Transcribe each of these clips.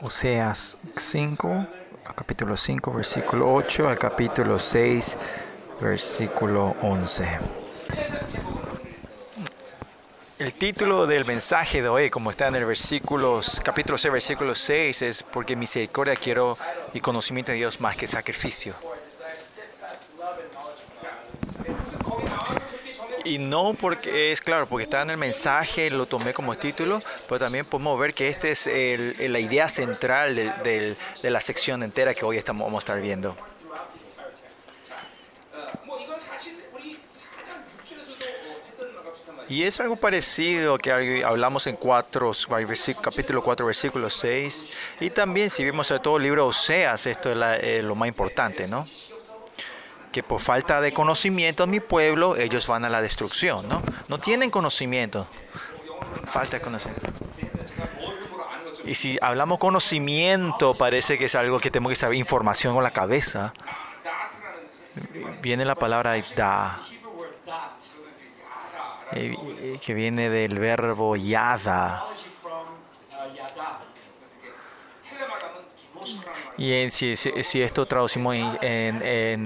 Oseas 5, capítulo 5, versículo 8 al capítulo 6, versículo 11. El título del mensaje de hoy, como está en el versículo, capítulo 6, versículo 6, es porque misericordia quiero y conocimiento de Dios más que sacrificio. Y no porque es claro, porque está en el mensaje, lo tomé como título, pero también podemos ver que esta es el, la idea central del, del, de la sección entera que hoy estamos, vamos a estar viendo. Y es algo parecido que hablamos en 4, capítulo 4, versículo 6. Y también si vemos todo el libro Oseas, esto es la, eh, lo más importante, ¿no? Por falta de conocimiento en mi pueblo, ellos van a la destrucción, ¿no? No tienen conocimiento. Falta de conocimiento. Y si hablamos conocimiento, parece que es algo que tenemos que saber, información con la cabeza. Viene la palabra da que viene del verbo yada. Y si, si, esto traducimos en,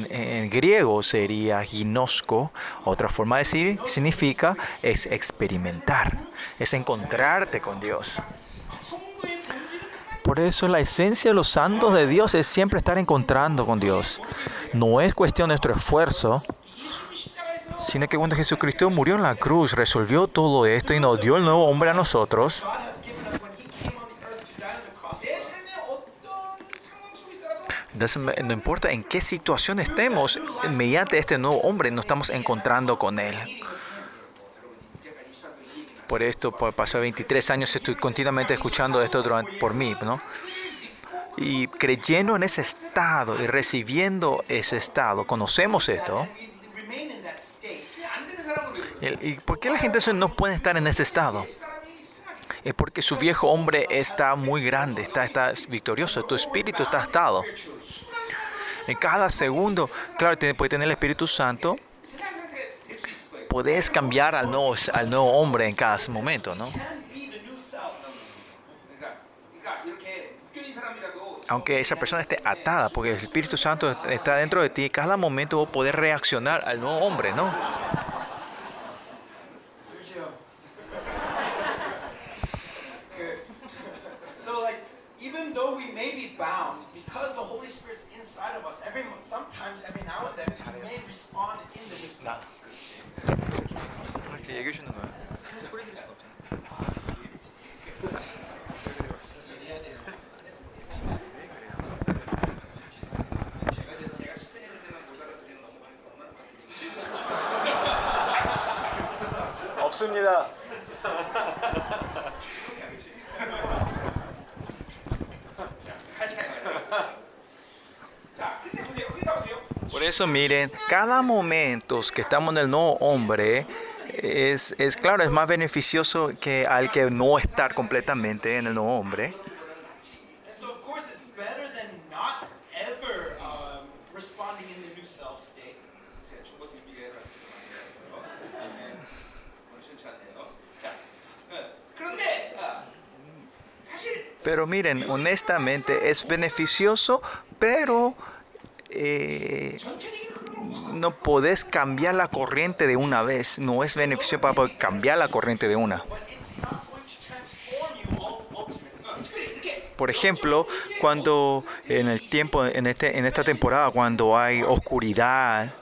en, griego sería ginosco, otra forma de decir significa es experimentar, es encontrarte con Dios. Por eso la esencia de los santos de Dios es siempre estar encontrando con Dios. No es cuestión de nuestro esfuerzo, sino que cuando Jesucristo murió en la cruz, resolvió todo esto y nos dio el nuevo hombre a nosotros. No importa en qué situación estemos, mediante este nuevo hombre nos estamos encontrando con él. Por esto, por pasar 23 años, estoy continuamente escuchando esto por mí, ¿no? Y creyendo en ese estado y recibiendo ese estado, conocemos esto. ¿Y por qué la gente no puede estar en ese estado? Es porque su viejo hombre está muy grande, está, está victorioso, tu espíritu está atado. En cada segundo, claro, puede tener el Espíritu Santo, puedes cambiar al nuevo, al nuevo hombre en cada momento, ¿no? aunque esa persona esté atada, porque el Espíritu Santo está dentro de ti, cada momento vos podés reaccionar al nuevo hombre, ¿no? even though we may be bound, because the Holy Spirit's inside of us, every sometimes every now and then we may respond in the desire. 이렇게 얘기해 주는 거야. Por eso miren, cada momento que estamos en el nuevo hombre es, es claro, es más beneficioso que al que no estar completamente en el nuevo hombre. Pero miren, honestamente es beneficioso, pero eh, no podés cambiar la corriente de una vez. No es beneficio para poder cambiar la corriente de una. Por ejemplo, cuando en el tiempo, en, este, en esta temporada, cuando hay oscuridad,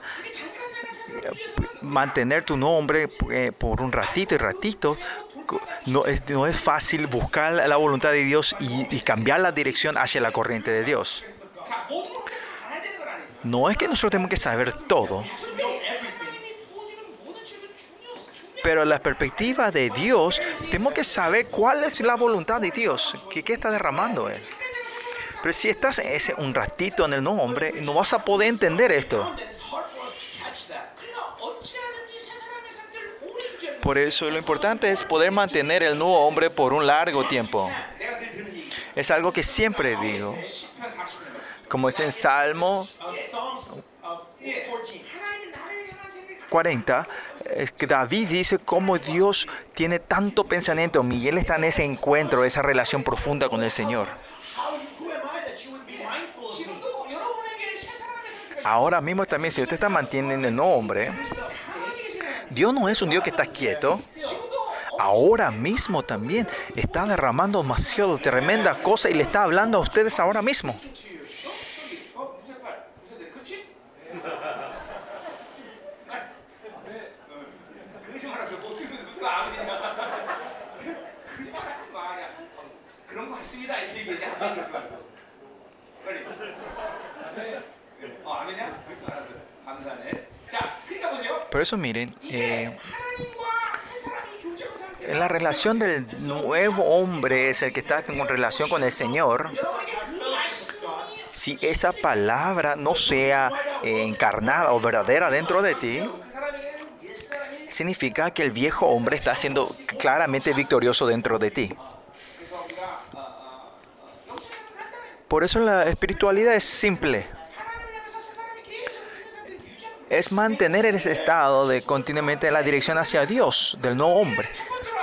mantener tu nombre eh, por un ratito y ratito no es, no es fácil buscar la voluntad de Dios y, y cambiar la dirección hacia la corriente de Dios. No es que nosotros tenemos que saber todo, pero la perspectiva de Dios, tenemos que saber cuál es la voluntad de Dios, qué, está derramando Él. Pero si estás un ratito en el nombre, no vas a poder entender esto. Por eso lo importante es poder mantener el nuevo hombre por un largo tiempo. Es algo que siempre digo como es en Salmo 40, David dice cómo Dios tiene tanto pensamiento y él está en ese encuentro, esa relación profunda con el Señor. Ahora mismo también, si usted está manteniendo el nombre, Dios no es un Dios que está quieto. Ahora mismo también está derramando demasiado tremenda cosa y le está hablando a ustedes ahora mismo. 같습니다 이렇게 얘기하지 않는 거 빨리 어 아멘이야? 그렇지 알았어 감사하네 자 그러니까 보세요 Por eso miren, 이게 eh, 하나님과 새 사람이 교제하는 상태가 en la relación del nuevo hombre es el que está en relación con el Señor. 여러분에게 그 말씀이 Si esa palabra no sea eh, encarnada o verdadera dentro de ti, 그 사람에게는 옛 사람이 significa que el viejo hombre está siendo claramente victorioso dentro de ti. Por eso la espiritualidad es simple. Es mantener ese estado de continuamente la dirección hacia Dios, del no hombre.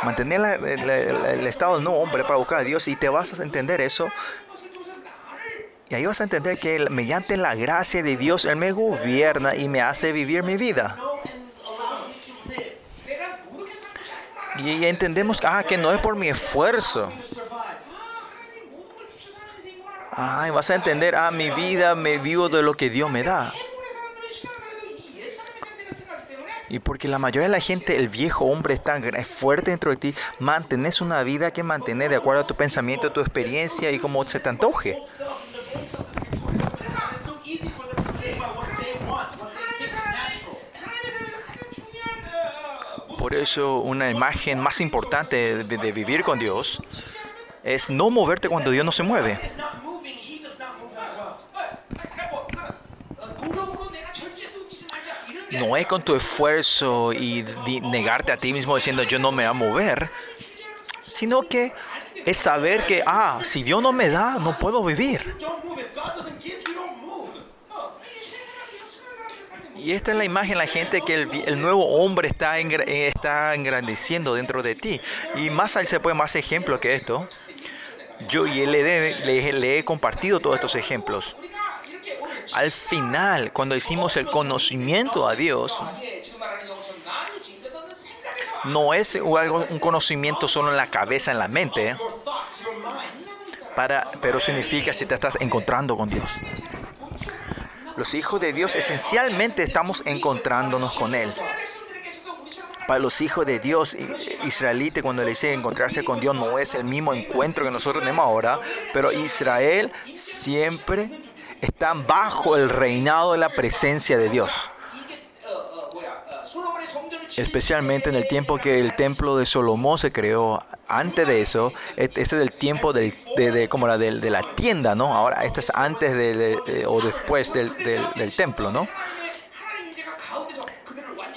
Mantener el estado del no hombre para buscar a Dios y te vas a entender eso. Y ahí vas a entender que mediante la gracia de Dios, Él me gobierna y me hace vivir mi vida. Y entendemos ah, que no es por mi esfuerzo. Ay, vas a entender, ah, mi vida me vivo de lo que Dios me da. Y porque la mayoría de la gente, el viejo hombre es tan fuerte dentro de ti, mantenés una vida que mantener de acuerdo a tu pensamiento, tu experiencia y como se te antoje. Por eso una imagen más importante de, de vivir con Dios es no moverte cuando Dios no se mueve. no es con tu esfuerzo y negarte a ti mismo diciendo yo no me voy a mover, sino que es saber que, ah, si Dios no me da, no puedo vivir. Y esta es la imagen, la gente que el, nuevo hombre está, eh, está engrandeciendo dentro de ti. Y más ahí se puede más ejemplos que esto. Yo y él le, le, le he compartido todos estos ejemplos al final, cuando hicimos el conocimiento a Dios, no es un conocimiento solo en la cabeza, en la mente, para, pero significa si te estás encontrando con Dios. Los hijos de Dios esencialmente estamos encontrándonos con Él. Para los hijos de Dios israelita, cuando le dice encontrarse con Dios, no es el mismo encuentro que nosotros tenemos ahora, pero Israel siempre están bajo el reinado de la presencia de Dios. Especialmente en el tiempo que el templo de Salomón se creó. Antes de eso, este es el tiempo de, de, como la, de, de, la tienda, ¿no? Ahora, este es antes de, o después del, del, templo, ¿no?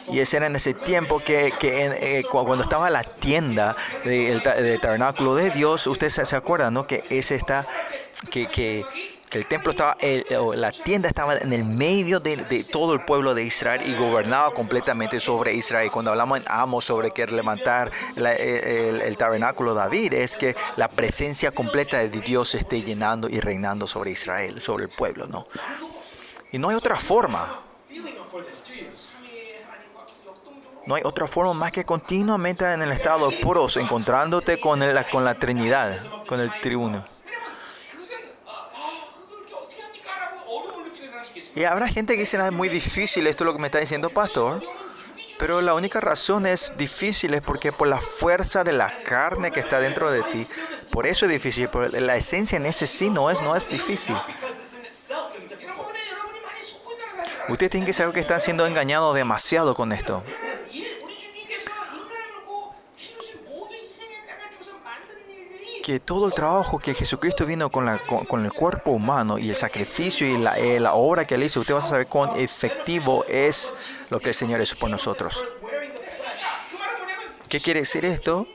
Y ese era en ese tiempo que, que eh, cuando estaba la tienda del tabernáculo de Dios, ustedes se, se acuerdan, ¿no? Que ese está, que, que el templo estaba, el, la tienda estaba en el medio de, todo el pueblo de Israel y gobernaba completamente sobre Israel. Cuando hablamos en Amos sobre que levantar eh, el, el, tabernáculo de David, es que la presencia completa de Dios esté llenando y reinando sobre Israel, sobre el pueblo, ¿no? Y no hay otra forma. No hay otra forma más que continuamente en el estado puros, encontrándote con, el, con la Trinidad, con el tribuno. Y habrá gente que dice, ah, es muy difícil, esto lo que me está diciendo pastor. Pero la única razón es difícil es porque por la fuerza de la carne que está dentro de ti. Por eso es difícil, por la esencia en ese sí no es, no es difícil. Ustedes tienen que saber que están siendo engañados demasiado con esto. que todo el trabajo que Jesucristo vino con, la, con, el cuerpo humano y el sacrificio y la, eh, la obra que él hizo, usted va a saber cuán efectivo es lo que el Señor hizo por nosotros. ¿Qué quiere decir esto?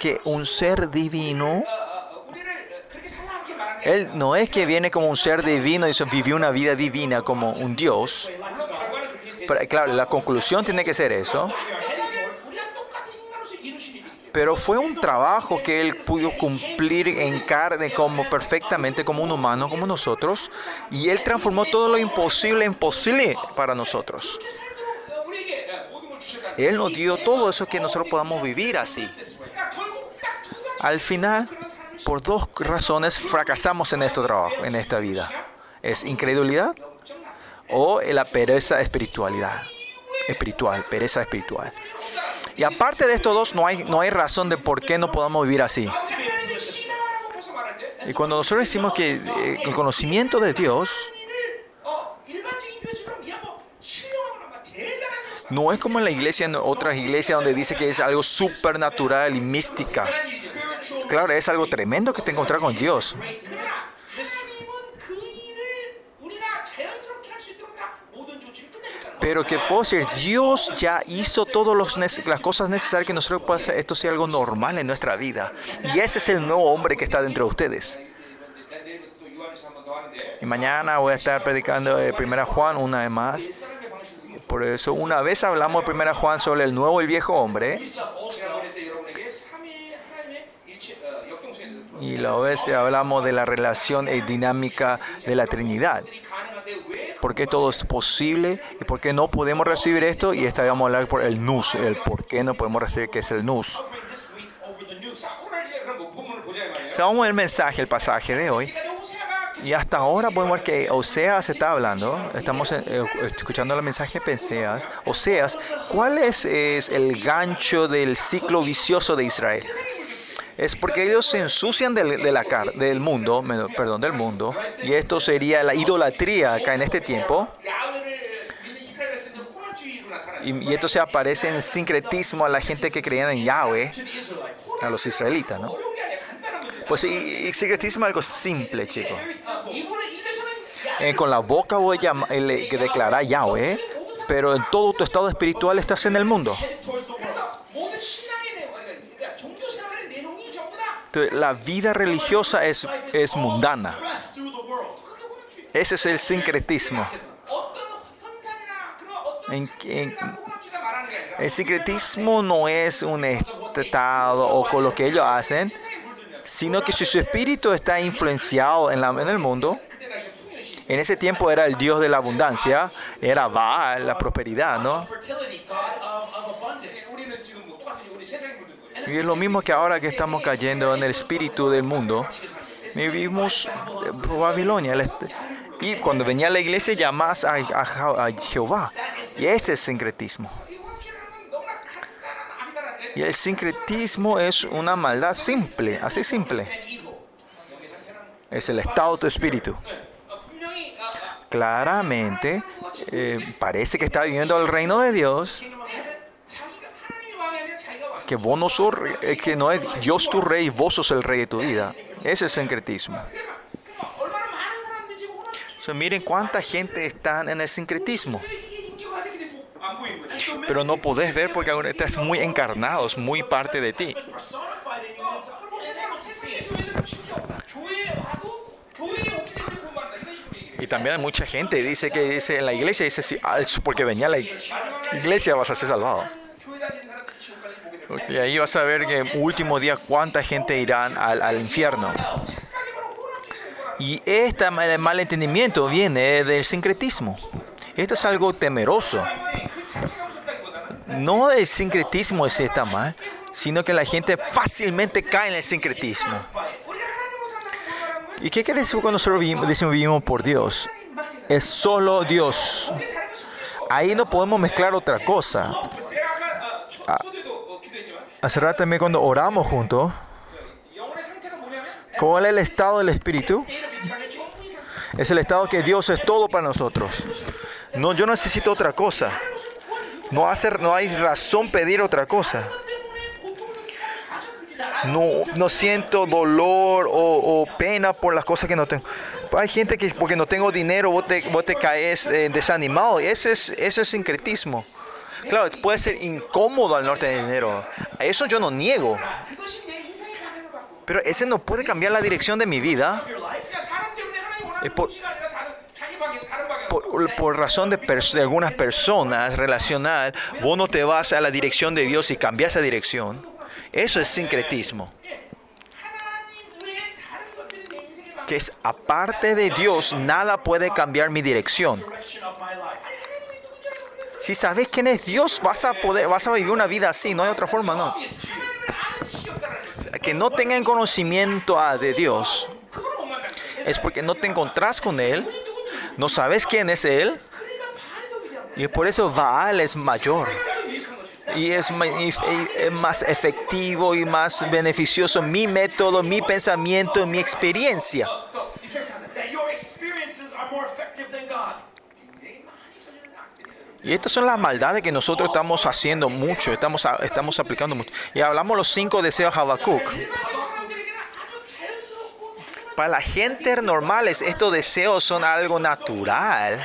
Que un ser divino él no es que viene como un ser divino y vivió una vida divina como un Dios. Pero, claro, la conclusión tiene que ser eso pero fue un trabajo que él pudo cumplir en carne como perfectamente como un humano como nosotros y él transformó todo lo imposible en posible para nosotros. Él nos dio todo eso que nosotros podamos vivir así. Al final, por dos razones fracasamos en este trabajo, en esta vida. Es incredulidad o la pereza espiritualidad, espiritual, pereza espiritual. Y aparte de estos dos, no hay, no hay razón de por qué no podamos vivir así. Y cuando nosotros decimos que eh, el conocimiento de Dios no es como en la iglesia, en otras iglesias donde dice que es algo supernatural y mística. Claro, es algo tremendo que te encontrar con Dios. pero que puedo decir, Dios ya hizo todas las cosas necesarias que nosotros podamos. Esto sea algo normal en nuestra vida. Y ese es el nuevo hombre que está dentro de ustedes. Y mañana voy a estar predicando de Primera Juan una vez más. Por eso una vez hablamos de Primera Juan sobre el nuevo y el viejo hombre. Y la vez hablamos de la relación y dinámica de la Trinidad por qué todo es posible y por qué no podemos recibir esto. Y esta vamos a hablar por el NUS, el por qué no podemos recibir, que es el NUS. Vamos a ver el mensaje, el pasaje de hoy. Y hasta ahora podemos ver que Oseas está hablando. Estamos eh, escuchando el mensaje de Oseas. Oseas, ¿cuál es, el gancho del ciclo vicioso de Israel? es porque ellos se ensucian del, de la, del mundo, perdón, del mundo, y esto sería la idolatría acá en este tiempo. Y, y esto se aparece en sincretismo a la gente que creían en Yahweh, a los israelitas, ¿no? Pues y, y sincretismo es algo simple, chicos. Eh, con la boca voy a eh, declarar Yahweh, pero en todo tu estado espiritual estás en el mundo. La vida religiosa es, es mundana. Ese es el sincretismo. El sincretismo no es un estado o con lo que ellos hacen, sino que si su espíritu está influenciado en, el mundo, en ese tiempo era el dios de la abundancia, era Baal, la prosperidad, ¿no? Y es lo mismo que ahora que estamos cayendo en el espíritu del mundo. Vivimos Babilonia. Y cuando venía a la iglesia llamás a, a, a Jehová. Y este es el sincretismo. Y el sincretismo es una maldad simple, así simple. Es el estado de tu espíritu. Claramente eh, parece que está viviendo el reino de Dios, que, vos no sos, que no es Dios tu rey, vos sos el rey de tu vida. Ese es el sincretismo. Miren cuánta gente está en el sincretismo. Pero no podés ver porque ahora estás muy encarnado, es muy parte de ti. Y también mucha gente dice que dice en la iglesia dice si porque venía a la iglesia vas a ser salvado. Porque ahí vas a ver que en último día cuánta gente irán al, al infierno. Y este malentendimiento viene del sincretismo. Esto es algo temeroso. No el sincretismo es está mal, sino que la gente fácilmente cae en el sincretismo. ¿Y qué quiere decir cuando nosotros decimos vivimos por Dios? Es solo Dios. Ahí no podemos mezclar otra cosa. Ah, Hace rato también cuando oramos juntos, ¿cuál es el estado del Espíritu? Es el estado que Dios es todo para nosotros. No, yo necesito otra cosa. No, hace, no hay razón pedir otra cosa. No, no siento dolor o, pena por las cosas que no tengo. Hay gente que porque no tengo dinero vos te, vos te caes eh, desanimado. Ese es, ese es sincretismo. Claro, puede ser incómodo al norte de dinero. Eso yo no niego. Pero ese no puede cambiar la dirección de mi vida. Eh, por, por, por razón de, de algunas personas relacional, vos no te vas a la dirección de Dios y cambias esa dirección. Eso es sincretismo. Que es aparte de Dios, nada puede cambiar mi dirección. Si sabes quién es Dios, vas a poder, vas a vivir una vida así, no hay otra forma, no. Que no tengan conocimiento ah, de Dios es porque no te encontrás con Él, no sabes quién es Él, y por eso Baal es mayor. Y es más efectivo y más beneficioso mi método, mi pensamiento, mi experiencia. Y estas son las maldades que nosotros estamos haciendo mucho, estamos, estamos aplicando mucho. Y hablamos los cinco deseos de Habacuc. Para la gente normales, estos deseos son algo natural.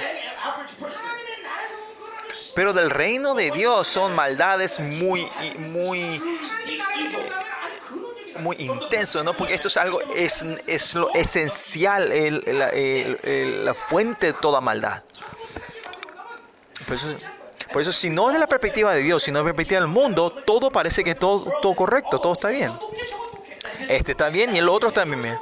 Pero del reino de Dios son maldades muy, muy, muy intensas, ¿no? Porque esto es algo, es, es lo esencial, la fuente de toda maldad. Por eso, por eso, si no es de la perspectiva de Dios, sino de la perspectiva del mundo, todo parece que es todo, todo correcto, todo está bien. Este está bien y el otro está bien.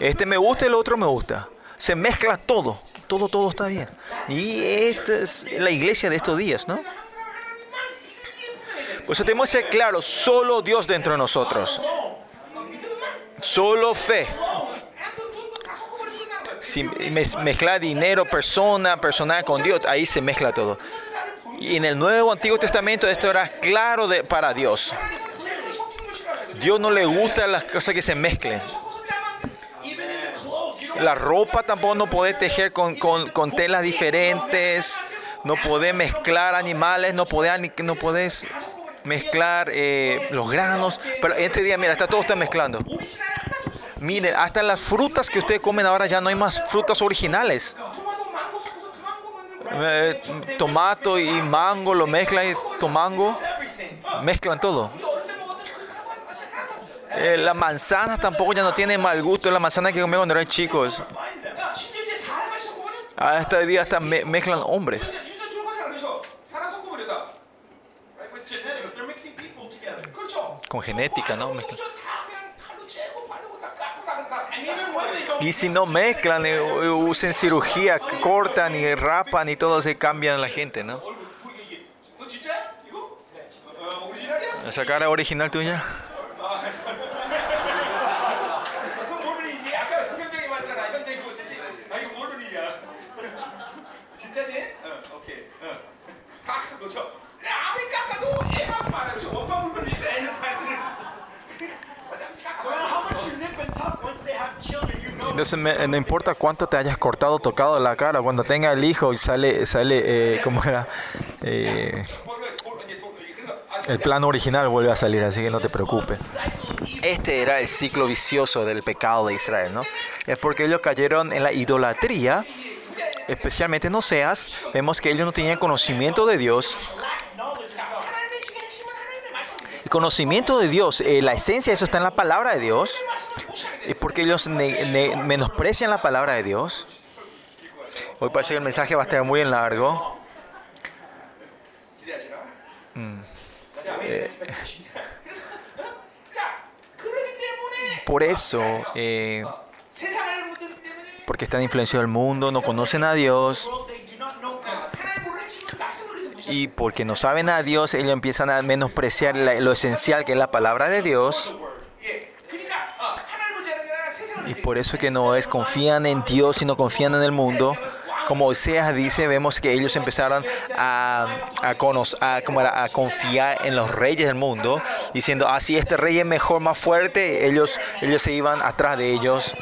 Este me gusta y el otro me gusta. Se mezcla todo. Todo, todo está bien. Y esta es la iglesia de estos días, ¿no? Por eso tenemos que ser claros, solo Dios dentro de nosotros. Solo fe si mezclar dinero, persona, personal con Dios, ahí se mezcla todo. Y en el Nuevo Antiguo Testamento esto era claro de, para Dios. Dios no le gusta las cosas que se mezclen. La ropa tampoco no puede tejer con, con, telas diferentes, no puede mezclar animales, no puede, no puedes mezclar eh, los granos. Pero este día, mira, está todo está mezclando. Miren, hasta las frutas que ustedes comen ahora ya no hay más frutas originales. Eh, tomato y mango lo mezclan y tomango mezclan todo. Eh, la manzana tampoco ya no tiene mal gusto, la manzana que comí cuando eran chicos. Ah, hasta hoy día hasta me mezclan hombres. Con genética, ¿no? Y si no mezclan, eh, usen cirugía, cortan y rapan y todo se cambian la gente, ¿no? ¿La cara original tuya? Entonces no importa cuánto te hayas cortado, tocado la cara, cuando tenga el hijo y sale, sale eh, como era, eh, el plan original vuelve a salir, así que no te preocupes. Este era el ciclo vicioso del pecado de Israel, ¿no? Es porque ellos cayeron en la idolatría, especialmente en Oseas, vemos que ellos no tenían conocimiento de Dios, Conocimiento de Dios, eh, la esencia de eso está en la palabra de Dios. Es porque ellos menosprecian la palabra de Dios. Hoy parece que el mensaje va a estar muy largo. Mm. Eh, por eso, eh, porque están influenciados el mundo, no conocen a Dios y porque no saben a Dios, ellos empiezan a menospreciar lo esencial que es la palabra de Dios. Y por eso que no es confían en Dios, sino confían en el mundo. Como Oseas dice, vemos que ellos empezaron a, a, conocer, a, como a confiar en los reyes del mundo, diciendo, ah, así este rey es mejor, más fuerte, ellos, ellos se iban atrás de ellos.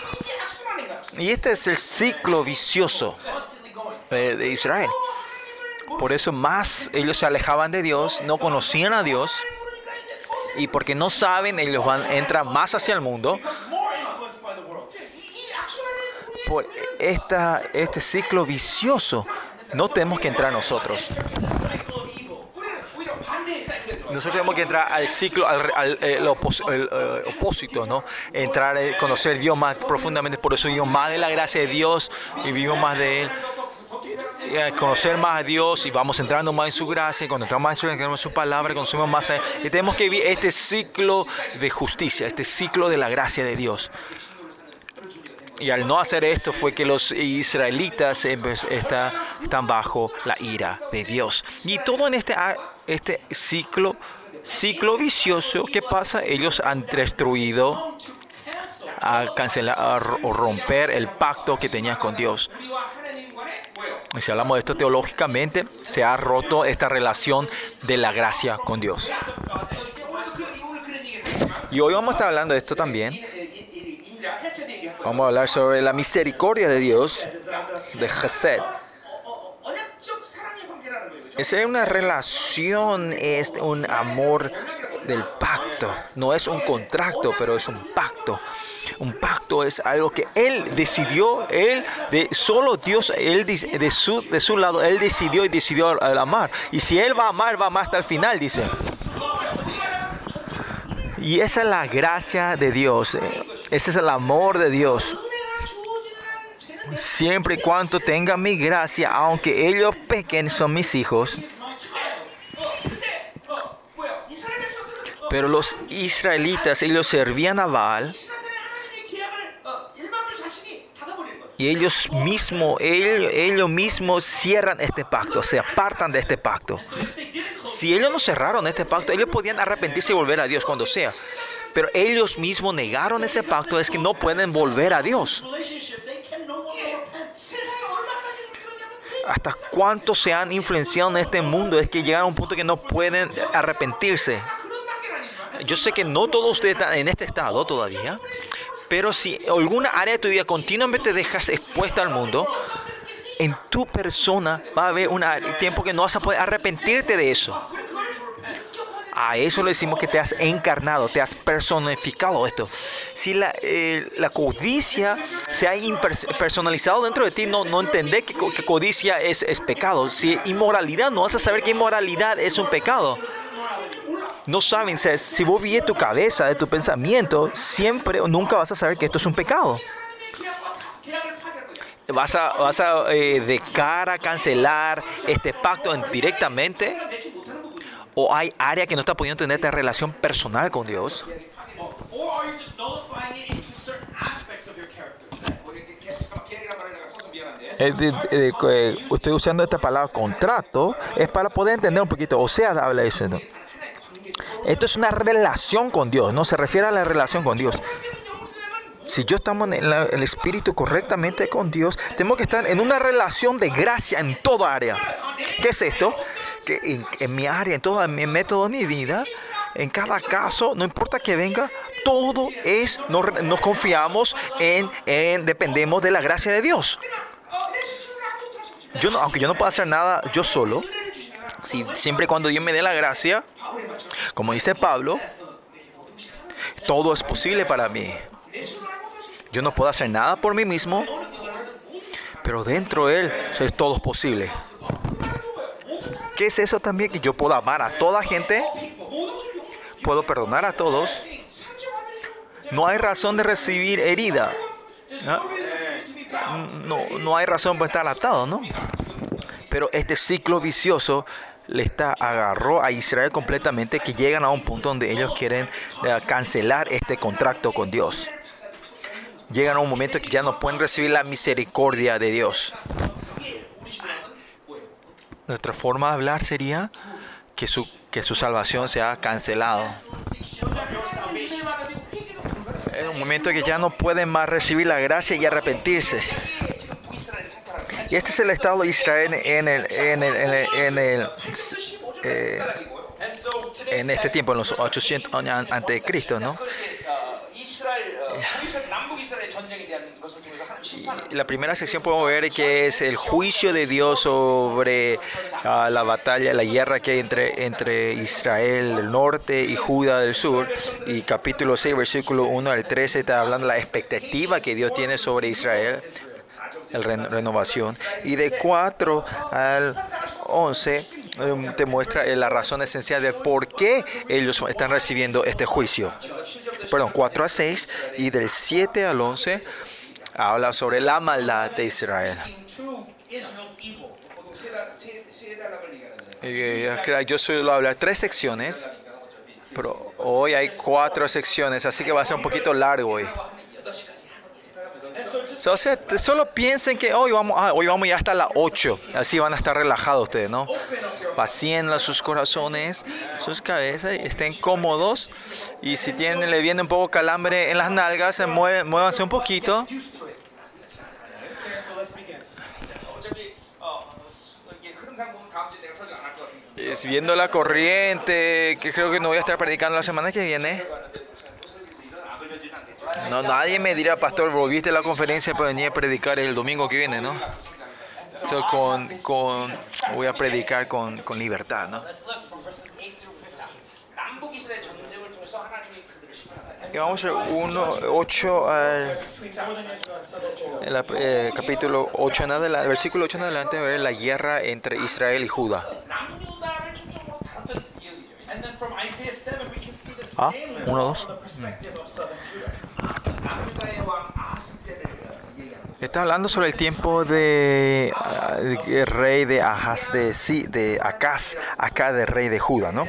Y este es el ciclo vicioso eh, de Israel. Por eso más ellos se alejaban de Dios, no conocían a Dios. Y porque no saben, ellos van, entran más hacia el mundo. Por esta, este ciclo vicioso no tenemos que entrar nosotros. Nosotros tenemos que entrar al ciclo, al, al eh, el eh, opósito, ¿no? Entrar, conocer Dios más profundamente. Por eso vivimos más de la gracia de Dios y vivimos más de Él conocer más a Dios y vamos entrando más en su gracia, cuando entramos más en su, en su palabra, consumimos más. Y tenemos que vivir este ciclo de justicia, este ciclo de la gracia de Dios. Y al no hacer esto fue que los israelitas están bajo la ira de Dios. Y todo en este, este ciclo, ciclo vicioso que pasa, ellos han destruido, a cancelar o romper el pacto que tenían con Dios si hablamos de esto teológicamente, se ha roto esta relación de la gracia con Dios. Y hoy vamos a estar hablando de esto también. Vamos a hablar sobre la misericordia de Dios, de Chesed. Esa es una relación, es un amor del pacto. No es un contrato, pero es un pacto. Un pacto es algo que Él decidió, Él, de, solo Dios, Él de su, de su lado, Él decidió y decidió amar. Y si Él va a amar, va a amar hasta el final, dice. Y esa es la gracia de Dios, eh, ese es el amor de Dios. Siempre y cuando tenga mi gracia, aunque ellos pequen, son mis hijos. Pero los israelitas, ellos servían a Baal. Y ellos mismos, ellos, ellos mismos cierran este pacto, se apartan de este pacto. Si ellos no cerraron este pacto, ellos podían arrepentirse y volver a Dios cuando sea. Pero ellos mismos negaron ese pacto, es que no pueden volver a Dios. Hasta cuánto se han influenciado en este mundo, es que llegan a un punto que no pueden arrepentirse. Yo sé que no todos ustedes están en este estado todavía, pero si alguna área de tu vida continuamente dejas expuesta al mundo, en tu persona va a haber un tiempo que no vas a poder arrepentirte de eso. A eso le decimos que te has encarnado, te has personificado esto. Si la, eh, codicia se ha personalizado dentro de ti, no, no co- que codicia es, es pecado. Si inmoralidad, no vas a saber que inmoralidad es un pecado no saben, o si vos vives tu cabeza, de tu pensamiento, siempre o nunca vas a saber que esto es un pecado. Vas a, vas a eh, de cara cancelar este pacto directamente. O hay área que no está pudiendo tener esta relación personal con Dios. Eh, estoy usando esta palabra contrato, es para poder entender un poquito. O sea, habla diciendo. Esto es una relación con Dios, no se refiere a la relación con Dios. Si yo estamos en la, el espíritu correctamente con Dios, tenemos que estar en una relación de gracia en toda área. ¿Qué es esto? Que en, en mi área, en todo mi método de mi vida, en cada caso, no importa que venga, todo es, nos, nos confiamos en, en, dependemos de la gracia de Dios. Yo no, aunque yo no pueda hacer nada yo solo, si, siempre cuando Dios me dé la gracia, como dice Pablo, todo es posible para mí. Yo no puedo hacer nada por mí mismo, pero dentro de Él es todo posible. ¿Qué es eso también? Que yo puedo amar a toda gente, puedo perdonar a todos. No hay razón de recibir herida. ¿no? No, no, hay razón para estar atado, ¿no? Pero este ciclo vicioso le está agarró a Israel completamente que llegan a un punto donde ellos quieren eh, cancelar este contrato con Dios. Llegan a un momento que ya no pueden recibir la misericordia de Dios. Nuestra forma de hablar sería que su, que su salvación se ha cancelado. Es un momento que ya no pueden más recibir la gracia y arrepentirse. Y este es el Estado de Israel en el, en el, en el, en el eh, en este tiempo, en los 800 años antes de Cristo, ¿no? La primera sección podemos ver que es el juicio de Dios sobre ah, la batalla, la guerra que hay entre, entre Israel del norte y Judá del sur. Y capítulo 6, versículo 1 al 13, está hablando de la expectativa que Dios tiene sobre Israel el Ren Renovación, y de 4 al 11 em, te muestra eh, la razón esencial de por qué ellos están recibiendo este juicio. Perdón, 4 a 6 y del 7 al 11 habla sobre la maldad de Israel. Eh, yo suelo hablar tres secciones, pero hoy hay cuatro secciones, así que va a ser un poquito largo hoy. O sea, solo piensen que hoy vamos, ah, hoy vamos ya hasta las 8. Así van a estar relajados ustedes, ¿no? Vacíenla sus corazones, sus cabezas, estén cómodos. Y si tienen, le viene un poco calambre en las nalgas, se mueven, muévanse un poquito. Es viendo la corriente, que creo que no voy a estar predicando la semana que viene. No, nadie me dirá, pastor, volviste a la conferencia para venir a predicar el domingo que viene, ¿no? So, con, con, voy a predicar con, con libertad, ¿no? Y vamos a 1, 8 al el, eh, capítulo 8 en adelante, versículo 8 en adelante, ver la guerra entre Israel y Judá. Ah, uno, dos. Está hablando sobre el tiempo de, uh, rey de Ahaz, de, sí, de Acaz, acá de rey de Judá, ¿no?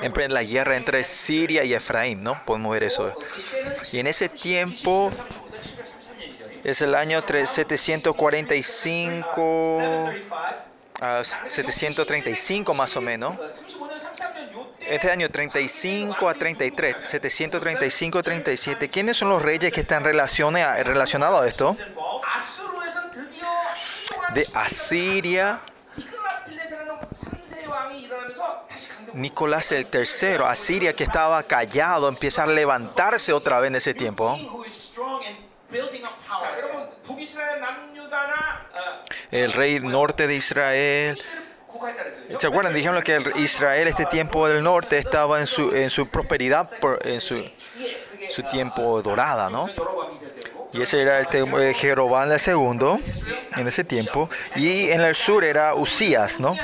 En la guerra entre Siria y Efraín, ¿no? Podemos ver eso. Y en ese tiempo es el año 3, 745, uh, 735 más o menos este año 35 a 33, 735 a 37. ¿Quiénes son los reyes que están relacionados a esto? De Asiria, Nicolás el III, Asiria que estaba callado, empieza a levantarse otra vez en ese tiempo. El rey norte de Israel, ¿Se acuerdan? Dijeron que Israel, este tiempo del norte, estaba en su, en su prosperidad, en su, su tiempo dorada, ¿no? Y ese era el tema de Jeroboam II en ese tiempo. Y en el sur era Usías, ¿no?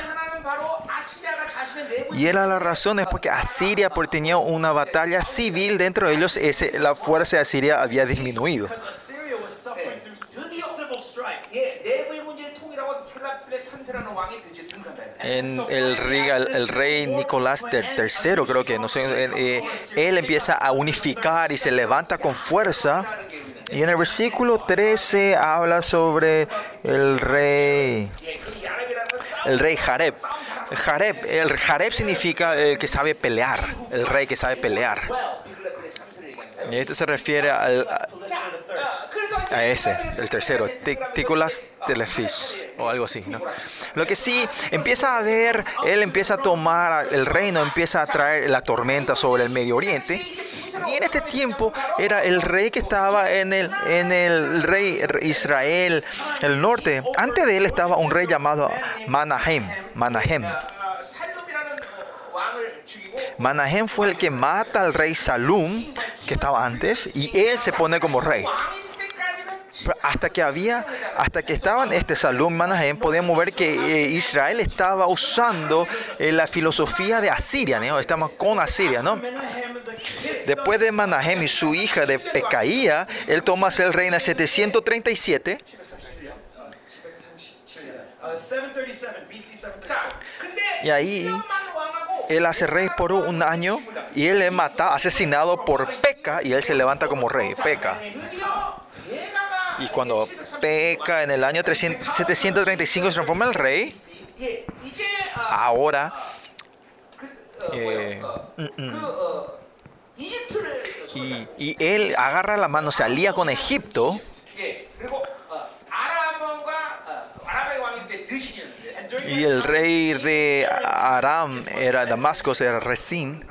Y era la razón es porque Asiria porque tenía una batalla civil dentro de ellos, ese, la fuerza de Asiria había disminuido. Eh, en el, rey, Nicolás III, creo que, no sé, eh, él empieza a unificar y se levanta con fuerza. Y en el versículo 13 habla sobre el rey, el rey Jareb. Jareb, el Jareb significa el que sabe pelear, el rey que sabe pelear. Y esto se refiere al, a, ese, el tercero, Ticulas Telefis o algo así. ¿no? Lo que sí, empieza a ver, él empieza a tomar, el reino empieza a traer la tormenta sobre el Medio Oriente. Y en este tiempo era el rey que estaba en el, en el rey Israel, el norte. Antes de él estaba un rey llamado Manahem. Manahem. Manahem fue el que mata al rey Salum, que estaba antes, y él se pone como rey. Hasta que había, hasta que estaban este Salum y Manahem, podíamos ver que eh, Israel estaba usando eh, la filosofía de Asiria, ¿no? Estamos con Asiria, ¿no? Después de Manahem y su hija de Pecaía, él toma el rey en 737. 737. Y ahí él hace rey por un año y él es mata asesinado por Peca y él se levanta como rey, Peca. Y cuando Peca en el año 300, 735 se transforma en rey, ahora... Eh, mm, mm. Y, y él agarra la mano, se alía con Egipto Y el rey de Aram era Damasco, era Resín,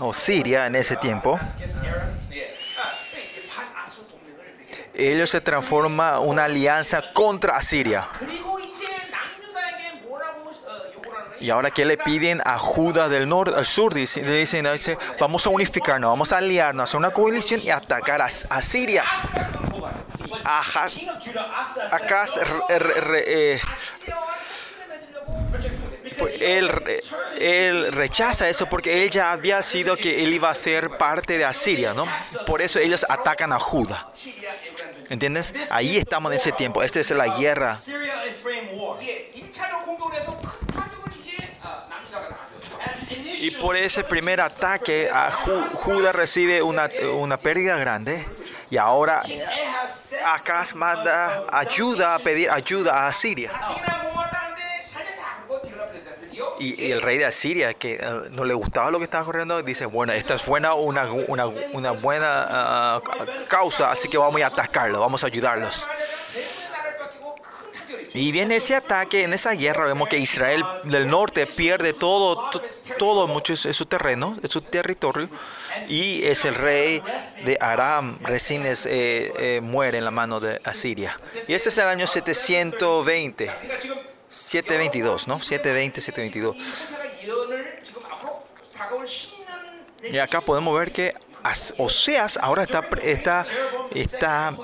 o Siria en ese tiempo. Ellos se transforma una alianza contra Asiria. Y ahora que le piden a Judá del norte, al sur, le dicen, vamos a unificarnos, vamos a aliarnos, a una coalición y atacar a, a Siria a, Has, a él, rechaza eso porque él ya había sido que él iba a ser parte de Asiria, ¿no? Por eso ellos atacan a Judá. ¿Entiendes? Ahí estamos en ese tiempo. Esta es la guerra. Y por ese primer ataque, a Ju Judas recibe una, una, pérdida grande. Y ahora Acaz manda ayuda a pedir ayuda a Asiria. Y, el rey de Asiria, que eh, no le gustaba lo que estaba corriendo, dice, bueno, esta es buena, una, una, una buena uh, causa, así que vamos a atacarlo, vamos a ayudarlos. Y viene ese ataque, en esa guerra vemos que Israel del norte pierde todo, todo mucho es su terreno, es su territorio, y es el rey de Aram, recién es, eh, eh, muere en la mano de Asiria. Y ese es el año 720, 722, ¿no? 720, 722. Y acá podemos ver que Oseas ahora está, está, está,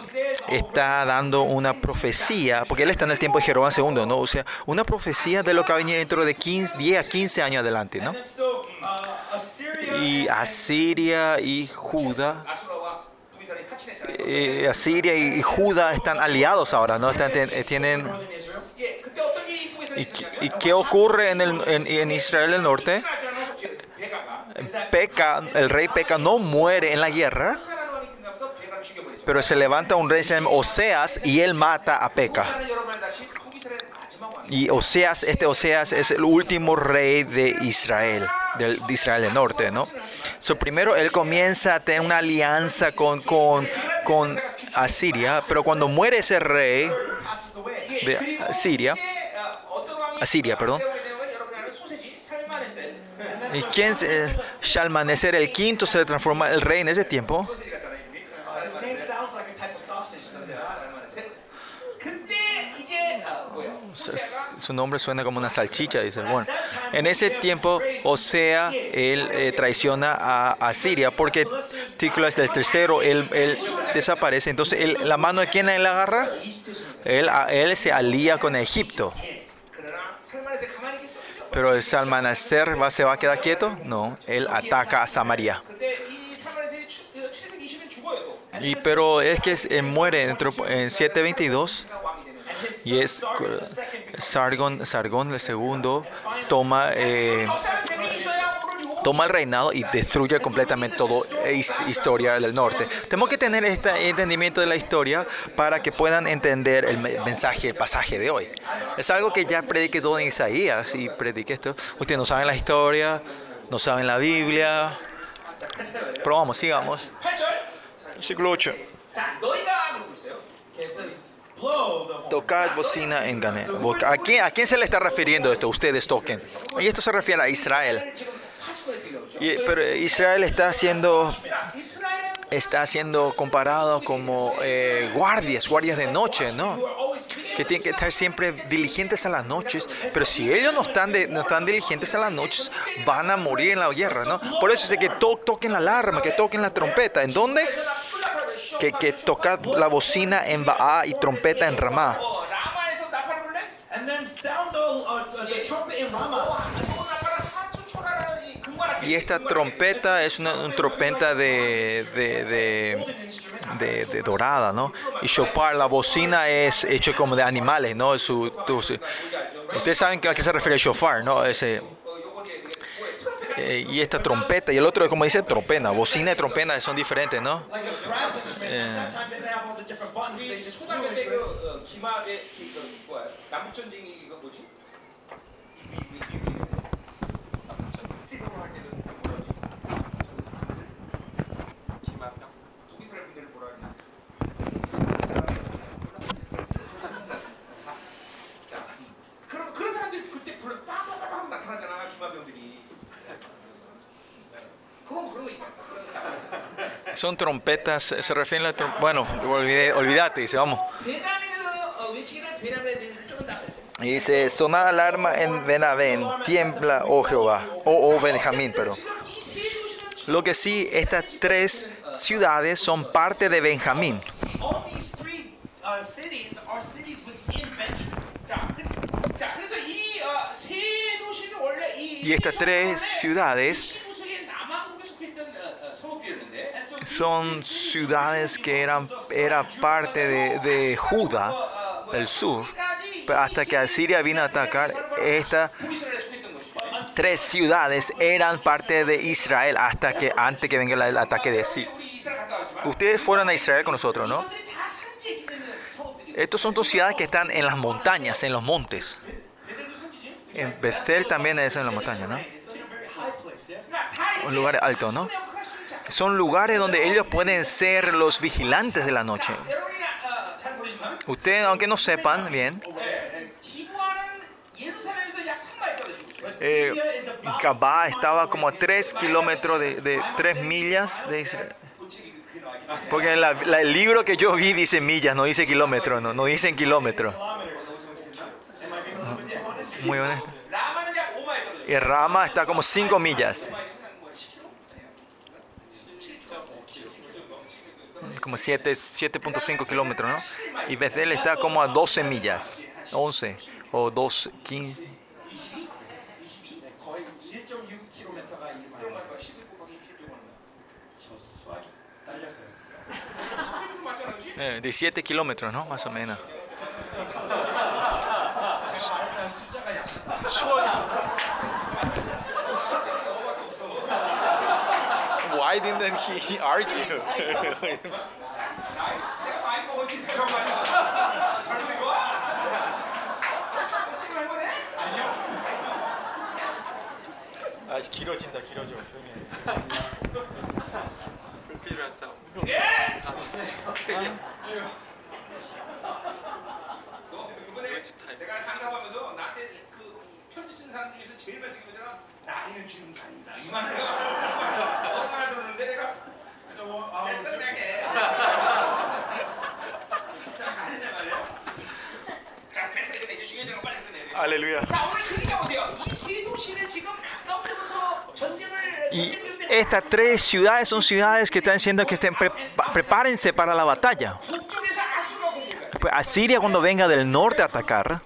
está dando una profecía, porque él está en el tiempo de Jeroboam II, ¿no? O sea, una profecía de lo que va a venir dentro de 15, 10 a 15 años adelante, ¿no? Y Asiria y Judá. Eh, Asiria y Judá están aliados ahora, ¿no? Eh, tienen, ¿y, qué ocurre en, el, en Israel del Norte? peca, el rey peca, no muere en la guerra, pero se levanta un rey, se llama Oseas, y él mata a Peca. Y Oseas, este Oseas es el último rey de Israel, de Israel del norte, ¿no? So, primero él comienza a tener una alianza con, con, con Asiria, pero cuando muere ese rey de Asiria, Asiria, perdón, y ¿Quién se, eh, Shalmaneser el quinto se transforma el rey en ese tiempo? su nombre suena como una salchicha, dice. Bueno, en ese tiempo, Osea, él eh, traiciona a, Siria porque Tículas del tercero, él, él desaparece. Entonces, la mano de quién él agarra? Él, él se alía con Egipto. Pero el Salmanacer va, se va a quedar quieto. No, él ataca a Samaria. Y, pero es que muere dentro, en 722 y es eh, Sargon, Sargon el segundo toma eh, toma el reinado y destruye completamente toda e historia del norte. Tenemos que tener este entendimiento de la historia para que puedan entender el mensaje, el pasaje de hoy. Es algo que ya prediqué Don Isaías y prediqué esto. Ustedes no saben la historia, no saben la Biblia. Pero vamos, sigamos. Versículo 8. Tocad bocina en Gané. ¿A quién, ¿A quién se le está refiriendo esto? Ustedes toquen. Y esto se refiere a Israel. Y, pero Israel está siendo, está siendo comparado como eh, guardias, guardias de noche, ¿no? Que tienen que estar siempre diligentes a las noches. Pero si ellos no están, de, no están diligentes a las noches, van a morir en la guerra, ¿no? Por eso es que to, toquen la alarma, que toquen la trompeta. ¿En dónde? Que, que la bocina en Baá y trompeta en Ramá. Y esta trompeta es una, una trompeta de, de, de, de, dorada, ¿no? Y chopar, la bocina es hecho como de animales, ¿no? Su, tu, su, ustedes saben a qué se refiere shofar, ¿no? Ese, eh, y esta trompeta y el otro es como dice trompeta bocina y trompeta son diferentes no eh. son trompetas, se refieren a la trompeta. Bueno, olvídate, dice, vamos. Y dice, sonad alarma en Benavén, tiembla, oh Jehová, oh, oh Benjamín, perdón. Lo que sí, estas tres ciudades son parte de Benjamín. Y estas tres ciudades son ciudades que eran era parte de, de Judá, el sur, hasta que Asiria vino a atacar estas tres ciudades eran parte de Israel hasta que antes que venga el ataque de sí. Ustedes fueron a Israel con nosotros, ¿no? Estos son dos ciudades que están en las montañas, en los montes. En Bethel también es en la montaña, ¿no? Un lugar alto, ¿no? son lugares donde ellos pueden ser los vigilantes de la noche. Ustedes, aunque no sepan bien, eh, Kabá estaba como a 3 kilómetros de, de 3 millas de Israel. Porque la, el libro que yo vi dice millas, no dice kilómetros, no, no dicen kilómetros. Muy honesto. Y Rama está como 5 millas. como 7.5 kilómetros, ¿no? Y Bethel está como a 12 millas, 11 o 12, 15. Eh, de kilómetros, ¿no? Más o menos. I didn't, he argues. 내가 많이 먹었지 이 젊은 거야? 다 길어져 불필요한 싸움. 예! 다 이번에 내가 강답하면서 나한테 그 편지 쓴 사람 중에서 제일 잘생긴 거잖아. 나이는 주는 거 아니다. 이 말을 내가 얼마나 들었는데 내가 So, um, 됐어 그냥 해. 자, 가자 말이야. 자, 빨리 끝내. 이제 중요한 거 빨리 끝내. Aleluya. 자, 오늘 크기가 어때요? 이 세 도시를 지금 가까운 때부터 전쟁을 Y 전쟁 준비를 estas tres ciudades son ciudades que están diciendo que estén pre- prepárense para la batalla. 북쪽에서 아수가 공격해. Pues Asiria cuando venga del norte a atacar,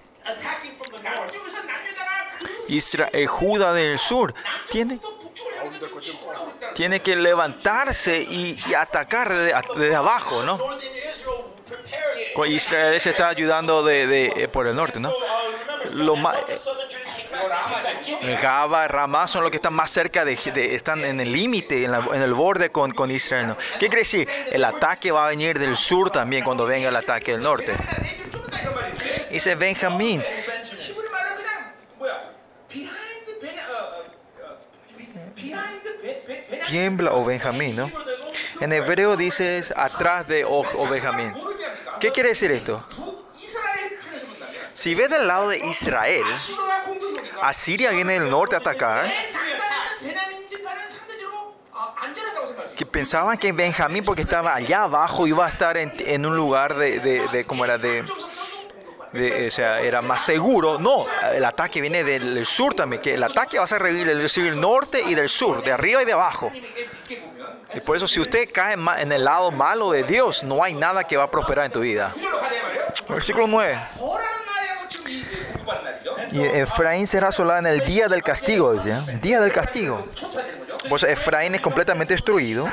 Israel, eh, Judá del sur, tiene, tiene que levantarse y, y atacar desde, de abajo, ¿no? Israel se está ayudando de, de, eh, por el norte, ¿no? Lo eh, Gaba, Ramá son los que están más cerca de, de están en el límite, en, en, el borde con, con Israel. ¿no? ¿Qué quiere decir? El ataque va a venir del sur también cuando venga el ataque del norte. Dice Benjamín tiembla, oh Benjamín, ¿no? En hebreo dices atrás de oh, oh Benjamín. ¿Qué quiere decir esto? Si ves del lado de Israel, Asiria viene del norte a atacar. ¿eh? Que pensaban que Benjamín, porque estaba allá abajo, iba a estar en, un lugar de, de, de como era? De, de, o sea, era más seguro. No, el ataque viene del sur también, que el ataque va a ser del norte y del sur, de arriba y de abajo. Y por eso si usted cae en el lado malo de Dios, no hay nada que va a prosperar en tu vida. Versículo 9. Y Efraín será asolada en el día del castigo, decía. Día del castigo. Pues Efraín es completamente destruido.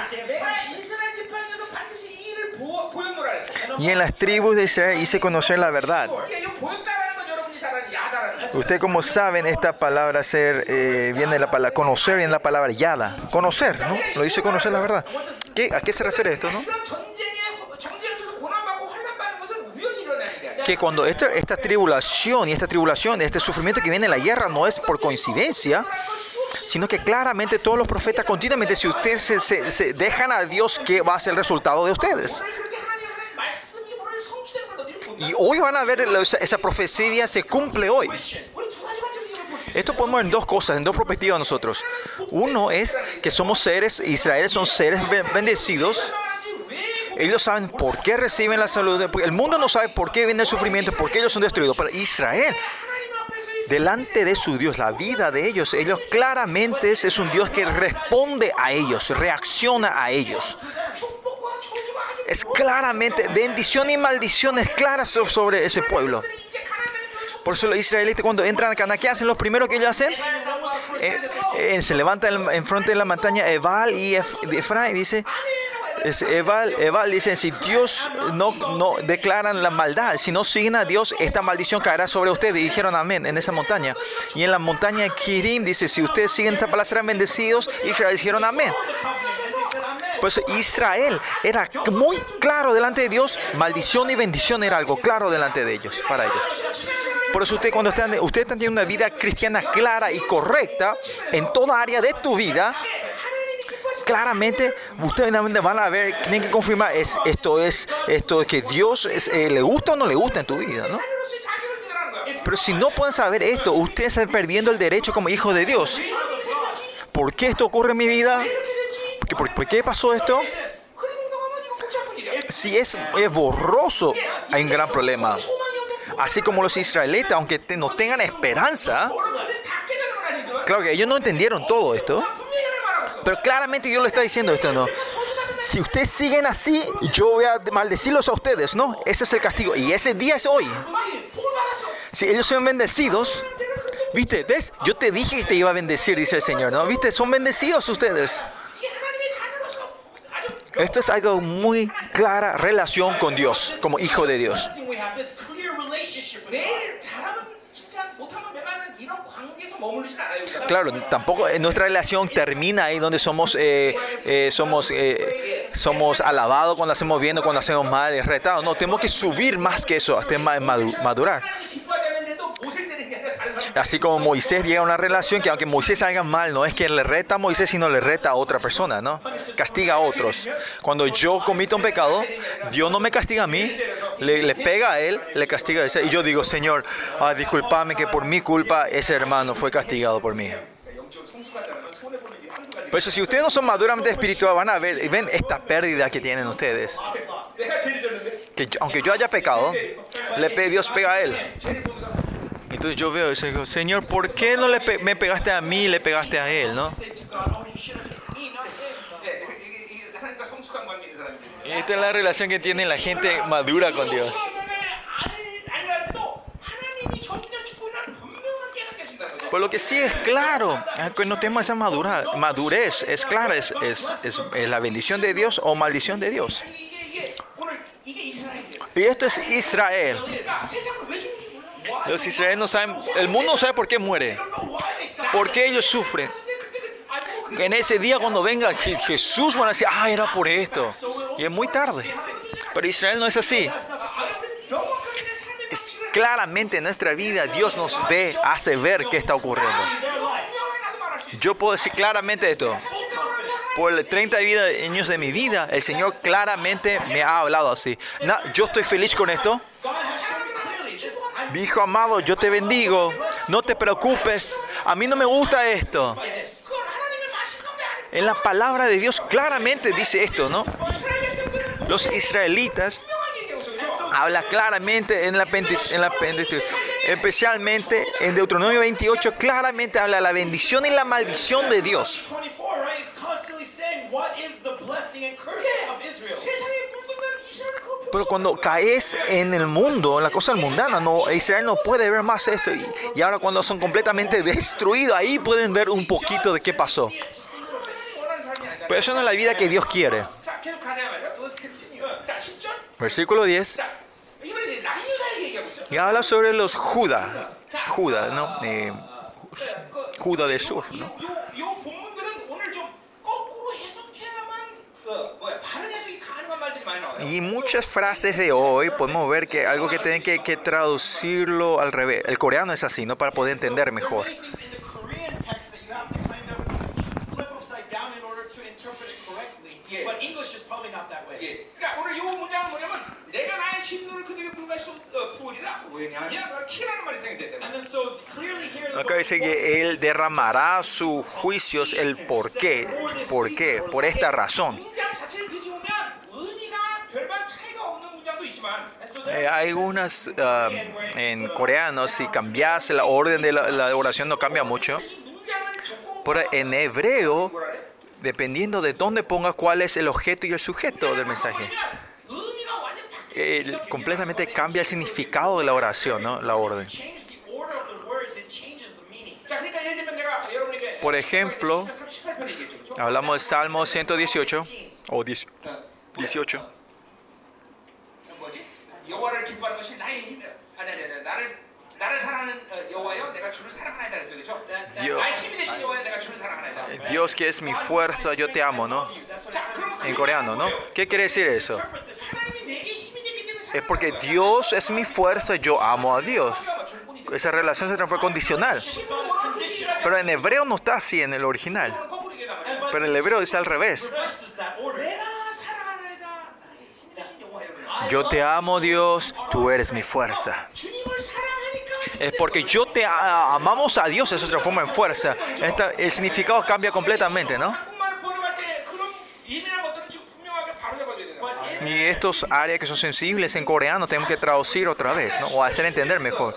y en las tribus de Israel hice conocer la verdad. Usted como saben esta palabra ser eh, viene la palabra conocer viene de la palabra yada conocer no lo dice conocer la verdad. A qué se refiere esto no que cuando esta, esta tribulación y esta tribulación este sufrimiento que viene en la guerra no es por coincidencia sino que claramente todos los profetas continuamente si ustedes se, se, se dejan a Dios qué va a ser el resultado de ustedes y hoy van a ver esa profecía se cumple hoy. Esto podemos en dos cosas, en dos perspectivas nosotros. Uno es que somos seres, Israel son seres bendecidos. Ellos saben por qué reciben la salud. El mundo no sabe por qué viene el sufrimiento, por qué ellos son destruidos. Pero Israel, delante de su Dios, la vida de ellos, ellos claramente es, es un Dios que responde a ellos, reacciona a ellos es claramente bendición y maldición es clara sobre ese pueblo. Por eso los israelitas cuando entran a Cana, ¿qué hacen? Lo primero que ellos hacen, eh, eh, se levantan en frente de la montaña Ebal y Efraín dice, es Ebal, Ebal dice, si Dios no, no declaran la maldad, si no siguen a Dios, esta maldición caerá sobre ustedes. Y dijeron amén en esa montaña. Y en la montaña Kirim dice, si ustedes siguen esta palabra serán bendecidos. Y dijeron amén. Pues Israel era muy claro delante de Dios, maldición y bendición era algo claro delante de ellos, para ellos. Por eso usted cuando están, usted está teniendo una vida cristiana clara y correcta en toda área de tu vida, claramente ustedes van a ver, tienen que confirmar es, esto es esto es que Dios es, eh, le gusta o no le gusta en tu vida, ¿no? Pero si no pueden saber esto, ustedes están perdiendo el derecho como hijo de Dios. ¿Por qué esto ocurre en mi vida? ¿Por qué, por, qué pasó esto? Si es, borroso, hay un gran problema. Así como los israelitas, aunque no tengan esperanza, claro que ellos no entendieron todo esto, pero claramente Dios le está diciendo esto, ¿no? Si ustedes siguen así, yo voy a maldecirlos a ustedes, ¿no? Ese es el castigo. Y ese día es hoy. Si ellos son bendecidos, ¿viste? ¿Ves? Yo te dije que te iba a bendecir, dice el Señor, ¿no? ¿Viste? Son bendecidos ustedes. Esto es algo muy clara relación con Dios, como hijo de Dios. Claro, tampoco nuestra relación termina ahí donde somos, eh, eh, somos, eh, somos alabados cuando hacemos bien o cuando hacemos mal, retados. No, tenemos que subir más que eso, hasta madurar. Así como Moisés llega a una relación que aunque Moisés haga mal, no es que le reta a Moisés, sino le reta a otra persona, ¿no? Castiga a otros. Cuando yo comito un pecado, Dios no me castiga a mí, le, le pega a él, le castiga a ese. Y yo digo, Señor, ah, discúlpame que por mi culpa ese hermano fue castigado por mí. Por eso, si ustedes no son maduramente espirituales, van a ver, ven esta pérdida que tienen ustedes. Que aunque yo haya pecado, le pe, Dios pega a él. Entonces yo veo eso y digo, Señor, ¿por qué no le pe me pegaste a mí y le pegaste a él? ¿no? Y esta es la relación que tiene la gente madura con Dios. Por lo que sí es claro, en los temas de madurez, es clara, es, es, es, es la bendición de Dios o maldición de Dios. Y esto es Israel. Los israelíes no saben, el mundo no sabe por qué muere, por qué ellos sufren. En ese día cuando venga Jesús van a decir, ah, era por esto. Y es muy tarde. Pero Israel no es así. Es claramente en nuestra vida Dios nos ve, hace ver qué está ocurriendo. Yo puedo decir claramente esto. Por 30 años de mi vida, el Señor claramente me ha hablado así. Yo estoy feliz con esto. Mi hijo amado, yo te bendigo. No te preocupes. A mí no me gusta esto. En la palabra de Dios claramente dice esto, ¿no? Los israelitas habla claramente en la, en la especialmente en Deuteronomio 28 claramente habla la bendición y la maldición de Dios. Pero cuando caes en el mundo, en la cosa mundana, no, Israel no puede ver más esto. Y, y ahora cuando son completamente destruidos, ahí pueden ver un poquito de qué pasó. Pero eso no es la vida que Dios quiere. Versículo 10. Y habla sobre los Judas. Judas, ¿no? Eh, Judas de Sur, ¿no? Y muchas frases de hoy podemos ver que algo que tienen que, que traducirlo al revés. El coreano es así, ¿no? Para poder entender mejor. Acá dice que él derramará sus juicios, el por qué, por qué, por esta razón. Eh, hay unas uh, en coreano, si cambias la orden de la, la oración no cambia mucho. Pero en hebreo, dependiendo de dónde pongas cuál es el objeto y el sujeto del mensaje. El, completamente cambia el significado de la oración, ¿no? la orden. Por ejemplo, hablamos de Salmo 118 o 18. 뭐지? 여호와를 기뻐하는 것이 나의 힘. 아니 아니 아니 나를 나를 사랑하는 어, 여호와여 내가 주를 사랑하나이다 그랬어 그렇죠? Dios, 나의 힘이 되신 여호와여 내가 주를 사랑하나이다. Dios que es mi fuerza, yo te amo, ¿no? 자, 그러면 그 En coreano, ¿no? ¿Qué quiere decir eso? 하나님이 내게 힘이 되기 때문에 Es porque Dios es mi fuerza, yo amo a Dios. 사랑하는 맞출 뿐이다. Esa relación se transforma condicional. Pero en hebreo no está así en el original. 거꾸로 얘기하단 말이야. Pero en el hebreo dice al revés. Yo te amo, Dios, tú eres mi fuerza. Es porque yo te a, amamos a Dios, eso se transforma en fuerza. Esta, el significado cambia completamente, ¿no? Y estos áreas que son sensibles en coreano tenemos que traducir otra vez, ¿no? O hacer entender mejor.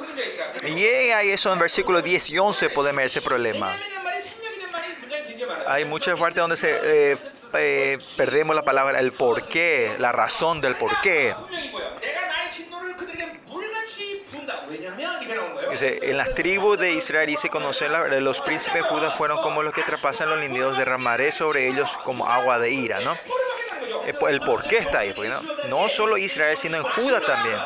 Y hay eso en versículo 10 y 11 podemos ver ese problema. Hay muchas partes donde se eh, eh, perdemos la palabra el por qué, la razón del por qué. En las tribus de Israel hice conocer los príncipes judas fueron como los que traspasan los linderos, derramaré sobre ellos como agua de ira, ¿no? Eh, pues, el por qué está ahí, no, no solo Israel, sino en Judá también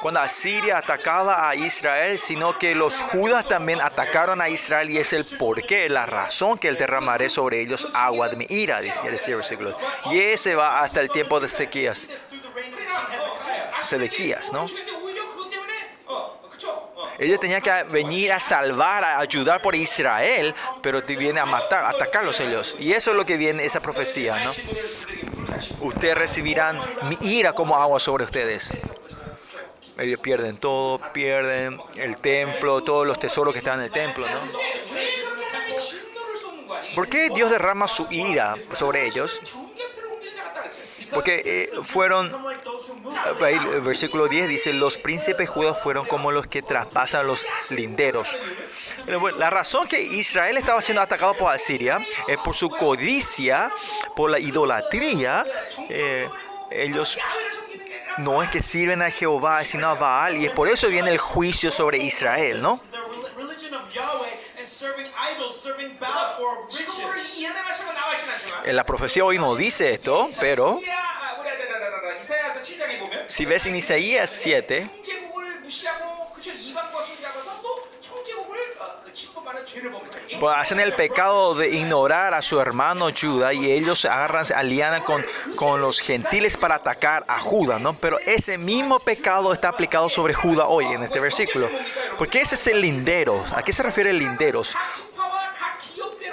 cuando Asiria atacaba a Israel, sino que los judas también atacaron a Israel y es el porqué, la razón que él derramaré sobre ellos agua de mi ira, dice el versículo. Y ese va hasta el tiempo de Sequías. Sedequías, ¿no? Ellos tenían que venir a salvar, a ayudar por Israel, pero te viene a matar, a atacarlos ellos. Y eso es lo que viene esa profecía, ¿no? Ustedes recibirán mi ira como agua sobre ustedes ellos pierden todo, pierden el templo, todos los tesoros que están en el templo, ¿no? ¿Por qué Dios derrama su ira sobre ellos? Porque eh, fueron, el versículo 10 dice, los príncipes judíos fueron como los que traspasan los linderos. La razón que Israel estaba siendo atacado por Asiria es por su codicia, por la idolatría. Eh, ellos no es que sirven a Jehová, sino a Baal, y es por eso viene el juicio sobre Israel, ¿no? En eh, la profecía hoy no dice esto, pero si ves en Isaías 7, pues hacen el pecado de ignorar a su hermano Judá y ellos agarran, alianan con, con los gentiles para atacar a Judá, ¿no? Pero ese mismo pecado está aplicado sobre Judá hoy en este versículo. Porque ese es el lindero. ¿A qué se refiere el linderos?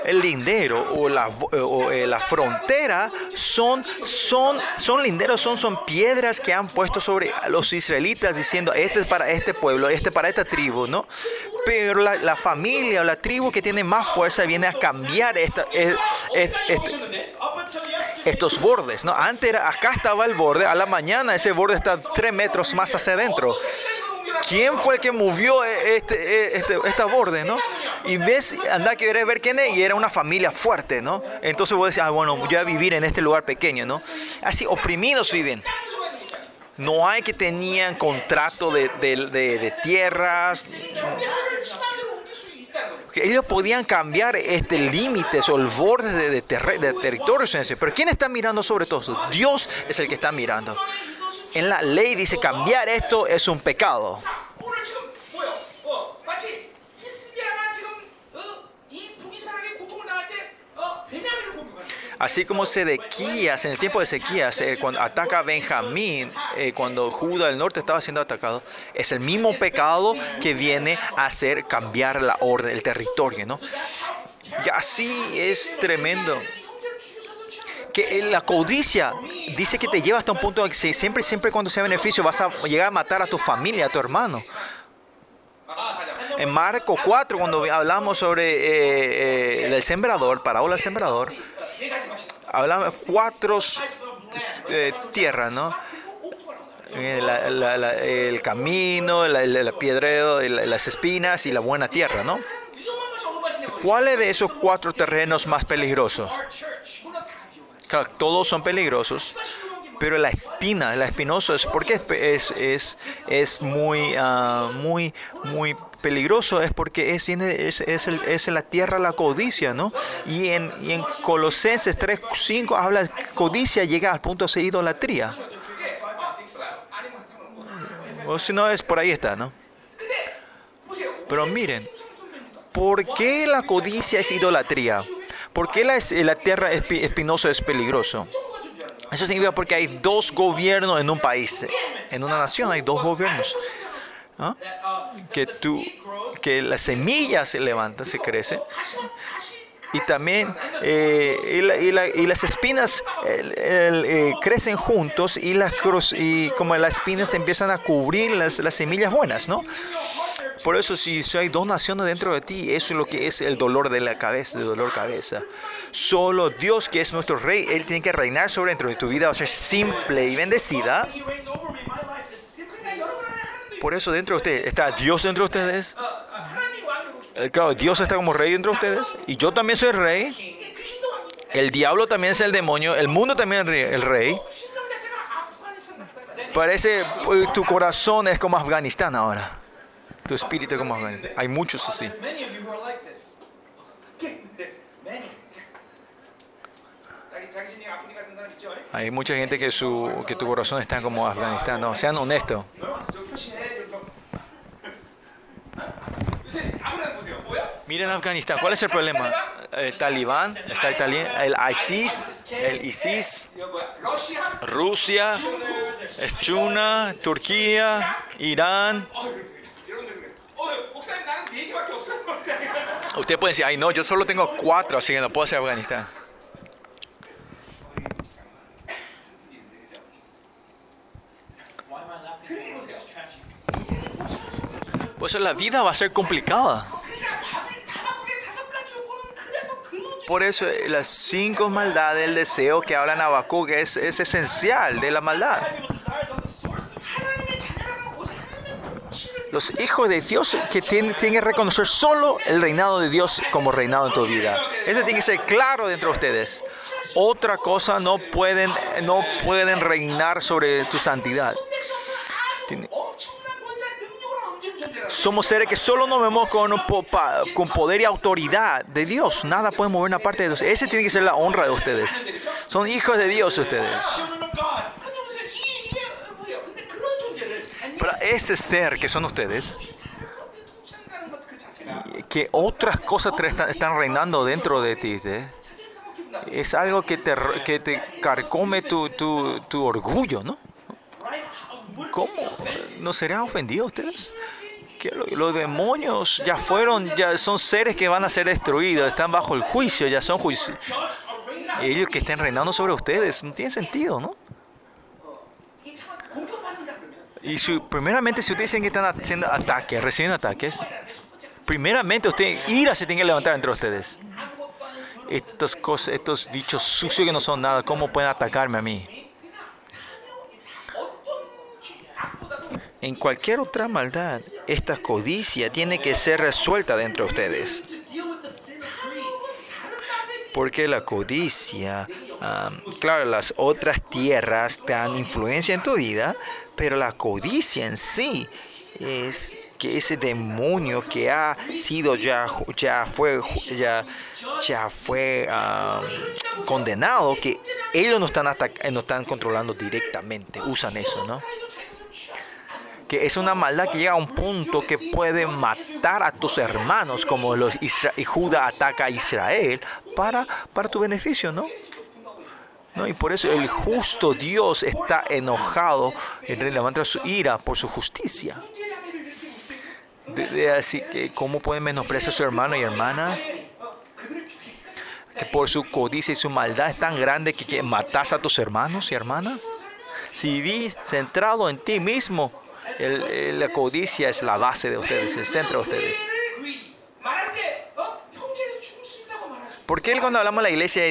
El lindero o la, o, eh, la frontera son, son, son linderos, son, son piedras que han puesto sobre los israelitas diciendo, este es para este pueblo, este es para esta tribu, ¿no? Pero la, la familia o la tribu que tiene más fuerza viene a cambiar esta, eh, eh, yesterday, estos bordes, ¿no? Antes era, acá estaba el borde, a la mañana ese borde está tres metros más hacia adentro quién fue el que movió e-, este, e-, este, estas bordes, ¿no? Y ves, anda que ver quién es, y era una familia fuerte, ¿no? Entonces vos decís, ah, bueno, yo voy a vivir en este lugar pequeño, ¿no? Así, oprimidos viven. No hay que tenían contrato de, de, de, de tierras. Ellos podían cambiar este límites o el borde de, territorios. Pero ¿quién está mirando sobre todo? Dios es el que está mirando en la ley dice cambiar esto es un pecado. Así como Sedequías, en el tiempo de Sequías, eh, cuando ataca a Benjamín, eh, cuando Judá del norte estaba siendo atacado, es el mismo pecado que viene a hacer cambiar la orden, el territorio, ¿no? Y así es tremendo que la codicia dice que te lleva hasta un punto en que siempre, siempre cuando sea beneficio vas a llegar a matar a tu familia, a tu hermano. En Marco 4, cuando hablamos sobre eh, eh, el sembrador, parábola del sembrador, hablamos cuatro eh, tierras, ¿no? El camino, el piedrero, las espinas y la buena tierra, ¿no? ¿Cuál es de esos cuatro terrenos más peligrosos? Todos son peligrosos, pero la espina, la espinosa, es porque es, es, es muy, uh, muy, muy peligroso, es porque es, es, es, el, es la tierra la codicia, ¿no? Y en, y en Colosenses 3.5 habla codicia, llega al punto de idolatría. O si no, es por ahí está, ¿no? Pero miren, ¿por qué la codicia es idolatría? ¿Por qué la, la tierra espinosa es peligroso? Eso significa porque hay dos gobiernos en un país. En una nación hay dos gobiernos. Que, tú, que la semilla se levanta, se crece. Y también eh, y, la, y, las espinas eh, crecen juntos y, las, y como las espinas empiezan a cubrir las, las semillas buenas, ¿no? Por eso si, si hay dos naciones dentro de ti, eso es lo que es el dolor de la cabeza, el dolor cabeza. Solo Dios, que es nuestro rey, Él tiene que reinar sobre dentro de tu vida, va a ser simple y bendecida. Por eso dentro de ustedes, está Dios dentro de ustedes. Eh, claro, Dios está como rey dentro de ustedes y yo también soy rey. El diablo también es el demonio, el mundo también es el rey. Parece pues, tu corazón es como Afganistán ahora tu espíritu como. Hay muchos así. Hay mucha gente que, su, que tu corazón está como Afganistán. No, sean honestos. Miren Afganistán, ¿cuál es el problema? El Talibán, está el Talibán, el ISIS, el ISIS, Rusia, China, Turquía, Irán. Usted puede decir, ay no, yo solo tengo cuatro, así que no puedo hacer Afganistán. Por eso la vida va a ser complicada. Por eso eh, las cinco maldades del deseo que habla Nabucco es, es esencial de la maldad. Hijos de Dios que tienen, que reconocer solo el reinado de Dios como reinado en tu vida. Eso tiene que ser claro dentro de ustedes. Otra cosa no pueden, no pueden reinar sobre tu santidad. Somos seres que solo nos vemos con, con poder y autoridad de Dios. Nada puede mover una parte de Dios. Esa tiene que ser la honra de ustedes. Son hijos de Dios ustedes. Pero ese ser que son ustedes, que otras cosas están, reinando dentro de ti, ¿sí? es algo que te, que te carcome tu, tu, tu orgullo, ¿no? ¿Cómo? ¿No serán ofendidos ustedes? Que los demonios ya fueron, ya son seres que van a ser destruidos, están bajo el juicio, ya son juicios. Ellos que estén reinando sobre ustedes, no tiene sentido, ¿no? Y su, primeramente, si ustedes dicen que están haciendo ataques, recibiendo ataques, primeramente ustedes ira se tiene que levantar entre ustedes. Estos, cosas, estos dichos sucios que no son nada, ¿cómo pueden atacarme a mí? En cualquier otra maldad, esta codicia tiene que ser resuelta dentro de ustedes. Porque la codicia, um, claro, las otras tierras te dan influencia en tu vida, pero la codicia en sí es que ese demonio que ha sido ya, ya fue, ya, ya fue ah, condenado, que ellos no están, atac- no están controlando directamente, usan eso, ¿no? que es una maldad que llega a un punto que puede matar a tus hermanos, como los Isra- y Judá ataca a Israel, para, para tu beneficio, ¿no? ¿No? Y por eso el justo Dios está enojado, en levanta su ira por su justicia. De, de así que, ¿cómo pueden menospreciar a su hermano y hermanas? Que por su codicia y su maldad es tan grande que, matas a tus hermanos y hermanas. Si vivís centrado en ti mismo, la codicia es la base de ustedes, el centro de ustedes. Porque él cuando hablamos de la iglesia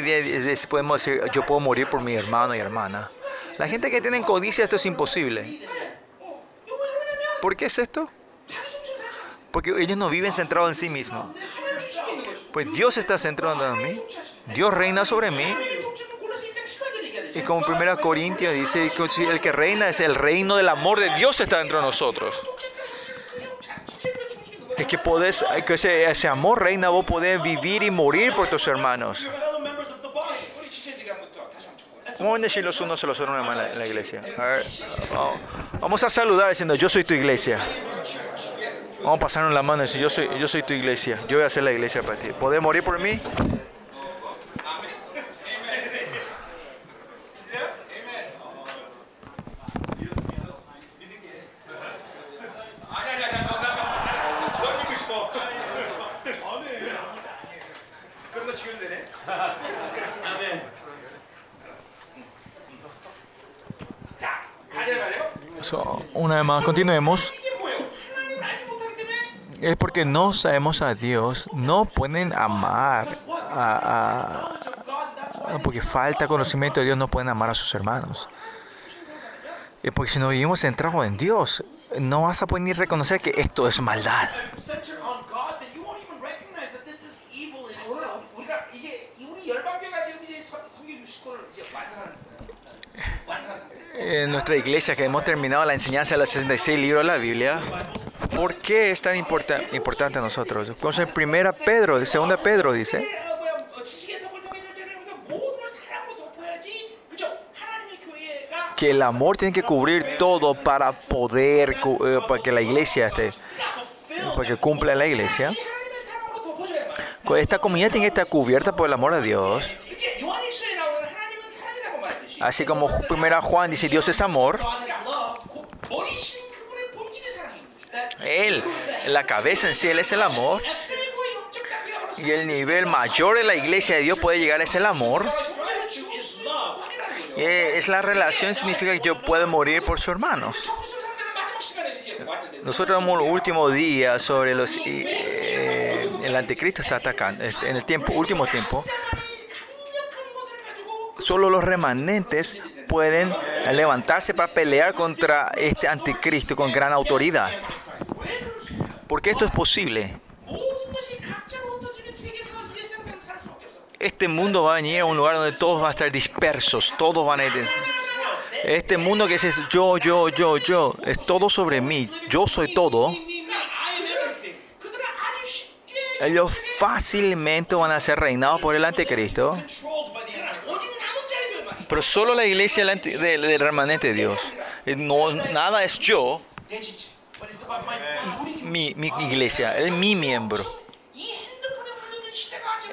podemos decir, yo puedo morir por mi hermano y hermana? La gente que tiene codicia esto es imposible. ¿Por qué es esto? Porque ellos no viven centrados en sí mismos. Pues Dios está centrado en mí. Dios reina sobre mí. Y como 1 Corintios dice, el que reina es el reino del amor de Dios está dentro de nosotros. Es que, podés, que ese, amor reina, vos podés vivir y morir por tus hermanos. ¿Cómo a decir los unos a los otros en la, en la iglesia? Vamos, a saludar diciendo, yo soy tu iglesia. Vamos a pasarnos la mano y decir, yo soy, yo soy tu iglesia. Yo voy a hacer la iglesia para ti. ¿Podés morir por mí? So, una vez más, continuemos. Es porque no sabemos a Dios, no pueden amar a, a, porque falta conocimiento de Dios, no pueden amar a sus hermanos. Es porque si no vivimos centrados en Dios, no vas a poder ni reconocer que esto es maldad. en nuestra iglesia que hemos terminado la enseñanza de los 66 libros de la Biblia, ¿por qué es tan importa, importante a nosotros? Entonces, primera Pedro, segunda Pedro dice, que el amor tiene que cubrir todo para poder, eh, para que la iglesia esté, para que cumpla la iglesia. Esta comunidad tiene que estar cubierta por el amor a Dios. Así como primera Juan dice, Dios es amor. Él, la cabeza en sí, Él es el amor. Y el nivel mayor de la iglesia de Dios puede llegar es el amor. Eh, es la relación, significa que yo puedo morir por sus hermanos. Nosotros vemos el último día sobre los... Eh, el anticristo está atacando, en el tiempo, último tiempo, Solo los remanentes pueden levantarse para pelear contra este anticristo con gran autoridad. Porque esto es posible. Este mundo va a venir a un lugar donde todos van a estar dispersos, todos van a ir. Este mundo que es yo, yo, yo, yo, es todo sobre mí, yo soy todo. Ellos fácilmente van a ser reinados por el anticristo. Pero solo la iglesia del remanente de Dios. Eh, no, nada es yo. Mi, iglesia, es mi miembro.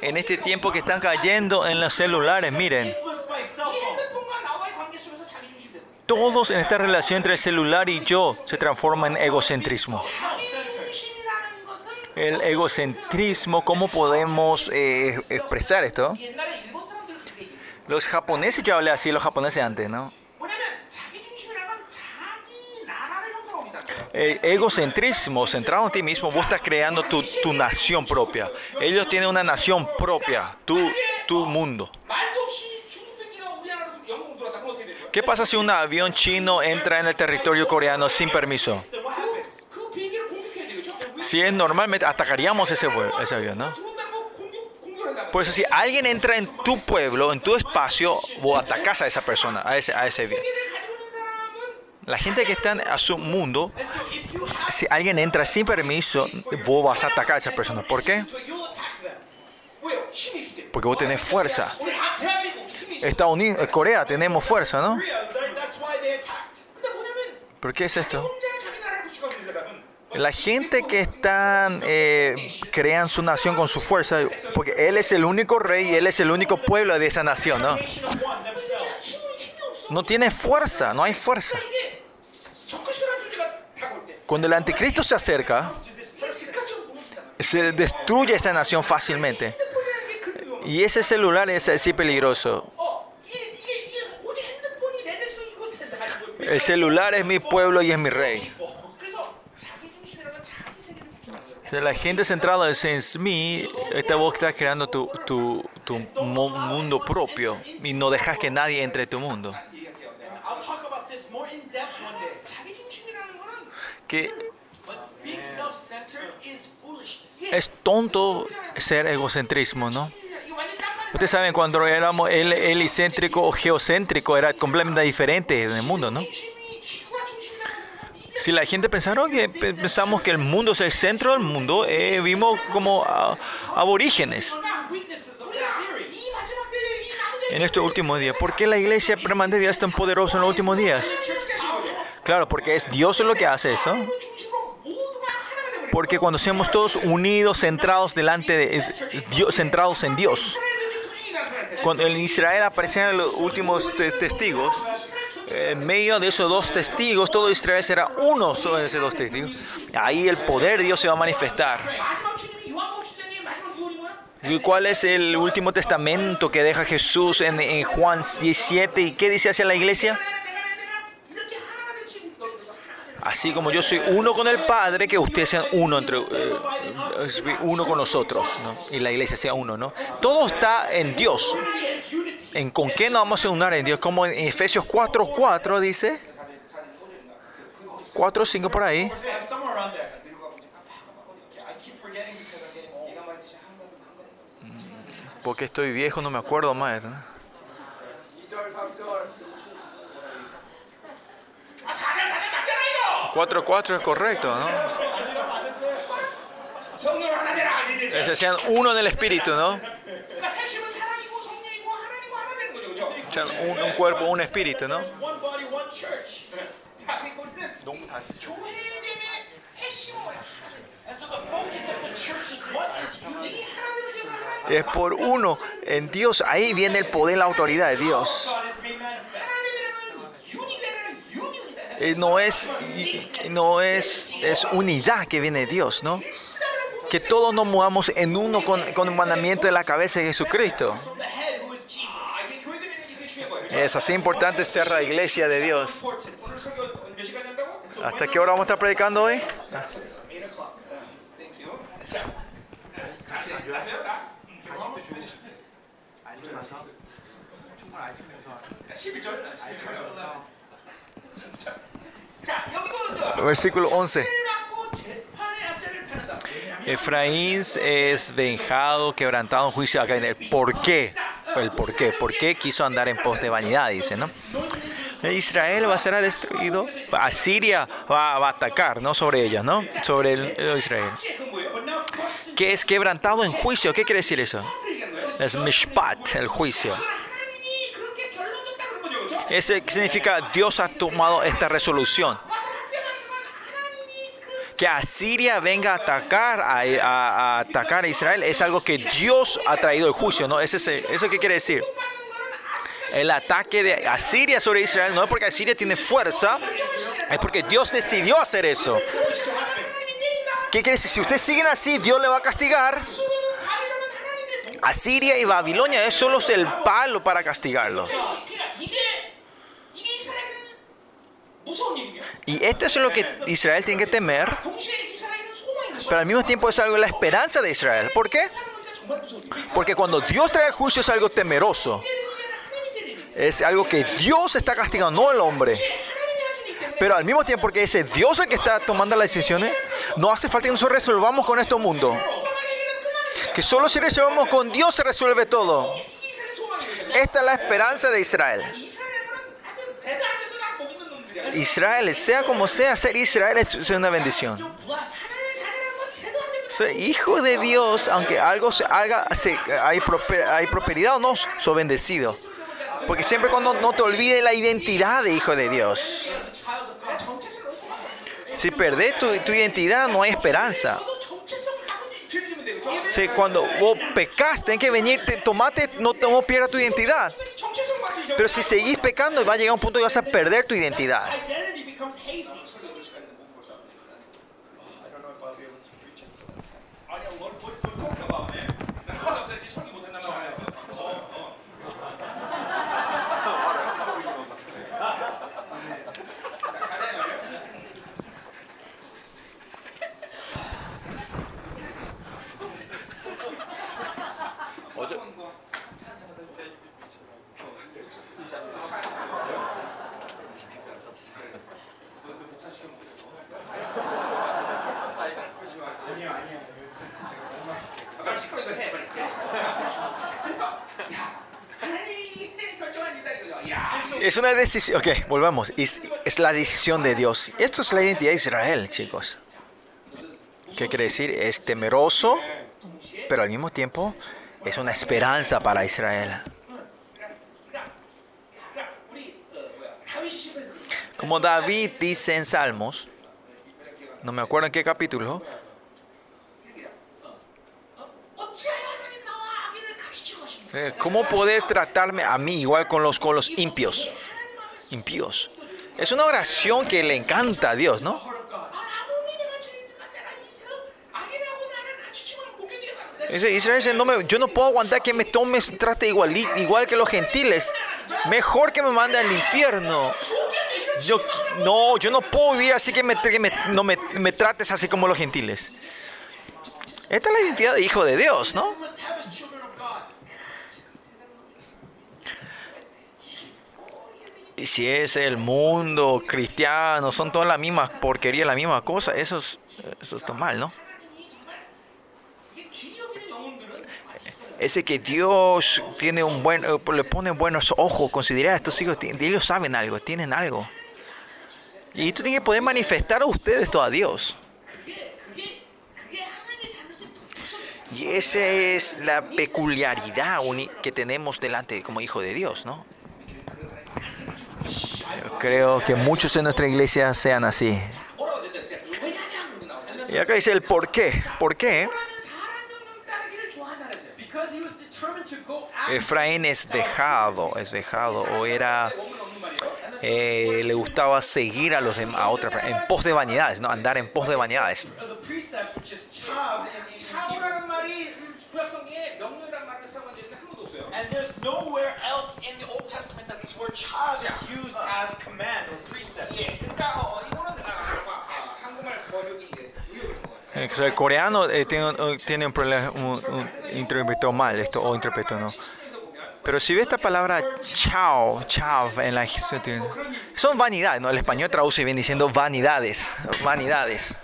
En este tiempo que están cayendo en los celulares, miren. Todos en esta relación entre el celular y yo se transforma en egocentrismo el egocentrismo, ¿cómo podemos eh, expresar esto? Los japoneses, yo hablé así los japoneses antes, ¿no? El egocentrismo, centrado en ti mismo, vos estás creando tu, tu, nación propia. Ellos tienen una nación propia, tu, tu mundo. ¿Qué pasa si un avión chino entra en el territorio coreano sin permiso? Si es normalmente, atacaríamos ese, ese avión, ¿no? Por eso si alguien entra en tu pueblo, en tu espacio, vos atacás a esa persona, a ese, a ese bien. La gente que está a su mundo, si alguien entra sin permiso, vos vas a atacar a esa persona. ¿Por qué? Porque vos tenés fuerza. Estados Unidos, eh, Corea, tenemos fuerza, ¿no? ¿Por qué es esto? La gente que están, eh, crean su nación con su fuerza, porque Él es el único rey y Él es el único pueblo de esa nación, ¿no? No tiene fuerza, no hay fuerza. Cuando el anticristo se acerca, se destruye esta nación fácilmente. Y ese celular es así peligroso. El celular es mi pueblo y es mi rey. la gente centrada en mí, esta vos estás creando tu, tu, tu mundo propio y no dejas que nadie entre tu mundo. Que es tonto ser egocentrismo, ¿no? Ustedes saben, cuando éramos helicéntrico o geocéntrico, era completamente diferente en el mundo, ¿no? Si la gente pensaron que pensamos que el mundo es el centro del mundo, eh, vimos como a, aborígenes en estos últimos días. ¿Por qué la iglesia permanente es tan poderosa en los últimos días? Claro, porque es Dios lo que hace eso. Porque cuando seamos todos unidos, centrados delante de Dios, centrados en Dios. Cuando en Israel aparecen los últimos testigos, en medio de esos dos testigos, todo Israel será uno sobre esos dos testigos. Ahí el poder de Dios se va a manifestar. ¿Y cuál es el último testamento que deja Jesús en, Juan 17? ¿Y qué dice hacia la iglesia? Así como yo soy uno con el Padre, que ustedes sean uno entre eh, uno con nosotros, ¿no? Y la iglesia sea uno, ¿no? Todo está en Dios en con qué nos vamos a unir en Dios, como en Efesios 4, 4 dice, 4, 5 por ahí. Mm, porque estoy viejo, no me acuerdo más. ¿no? Cuatro, cuatro es correcto, ¿no? Entonces sean uno en el espíritu, ¿no? un, cuerpo, un espíritu, ¿no? Es por uno, en Dios, ahí viene el poder, la autoridad de Dios. No es, no es, es unidad que viene de Dios, ¿no? Que todos nos movamos en uno con, con el mandamiento de la cabeza de Jesucristo. Es así importante ser la iglesia de Dios. ¿Hasta qué hora vamos a estar predicando hoy? Versículo 11. Efraín es venjado, quebrantado en juicio. Acá viene el por qué. El por qué. ¿Por qué quiso andar en pos de vanidad? Dice, ¿no? Israel va a ser destruido. Asiria va, va a atacar, ¿no? Sobre ellos, ¿no? Sobre el, Israel. ¿Qué es quebrantado en juicio? ¿Qué quiere decir eso? Es mishpat, el juicio. Ese significa Dios ha tomado esta resolución que Asiria venga a atacar a, a, atacar a Israel es algo que Dios ha traído el juicio, ¿no? ¿Es ese, ¿Eso qué quiere decir? El ataque de Asiria sobre Israel no es porque Asiria tiene fuerza, es porque Dios decidió hacer eso. ¿Qué quiere decir? Si ustedes siguen así, Dios le va a castigar. Asiria y Babilonia es solo el palo para castigarlos. Y esto es lo que Israel tiene que temer, pero al mismo tiempo es algo la esperanza de Israel. ¿Por qué? Porque cuando Dios trae el juicio es algo temeroso. Es algo que Dios está castigando, no el hombre. Pero al mismo tiempo porque ese Dios el que está tomando las decisiones, no hace falta que nosotros resolvamos con este mundo. Que solo si resolvemos con Dios se resuelve todo. Esta es la esperanza de Israel. Israel, sea como sea, ser Israel es una bendición. Soy hijo de Dios, aunque algo se haga, se, hay, prosperidad o no, soy bendecido. Porque siempre cuando no te olvides la identidad de hijo de Dios. Si perdés tu, tu identidad, no hay esperanza. Sí, cuando vos pecas, tenés que venir, te, tomate, no, no pierdas tu identidad. Pero si seguís pecando, va a llegar un punto que vas a perder tu identidad. una decisión. Ok, volvamos. Es, es, la decisión de Dios. Esto es la identidad de Israel, chicos. ¿Qué quiere decir? Es temeroso, pero al mismo tiempo es una esperanza para Israel. Como David dice en Salmos, no me acuerdo en qué capítulo, eh, ¿Cómo podés tratarme a mí igual con los, con los impios? impíos. Es una oración que le encanta a Dios, ¿no? Dice, Israel dice, no me, yo no puedo aguantar que me tomes trate igual, igual que los gentiles. Mejor que me mande al infierno. Yo, no, yo no puedo vivir así que, me, que me, no me, me trates así como los gentiles. Esta es la identidad de hijo de Dios, ¿no? si es el mundo cristiano, son todas las mismas porquerías, la misma cosa, eso, es, eso está mal, ¿no? Ese que Dios tiene un buen, eh, le pone buenos ojos, considera a estos hijos, ellos saben algo, tienen algo. Y tú tienes que poder manifestar a ustedes todo a Dios. Y esa es la peculiaridad que tenemos delante como hijo de Dios, ¿no? Creo que muchos en nuestra iglesia sean así. Y acá dice el por qué. ¿Por qué? Efraín es dejado, es dejado, o era, eh, le gustaba seguir a los demás, a otras, en pos de vanidades, ¿no? Andar en pos de vanidades. And there's nowhere else in the Old Testament that this word chav is used as command or precepts. 예, 그러니까 어, 이거는 아, 아, 아, 한국말 번역이 예, 의욕인 것 같아요. Eh, o sea, el coreano eh, tiene, un- tiene un problema, un- un- interpretó mal esto, o interpretó no. 성경에서 보면 Pero si ve esta palabra chao, chao en la son vanidades, ¿no? El español traduce bien diciendo vanidades, vanidades.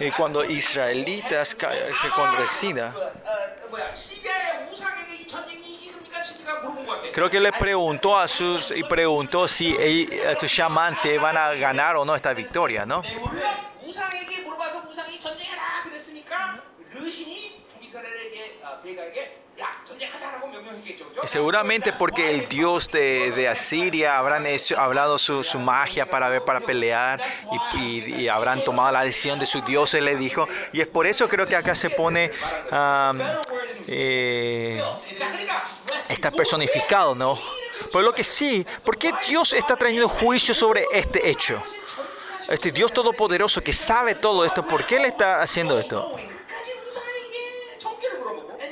eh, cuando israelitas eh, se congresida, creo que le preguntó a sus y preguntó si a sus chamán van a ganar o no esta victoria, ¿no? Seguramente porque el dios de, de Asiria habrán hecho, hablado su, su, magia para ver para pelear y, habrán tomado la decisión de su dios, se le dijo. Y es por eso creo que acá se pone um, está personificado, ¿no? Por lo que sí, ¿por qué Dios está trayendo juicio sobre este hecho? Este Dios todopoderoso que sabe todo esto, ¿por qué le está haciendo esto?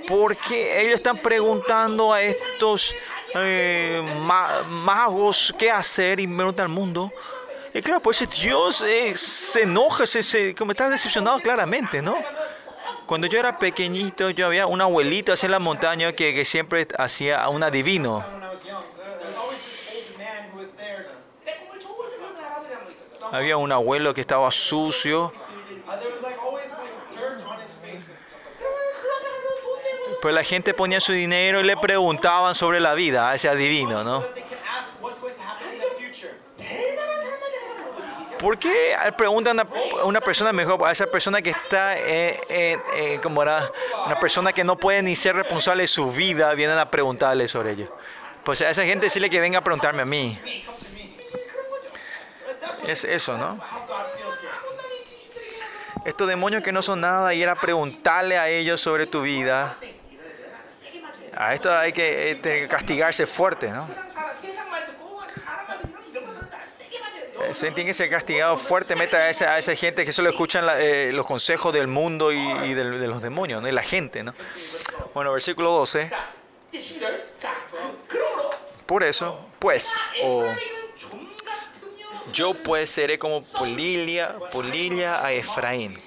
porque ellos están preguntando a estos eh, ma magos qué hacer y preguntan al mundo. Y claro, pues Dios eh, se enoja, se, se, como está decepcionado claramente, ¿no? Cuando yo era pequeñito, yo había un abuelito así en la montaña que, que siempre hacía un adivino. Había un abuelo que estaba sucio Pero la gente ponía su dinero y le preguntaban sobre la vida a ese adivino, ¿no? ¿Por qué preguntan a una, una, persona mejor, a esa persona que está, eh, eh, eh, como era, una persona que no puede ni ser responsable de su vida, vienen a preguntarle sobre ello? Pues a esa gente decirle que venga a preguntarme a mí. Es eso, ¿no? Estos demonios que no son nada y era preguntarle a ellos sobre tu vida. A esto hay que eh, castigarse fuerte, ¿no? Eh, se tiene que ser castigado fuertemente a a esa gente que solo escuchan eh, los consejos del mundo y, de, los demonios, ¿no? Y la gente, ¿no? Bueno, versículo 12. Por eso, pues, yo pues seré como polilla, polilla a Efraín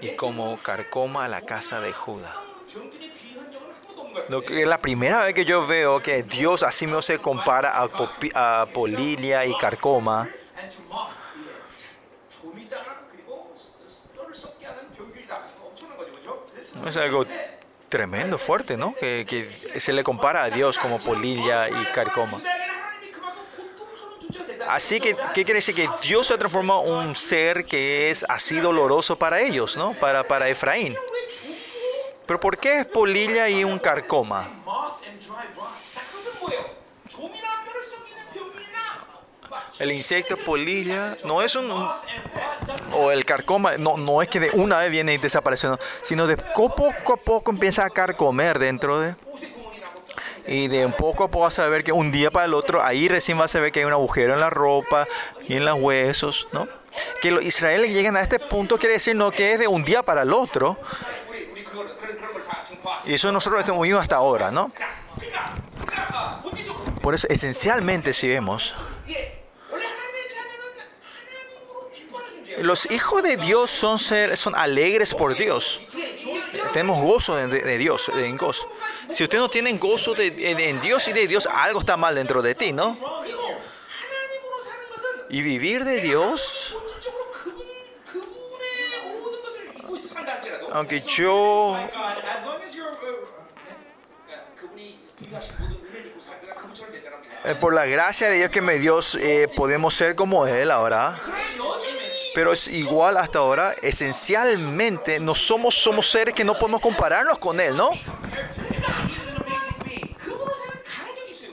y como carcoma a la casa de Judá. No, es la primera vez que yo veo que Dios así mismo se compara a, popi, a polilia y carcoma. Es algo tremendo, fuerte, ¿no? Que, que se le compara a Dios como polilla y carcoma. Así que, ¿qué quiere decir? Que Dios se transforma en un ser que es así doloroso para ellos, ¿no? Para, para Efraín. Pero ¿por qué es polilla y un carcoma? El insecto polilla no es un, o el carcoma no no es que de una vez viene y desaparece, no, sino de poco a poco empieza a carcomer dentro de y de un poco a poco vas a ver que un día para el otro ahí recién vas a ver que hay un agujero en la ropa y en los huesos, ¿no? Que los israelíes llegan a este punto quiere decir no que es de un día para el otro, y eso nosotros estamos viviendo hasta ahora, ¿no? Por eso, esencialmente, si vemos, los hijos de Dios son, ser, son alegres por Dios. Tenemos gozo de, de Dios, en gozo. Si usted no tiene gozo de, de, en Dios y de Dios, algo está mal dentro de ti, ¿no? Y vivir de Dios, aunque yo eh, por la gracia de Dios que me dio, eh, podemos ser como Él ahora. Pero es igual hasta ahora, esencialmente, no somos, somos seres que no podemos compararnos con Él, ¿no?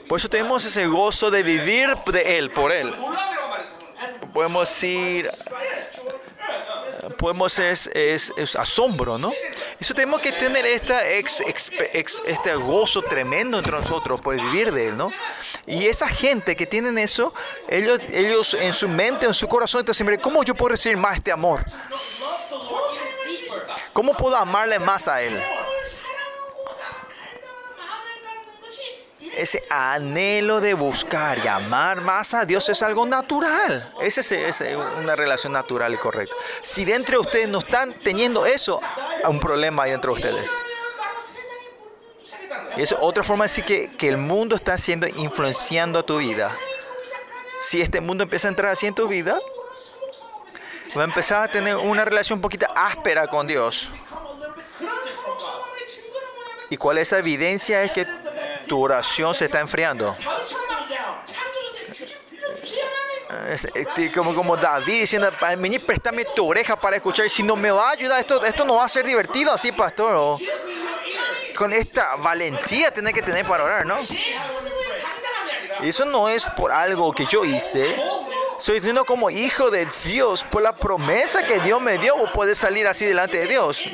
Por eso tenemos ese gozo de vivir de Él, por Él. Podemos ir podemos es, es, es asombro, ¿no? Eso tenemos que tener esta ex- expe- ex- este gozo tremendo entre nosotros por vivir de Él, ¿no? Y esa gente que tienen eso, ellos, ellos en su mente, en su corazón, están siempre, ¿cómo yo puedo recibir más este amor? ¿Cómo puedo amarle más a Él? ese anhelo de buscar y amar más a Dios es algo natural. Esa es, eh, una relación natural y correcta. Si dentro de ustedes no están teniendo eso, hay un problema hay dentro de ustedes. Y es otra forma de decir que, que el mundo está siendo influenciando a tu vida. Si este mundo empieza a entrar así en tu vida, va a empezar a tener una relación un poquito áspera con Dios. ¿Y cuál es esa evidencia? Es que tu oración se está enfriando. Este, como, como David diciendo, vení, préstame tu oreja para escuchar. Si no me va a ayudar, esto, esto no va a ser divertido así, pastor. Con esta valentía tiene que tener para orar, ¿no? Y Eso no es por algo que yo hice. Soy uno como hijo de Dios por la promesa que Dios me dio. Puedes salir así delante de Dios.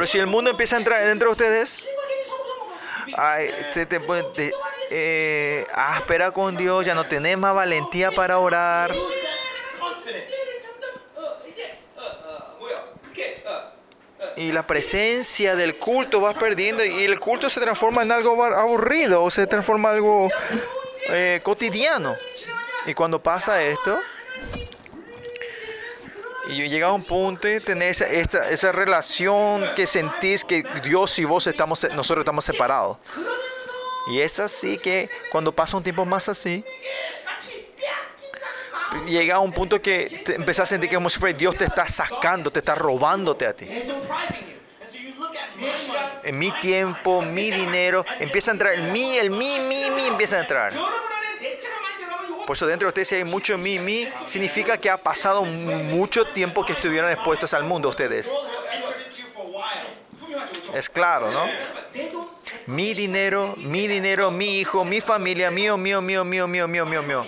Pero si el mundo empieza a entrar dentro de ustedes, ay, se te puede, eh, ah, con Dios, ya no tenés más valentía para orar. Y la presencia del culto vas perdiendo y el culto se transforma en algo aburrido o se transforma en algo eh, cotidiano. Y cuando pasa esto, y yo llegaba a un punto y tener esa, esa, esa, relación que sentís que Dios y vos estamos, nosotros estamos separados. Y es así que cuando pasa un tiempo más así, llega a un punto que empezás a sentir que como si fuera Dios te está sacando, te está robándote a ti. En mi tiempo, mi dinero, empieza a entrar el mí, el mí, mi, mi, empieza a entrar. Por eso dentro de ustedes si hay mucho mi, mi, significa que ha pasado mucho tiempo que estuvieron expuestos al mundo ustedes. Es claro, ¿no? Mi dinero, mi dinero, mi hijo, mi familia, mío, mío, mío, mío, mío, mío, mío, mío.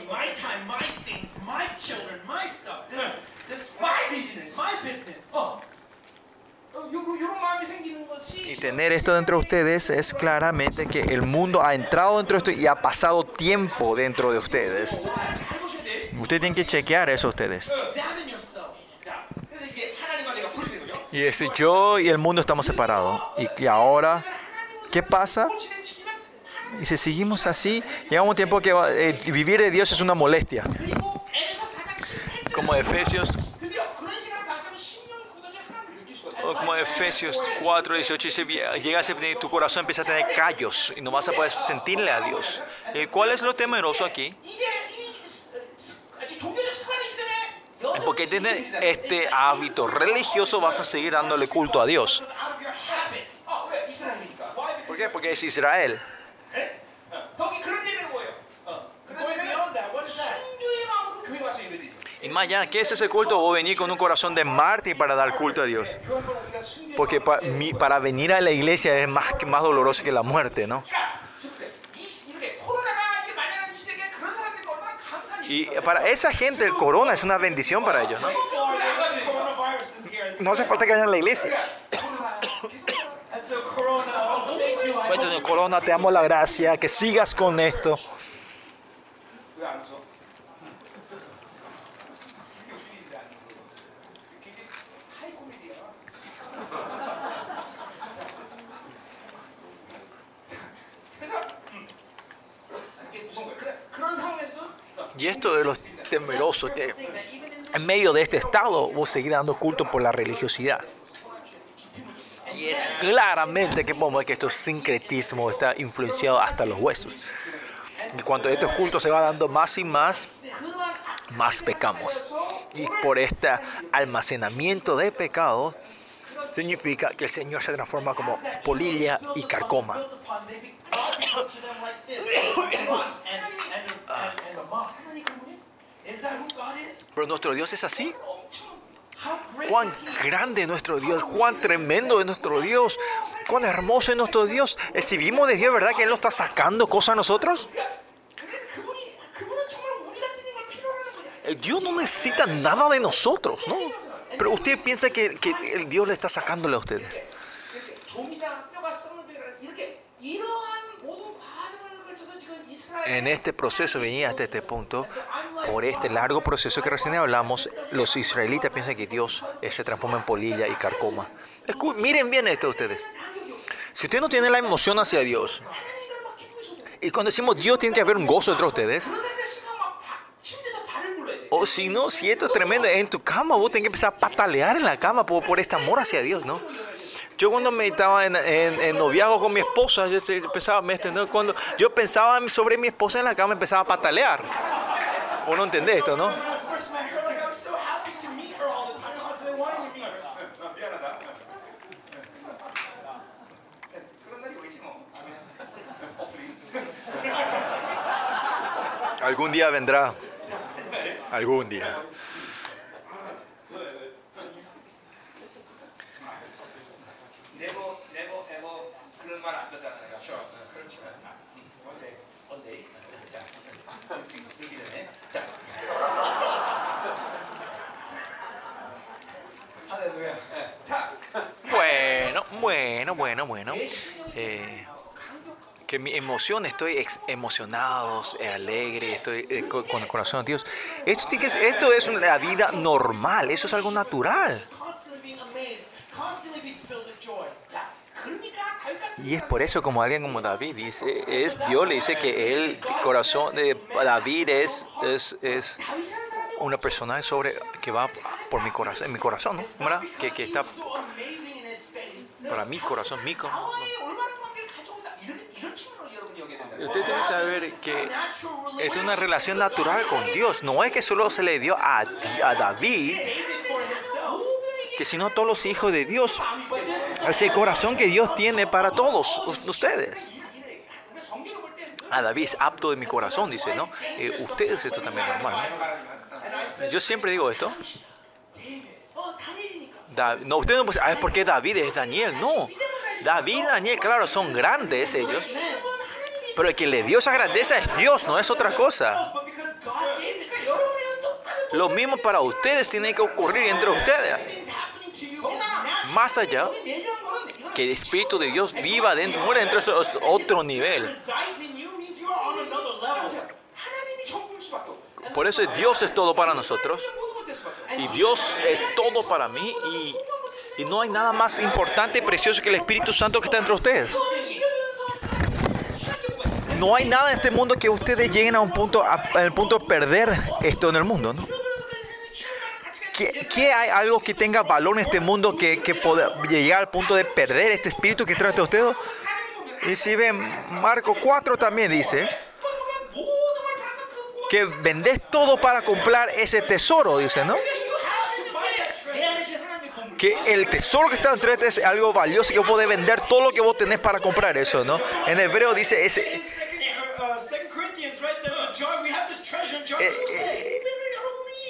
y tener esto dentro de ustedes es claramente que el mundo ha entrado dentro de esto y ha pasado tiempo dentro de ustedes. Ustedes tienen que chequear eso ustedes. Y es yo y el mundo estamos separados. Y, y ahora, ¿qué pasa? Y si seguimos así, llega un tiempo que eh, vivir de Dios es una molestia. Como Efesios como Efesios 4, 18 dice, llegas a tu corazón empieza a tener callos y no vas a poder sentirle a Dios. ¿Cuál es lo temeroso aquí? Porque tienes este hábito religioso, vas a seguir dándole culto a Dios. ¿Por qué? Porque es Israel. Y más allá, ¿qué es ese culto? Vos venir con un corazón de mártir para dar culto a Dios. Porque para, venir a la iglesia es más, más doloroso que la muerte, ¿no? Y para esa gente el corona es una bendición para ellos, ¿no? No hace falta que vayan a la iglesia. corona, te amo la gracia, que sigas con esto. Y esto de los temerosos, que en medio de este estado vos seguís dando culto por la religiosidad. Y es claramente que ver que esto sincretismo está influenciado hasta los huesos. Y cuando estos cultos se va dando más y más, más pecamos. Y por este almacenamiento de pecados, significa que el Señor se transforma como polilla y carcoma. Pero nuestro Dios es así. Cuán grande es nuestro Dios, cuán tremendo es nuestro Dios, cuán hermoso es nuestro Dios. Eh, Recibimos de Dios, ¿verdad? Que Él nos está sacando cosas a nosotros. Eh, Dios no necesita nada de nosotros, ¿no? Pero usted piensa que, que Dios le está sacándole a ustedes. En este proceso venía hasta este punto, por este largo proceso que recién hablamos, los israelitas piensan que Dios se transforma en polilla y carcoma. Escu miren bien esto ustedes. Si usted no tiene la emoción hacia Dios, y cuando decimos Dios tiene que haber un gozo entre ustedes, o si no, si esto es tremendo, en tu cama vos tenés que empezar a patalear en la cama por, por este amor hacia Dios, ¿no? Yo cuando me estaba en, en, en, noviazgo con mi esposa, yo pensaba, me extendó, cuando yo pensaba sobre mi esposa en la cama, empezaba a patalear. ¿O no entendés esto, no? Algún día vendrá algún día. Bueno, bueno, bueno, bueno que mi emoción, estoy emocionado, eh, alegre, estoy eh, con, con, el corazón a Dios. Esto, esto es la vida normal, eso es algo natural. Y es por eso como alguien como David dice, es Dios le dice que el corazón de David es, es, es una persona sobre que va por mi corazón, mi corazón, ¿no? Que, que está para mi corazón, mi corazón usted tiene que saber que es una relación natural con Dios. No es que solo se le dio a, a David, que sino a todos los hijos de Dios. Ese corazón que Dios tiene para todos ustedes. A David es apto de mi corazón, dice, ¿no? Eh, ustedes esto también es normal. Yo siempre digo esto. Da, no, ustedes no pueden ah, es porque David es Daniel, no. David y Daniel, claro, son grandes ellos, pero el que le dio esa es Dios, no es otra cosa. Lo mismo para ustedes tiene que ocurrir entre ustedes. Más allá, que el Espíritu de Dios viva dentro, muera dentro, eso es otro nivel. Por eso Dios es todo para nosotros. Y Dios es todo para mí. Y, y no hay nada más importante y precioso que el Espíritu Santo que está entre ustedes. No hay nada en este mundo que ustedes lleguen a un punto, al punto de perder esto en el mundo, ¿no? ¿Qué, qué hay algo que tenga valor en este mundo que, que pueda llegar al punto de perder este espíritu que trae de ustedes? Y si ven, Marco 4 también dice que vendés todo para comprar ese tesoro, dice, ¿no? que el tesoro que está entre es algo valioso que vos podés vender todo lo que vos tenés para comprar eso, ¿no? En hebreo dice ese,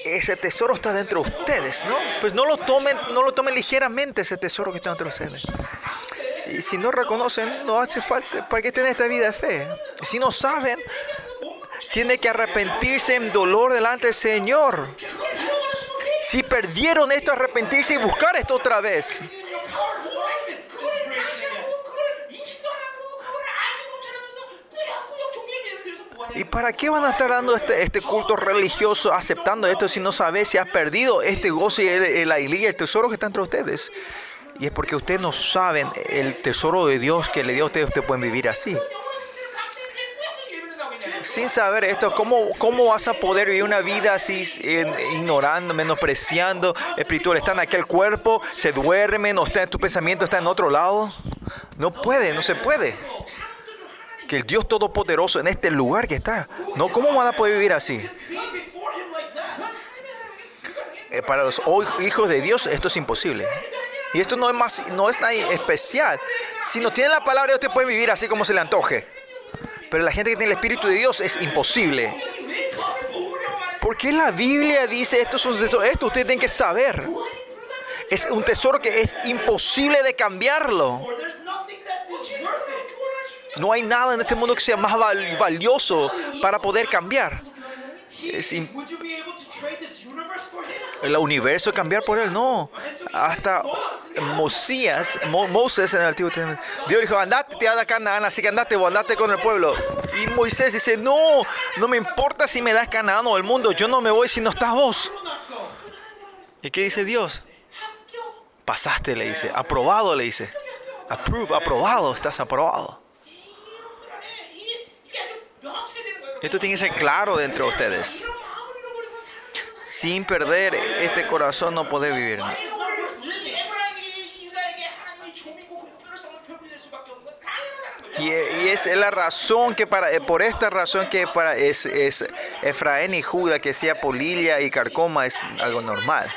ese tesoro está dentro de ustedes, ¿no? Pues no lo tomen, no lo tomen ligeramente ese tesoro que está dentro de ustedes. Y si no reconocen, no hace falta, ¿para qué tener esta vida de fe? Si no saben, tiene que arrepentirse en dolor delante del Señor. Si perdieron esto, arrepentirse y buscar esto otra vez. ¿Y para qué van a estar dando este, este culto religioso aceptando esto si no sabes si has perdido este gozo y la alegría, el tesoro que está entre ustedes? Y es porque ustedes no saben el tesoro de Dios que le dio a ustedes, ustedes pueden vivir así. Sin saber esto, ¿cómo, cómo vas a poder vivir una vida así, ignorando, menospreciando espiritual? Está en aquel cuerpo, se duermen, o está, tu pensamiento está en otro lado. No puede, no se puede. Que el Dios Todopoderoso en este lugar que está. No, ¿cómo van a poder vivir así? Eh, para los hijos de Dios esto es imposible. Y esto no es más, no es nada especial. Si no tienen la palabra, ustedes pueden vivir así como se le antoje. Pero la gente que tiene el Espíritu de Dios es imposible. ¿Por qué la Biblia dice esto es un tesoro? Esto ustedes tienen que saber. Es un tesoro que es imposible de cambiarlo. No hay nada en este mundo que sea más val- valioso para poder cambiar. El universo cambiar por él, no. Hasta Mosías, Mo- Moses en el Antiguo Testamento, Dios dijo, andate, te da Canaán, así que andate o andate con el pueblo. Y Moisés dice, no, no me importa si me das Canaán o el mundo, yo no me voy si no estás vos. ¿Y qué dice Dios? Pasaste, le dice, aprobado, le dice. Approve, aprobado, estás aprobado. Esto tiene que ser claro dentro de ustedes. Sin perder este corazón no poder vivir. Y, y es la razón que para, eh, por esta razón que para es, es Efraín y Judá, que sea polilla y carcoma, es algo normal.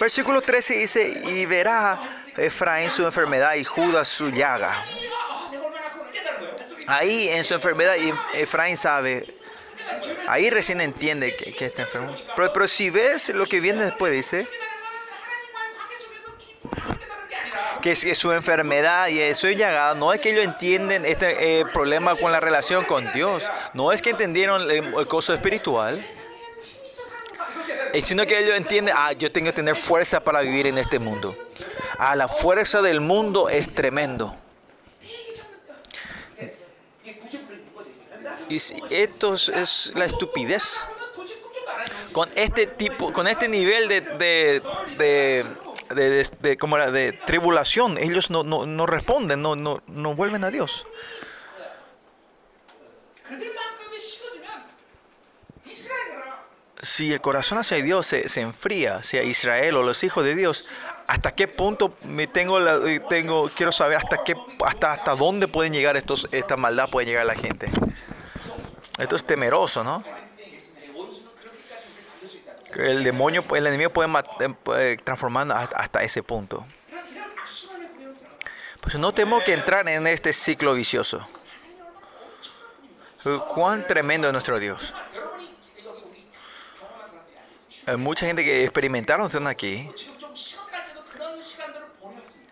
Versículo 13 dice, y verá Efraín su enfermedad y Judá su llaga. Ahí en su enfermedad y Efraín sabe, ahí recién entiende que, está enfermo. Pero, si ves lo que viene después, dice, que es que su enfermedad y su llagada no es que ellos entienden este eh, problema con la relación con Dios, no es que entendieron el, el coso espiritual, eh, sino que ellos entienden, ah, yo tengo que tener fuerza para vivir en este mundo. Ah, la fuerza del mundo es tremendo. Y esto es, la estupidez. Con este tipo, con este nivel de, de, de- de- ¿cómo era? de tribulación, ellos no, no, no responden, no, no, no vuelven a Dios. Si el corazón hacia Dios se, se enfría, sea Israel o los hijos de Dios, ¿hasta qué punto me tengo, la, tengo quiero saber hasta qué, hasta, hasta dónde pueden llegar estos, esta maldad puede llegar a la gente? Esto es temeroso, ¿no? El demonio, el enemigo puede, eh, puede transformar hasta, ese punto. Pues no tenemos que entrar en este ciclo vicioso. Cuán tremendo es nuestro Dios. Hay mucha gente que experimentaron aquí.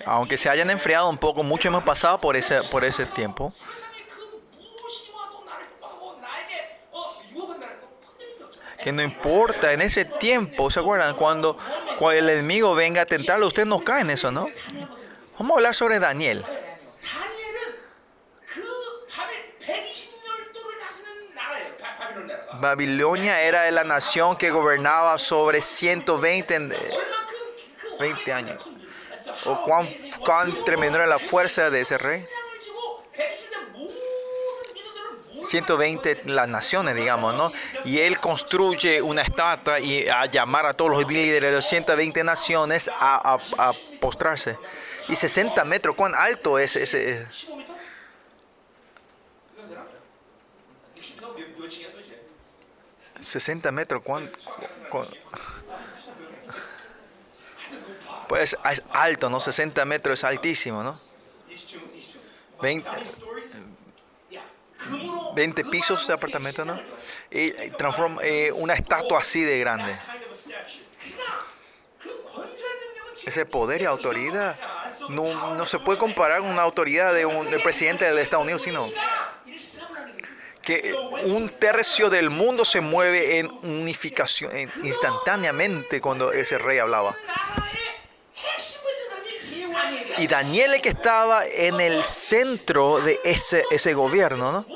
Aunque se hayan enfriado un poco, mucho hemos pasado por ese, por ese tiempo. que no importa en ese tiempo, ¿se acuerdan? Cuando, cuando el enemigo venga a tentarlo, usted no cae en eso, ¿no? Vamos a hablar sobre Daniel. Babilonia era la nación que gobernaba sobre 120 20 años. O cuán, cuán tremenda era la fuerza de ese rey. 120 las naciones, digamos, ¿no? Y él construye una estatua y a llamar a todos los líderes de las 120 naciones a, a, postrarse. Y 60 metros, ¿cuán alto es ese? Es? ¿60 metros? ¿cuán, ¿Cuán? Pues es alto, ¿no? 60 metros es altísimo, ¿no? 20, 20 pisos de apartamento, ¿no? Y eh, transforma eh, una estatua así de grande. Ese poder y autoridad no, no se puede comparar con una autoridad de un, del presidente de Estados Unidos, sino que un tercio del mundo se mueve en unificación instantáneamente cuando ese rey hablaba. Y Daniel que estaba en el centro de ese, ese gobierno, ¿no?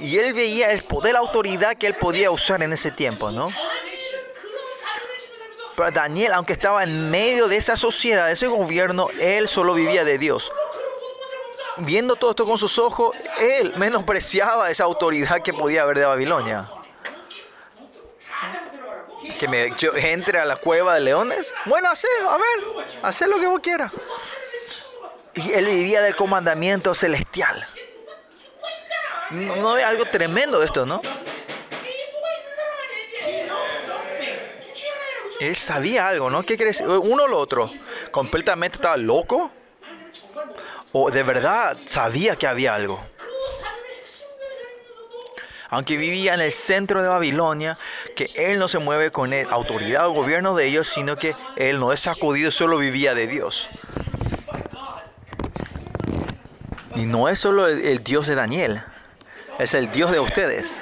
Y él veía el poder, la autoridad que él podía usar en ese tiempo, ¿no? Pero Daniel, aunque estaba en medio de esa sociedad, de ese gobierno, él solo vivía de Dios. Viendo todo esto con sus ojos, él menospreciaba esa autoridad que podía haber de Babilonia. Que me entre a la cueva de leones. Bueno, hace, a ver, haz lo que vos quieras. Él vivía del comandamiento celestial. No, es algo tremendo esto, ¿no? Él sabía algo, ¿no? ¿Qué crees? Uno o lo otro. Completamente estaba loco. O de verdad sabía que había algo. Aunque vivía en el centro de Babilonia, que él no se mueve con el autoridad o gobierno de ellos, sino que él no es sacudido, solo vivía de Dios. Y no es solo el, Dios de Daniel, es el Dios de ustedes.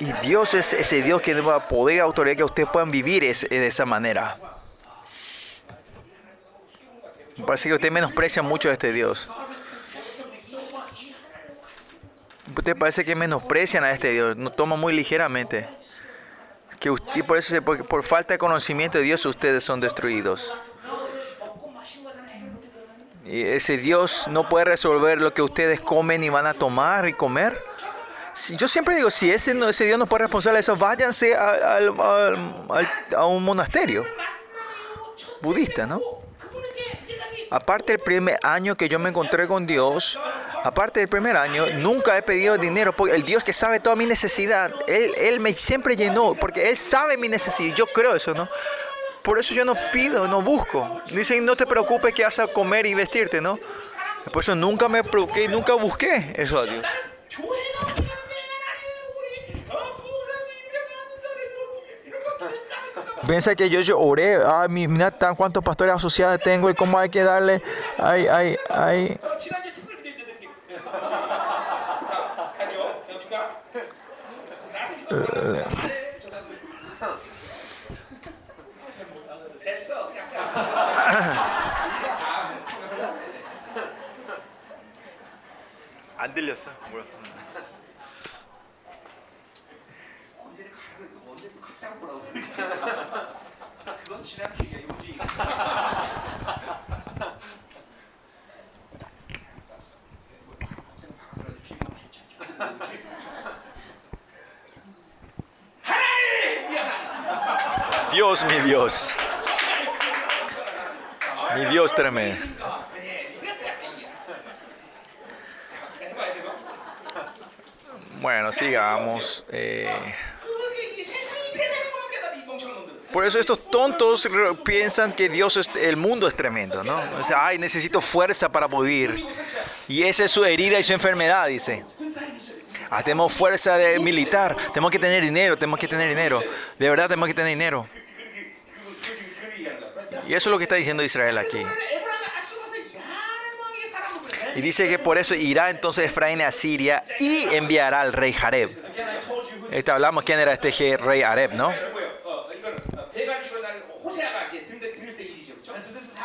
Y Dios es ese Dios que da poder y autoridad que ustedes puedan vivir de esa manera. Me parece que ustedes menosprecian mucho a este Dios. Ustedes parece que menosprecian a este Dios, no toman muy ligeramente. Que por eso, por falta de conocimiento de Dios, ustedes son destruidos. Ese Dios no puede resolver lo que ustedes comen y van a tomar y comer. Yo siempre digo, si ese, ese Dios no puede responsable de eso, váyanse a, un monasterio budista, ¿no? Aparte del primer año que yo me encontré con Dios, aparte del primer año, nunca he pedido dinero, porque el Dios que sabe toda mi necesidad, Él, él me siempre llenó, porque Él sabe mi necesidad, yo creo eso, ¿no? Por eso yo no pido, no busco. Dicen, no te preocupes que vas a comer y vestirte, ¿no? Por eso nunca me preocupe y nunca busqué eso a Dios. Piensa que yo, yo oré, ay, ah, mira tan cuántos pastores asociados tengo y cómo hay que darle, ay, ay, ay. Uh. 안 들렸어. 언제 가라고 했고 언제 또 갔다고 뭐라고 그러지 그건 지난 얘기야 요지 Dios, mi Dios. Mi Dios tremendo. Bueno, sigamos. Eh, por eso estos tontos piensan que Dios es, el mundo es tremendo, ¿no? O sea, ay, necesito fuerza para vivir. Y esa es su herida y su enfermedad, dice. Ah, tenemos fuerza de militar, tenemos que tener dinero, tenemos que tener dinero. De verdad tenemos que tener dinero. Y eso es lo que está diciendo Israel aquí. Y dice que por eso irá entonces Efraín a Siria y enviará al rey Jareb. Este hablamos quién era este rey Jareb, ¿no?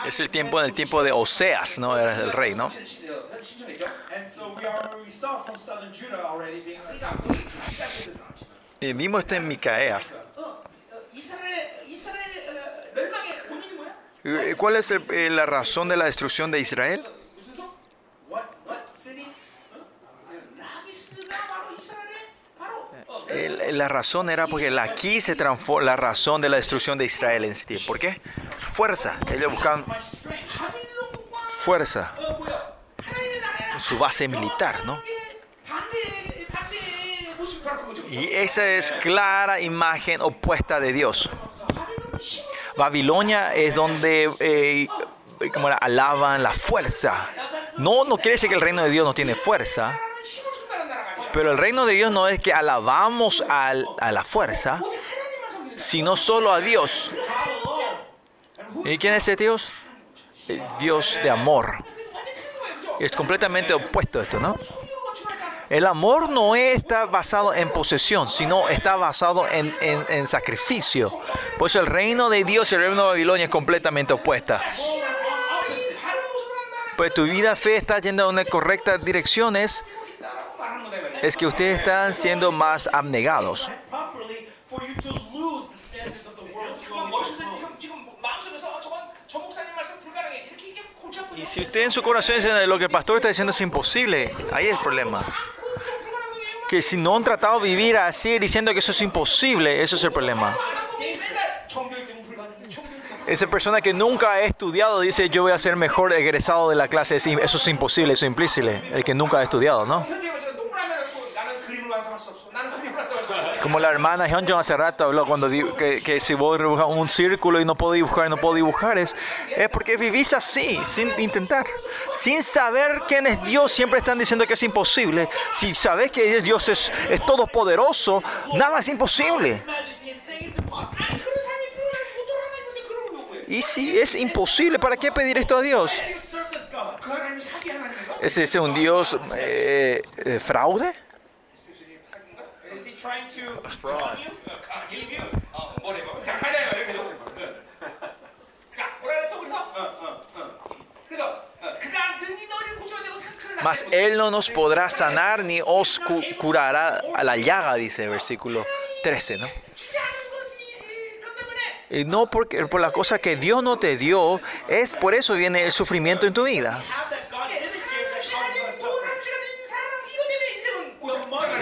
Es el tiempo en el tiempo de Oseas, ¿no? Era el rey, ¿no? Y vimos esto en Micaeas. ¿Cuál es el, eh, la razón de la destrucción de Israel? la razón era porque aquí se transformó la razón de la destrucción de Israel en sí. ¿Por qué? Fuerza. Ellos buscaban fuerza. Su base militar, ¿no? Y esa es clara imagen opuesta de Dios. Babilonia es donde eh, alaban la fuerza. No, no quiere decir que el reino de Dios no tiene fuerza pero el reino de Dios no es que alabamos a la fuerza, sino solo a Dios. ¿Y quién es ese Dios? Dios de amor. Es completamente opuesto a esto, ¿no? El amor no está basado en posesión, sino está basado en, en, en sacrificio. Pues el reino de Dios y el reino de Babilonia es completamente opuesta. Pues tu vida fe está yendo en correctas direcciones es que ustedes están siendo más abnegados. Y si usted en su corazón dice lo que el pastor está diciendo es imposible, ahí es el problema. Que si no han tratado de vivir así diciendo que eso es imposible, eso es el problema. Esa persona que nunca ha estudiado dice yo voy a ser mejor egresado de la clase, eso es imposible, eso es implícil, el que nunca ha estudiado, ¿no? Como la hermana Hyunjung hace rato habló cuando dijo que, que, si vos dibujas un círculo y no puedo dibujar, no puedo dibujar, es, es porque vivís así, sin intentar, sin saber quién es Dios, siempre están diciendo que es imposible. Si sabes que Dios es, es todopoderoso, nada es imposible. Y si es imposible, ¿para qué pedir esto a Dios? ¿Ese un Dios eh, eh, fraude? 사기인가? Is he trying to con you, deceive you? 어, 뭐래봐. 자, 가자 이거 계속. 응. 자, 뭐라 그랬어 그래서? 어, 어, 어. 그래서 어, 그가 능히 너를 고쳐야 되고 상처를 낫게 Mas 하고 Él no nos podrá sanar ni os cu- curará a la llaga, dice el versículo 13, ¿no? 주지 않은 것이 그 때문에 Y no porque, por la cosa que Dios no te dio, es por eso viene el sufrimiento en tu vida.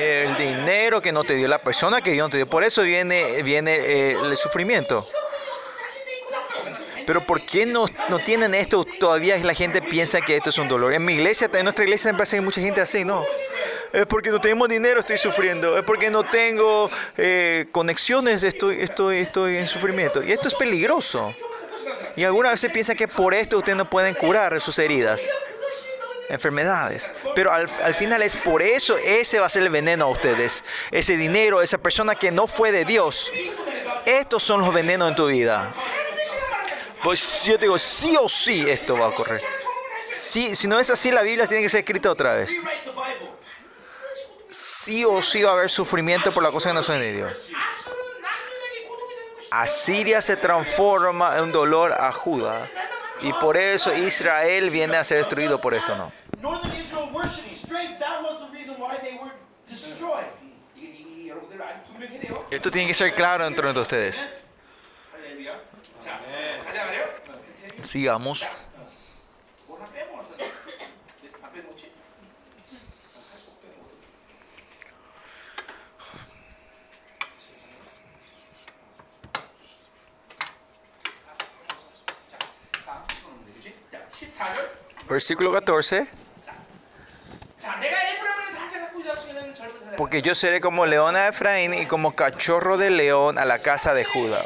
El dinero que no te dio, la persona que Dios no te dio, por eso viene, viene eh, el sufrimiento. Pero ¿por qué no, no tienen esto? Todavía la gente piensa que esto es un dolor. En mi iglesia, en nuestra iglesia me parece que hay mucha gente así, ¿no? Es porque no tenemos dinero, estoy sufriendo. Es porque no tengo eh, conexiones, estoy, estoy, estoy en sufrimiento. Y esto es peligroso. Y algunas veces piensan que por esto ustedes no pueden curar sus heridas, enfermedades. Pero al, al, final es por eso, ese va a ser el veneno a ustedes. Ese dinero, esa persona que no fue de Dios. Estos son los venenos en tu vida. Pues yo te digo, sí o sí esto va a ocurrir. Sí, si no es así, la Biblia tiene que ser escrita otra vez. Sí o sí va a haber sufrimiento por la cosa que no son de Dios. Asiria se transforma en un dolor a Judá. Y por eso Israel viene a ser destruido por esto, no northern Israel worshipped strength. That was the reason why they were destroyed. Esto tiene que ser claro entre de ustedes. Sigamos. Versículo 14. Porque yo seré como leona de Efraín y como cachorro de león a la casa de Judá.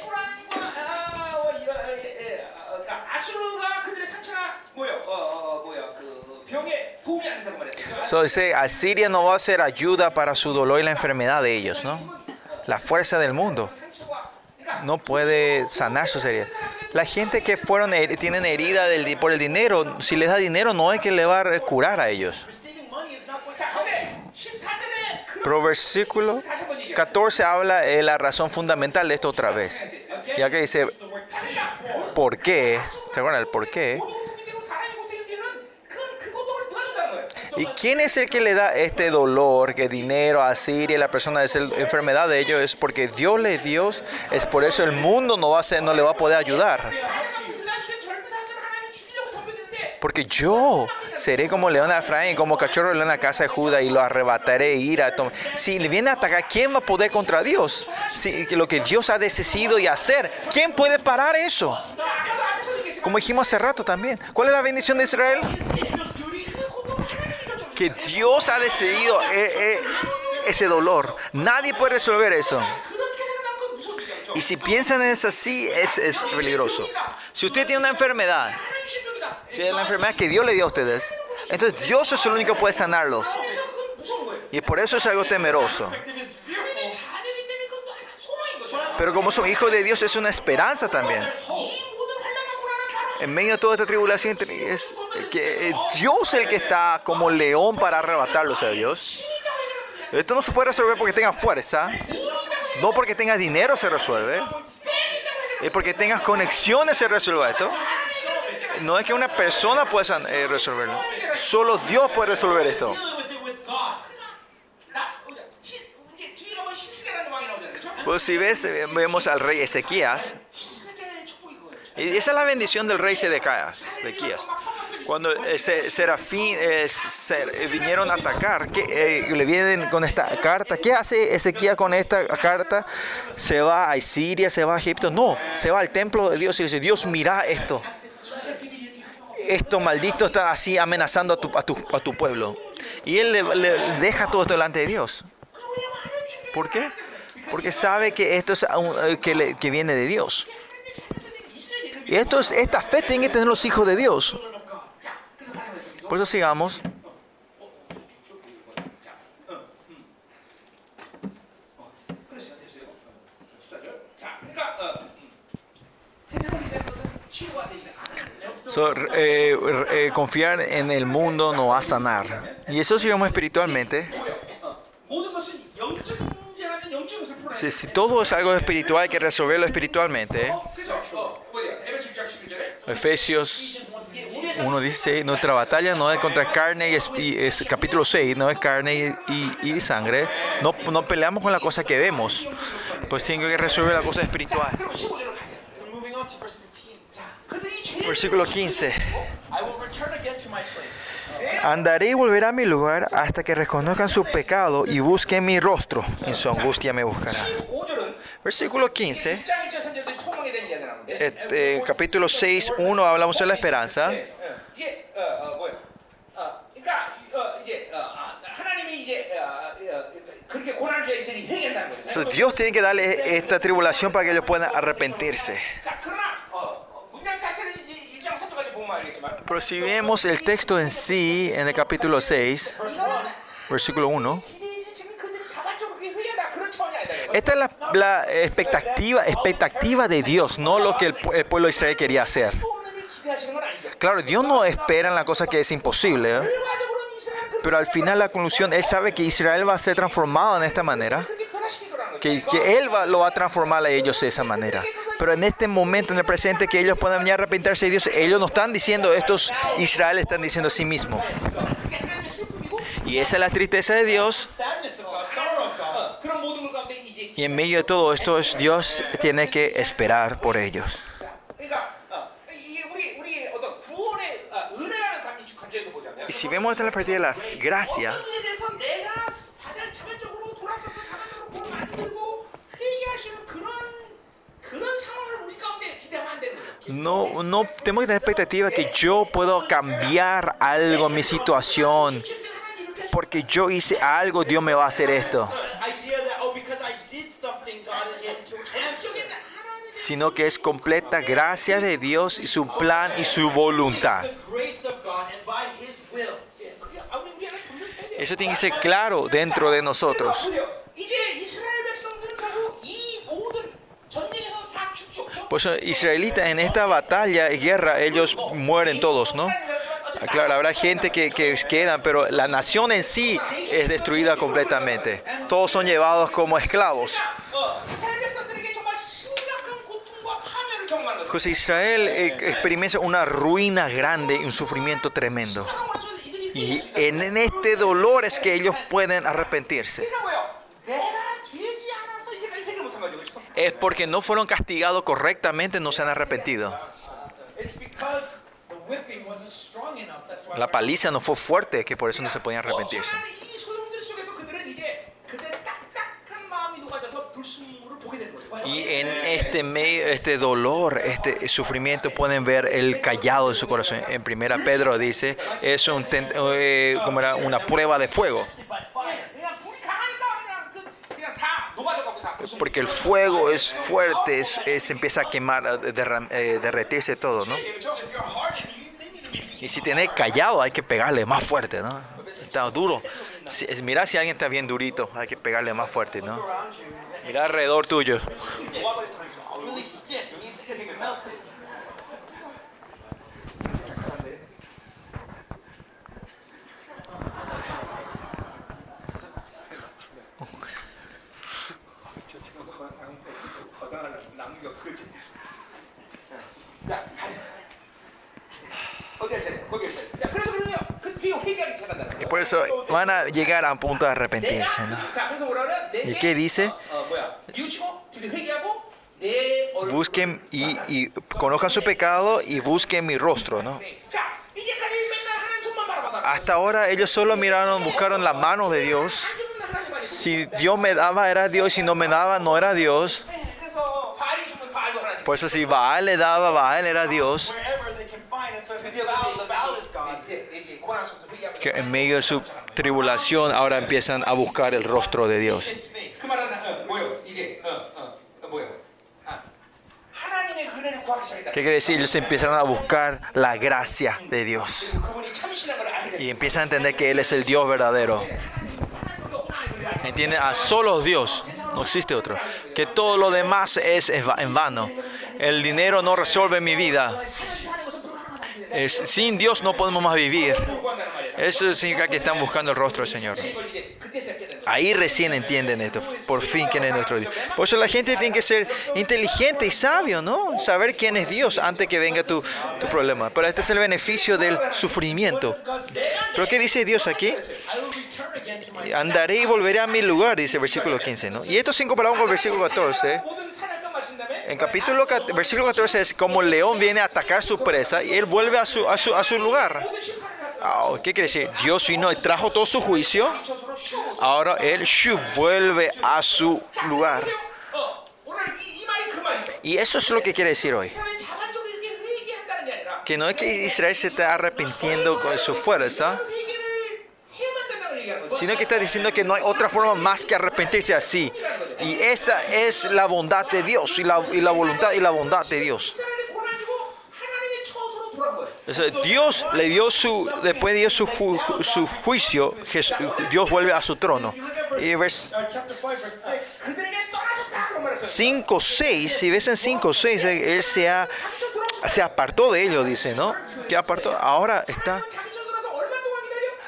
So, dice, Asiria no va a ser ayuda para su dolor y la enfermedad de ellos, ¿no? La fuerza del mundo no puede sanar sus heridas. La gente que fueron tienen herida por el dinero, si les da dinero no es que le va a curar a ellos. Pero versículo 14 habla de la razón fundamental de esto otra vez. Ya que dice, ¿por qué? ¿Se acuerdan el por qué? ¿Y quién es el que le da este dolor, que dinero a Siria, la persona es la enfermedad de ellos? Es porque Dios le dio, es por eso el mundo no, va a ser, no le va a poder ayudar. Porque yo seré como león de Efraín, como cachorro de león a casa de Judá y lo arrebataré ira. Si le viene a atacar, ¿quién va a poder contra Dios? Si lo que Dios ha decidido y hacer, ¿quién puede parar eso? Como dijimos hace rato también, ¿cuál es la bendición de Israel? Que Dios ha decidido eh, eh, ese dolor. Nadie puede resolver eso. Y si piensan en eso así, es, peligroso. Si usted tiene una enfermedad, si es la enfermedad que Dios le dio a ustedes, entonces Dios es el único que puede sanarlos. Y por eso es algo temeroso. Pero como son hijos de Dios, es una esperanza también. En medio de toda esta tribulación, es que Dios el que está como león para arrebatarlos a Dios. Esto no se puede resolver porque tenga fuerza. No porque tengas dinero se resuelve. Es porque tengas conexiones se resuelva esto. No es que una persona pueda eh, resolverlo. Solo Dios puede resolver esto. Pues si ves, eh, vemos al rey Ezequías. Y esa es la bendición del rey Sedecaías, Ezequías. Cuando eh, se- Serafín eh, se- eh, vinieron a atacar, ¿qué, eh, le vienen con esta carta. ¿Qué hace Ezequiel con esta carta? ¿Se va a Siria? ¿Se va a Egipto? No, se va al templo de Dios y dice, Dios, mira esto. Esto maldito está así amenazando a tu, a tu, a tu pueblo. Y él le, deja todo esto delante de Dios. ¿Por qué? Porque sabe que esto es que, le- que viene de Dios. Y esto es, esta fe tienen que tener los hijos de Dios. Por eso sigamos. So, eh, eh, confiar en el mundo no va a sanar. Y eso si vemos espiritualmente. Si, si, todo es algo espiritual, hay que resolverlo espiritualmente. Efesios uno dice, nuestra batalla no es contra carne y, es, y es, capítulo 6, no es carne y, y, sangre. No, no peleamos con la cosa que vemos, pues tengo que resolver la cosa espiritual. Versículo 15. Andaré y volveré a mi lugar hasta que reconozcan su pecado y busquen mi rostro. En su angustia me buscarán. Versículo 15. Este, en capítulo 6, 1 hablamos de la esperanza. So, Dios tiene que darle esta tribulación para que ellos puedan arrepentirse. Pero si vemos el texto en sí, en el capítulo 6, versículo 1, esta es la, expectativa, expectativa de Dios, no lo que el, pueblo de Israel quería hacer. Claro, Dios no espera en la cosa que es imposible. ¿eh? Pero al final la conclusión, Él sabe que Israel va a ser transformado en esta manera. Que, Él va, lo va a transformar a ellos de esa manera. Pero en este momento, en el presente, que ellos puedan venir a arrepentirse de Dios, ellos no están diciendo, estos Israel están diciendo a sí mismos. Y esa es la tristeza de Dios. Y en medio de todo esto, Dios tiene que esperar por ellos. Y si vemos desde la partida de la gracia, no, no tengo que tener expectativa que yo puedo cambiar algo mi situación. Porque yo hice algo, Dios me va a hacer esto. sino que es completa gracia de Dios y su plan y su voluntad. Eso tiene que ser claro dentro de nosotros. Por eso, israelitas en esta batalla y guerra, ellos mueren todos, ¿no? Ah, claro, habrá gente que, que quedan, pero la nación en sí es destruida completamente. Todos son llevados como esclavos. José Israel eh, experimenta una ruina grande y un sufrimiento tremendo. Y en este dolor es que ellos pueden arrepentirse. Es porque no fueron castigados correctamente, no se han arrepentido. La paliza no fue fuerte, que por eso no se podían arrepentirse. Y en este, este medio, este dolor, este sufrimiento pueden ver el callado en su corazón. En primera Pedro dice, es eh, como una prueba de fuego. Porque el fuego es fuerte, es, es empieza a quemar, derram, eh, derretirse todo, ¿no? Y si tenés callado hay que pegarle más fuerte, ¿no? Está duro. Si, mira si alguien está bien durito, hay que pegarle más fuerte, ¿no? Mira alrededor tuyo. Y por eso van a llegar a un punto de arrepentirse. ¿no? ¿Y qué dice? Busquen y, y conozcan su pecado y busquen mi rostro. ¿no? Hasta ahora ellos solo miraron, buscaron la mano de Dios. Si Dios me daba era Dios, si no me daba no era Dios. Por eso si Baal le daba, Baal era Dios que en medio de su tribulación ahora empiezan a buscar el rostro de Dios. ¿Qué quiere decir? Ellos empiezan a buscar la gracia de Dios. Y empiezan a entender que Él es el Dios verdadero. Entienden a solo Dios, no existe otro. Que todo lo demás es en vano. El dinero no resuelve mi vida sin Dios no podemos más vivir. Eso significa que están buscando el rostro del Señor. Ahí recién entienden esto, por fin quién es nuestro Dios. Por eso la gente tiene que ser inteligente y sabio, ¿no? Saber quién es Dios antes que venga tu, tu problema. Pero este es el beneficio del sufrimiento. ¿Pero qué dice Dios aquí? Andaré y volveré a mi lugar, dice el versículo 15, ¿no? Y esto se comparado con el versículo 14. En capítulo, ah, versículo 14 es como el león viene a atacar su presa y él vuelve a su, a su, a su lugar. ¿Qué quiere decir? Dios vino y trajo todo su juicio. Ahora él shu, vuelve a su lugar. Y eso es lo que quiere decir hoy. Que no es que Israel se está arrepintiendo con su fuerza, sino que está diciendo que no hay otra forma más que arrepentirse así. Y esa es la bondad de Dios y la, y la voluntad y la bondad de Dios. Dios le dio su, después dio su, su juicio, Dios vuelve a su trono. Y ves 5, 6, si ves en 5, 6, Él se, ha, se apartó de ellos, dice, ¿no? Que apartó, ahora está...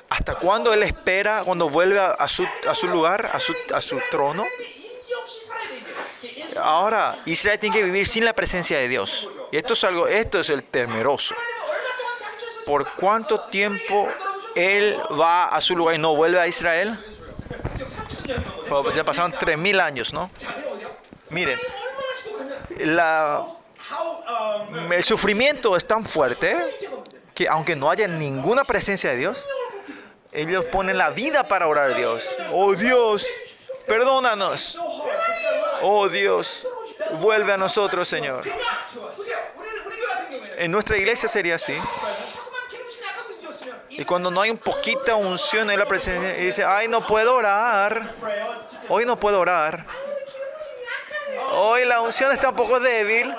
¿Hasta cuándo Él espera cuando vuelve a, a, su, a su lugar, a su, a su trono? Ahora Israel tiene que vivir sin la presencia de Dios. Y esto es algo, esto es el temeroso. ¿Por cuánto tiempo él va a su lugar y no vuelve a Israel? Pues ya pasaron 3.000 años, ¿no? Miren, el sufrimiento es tan fuerte que aunque no haya ninguna presencia de Dios, ellos ponen la vida para orar a Dios. Oh Dios, perdónanos. Oh Dios, vuelve a nosotros, Señor. En nuestra iglesia sería así. Y cuando no hay un poquita unción en la presencia, y dice, ay, no puedo orar. Hoy no puedo orar. Hoy la unción está un poco débil.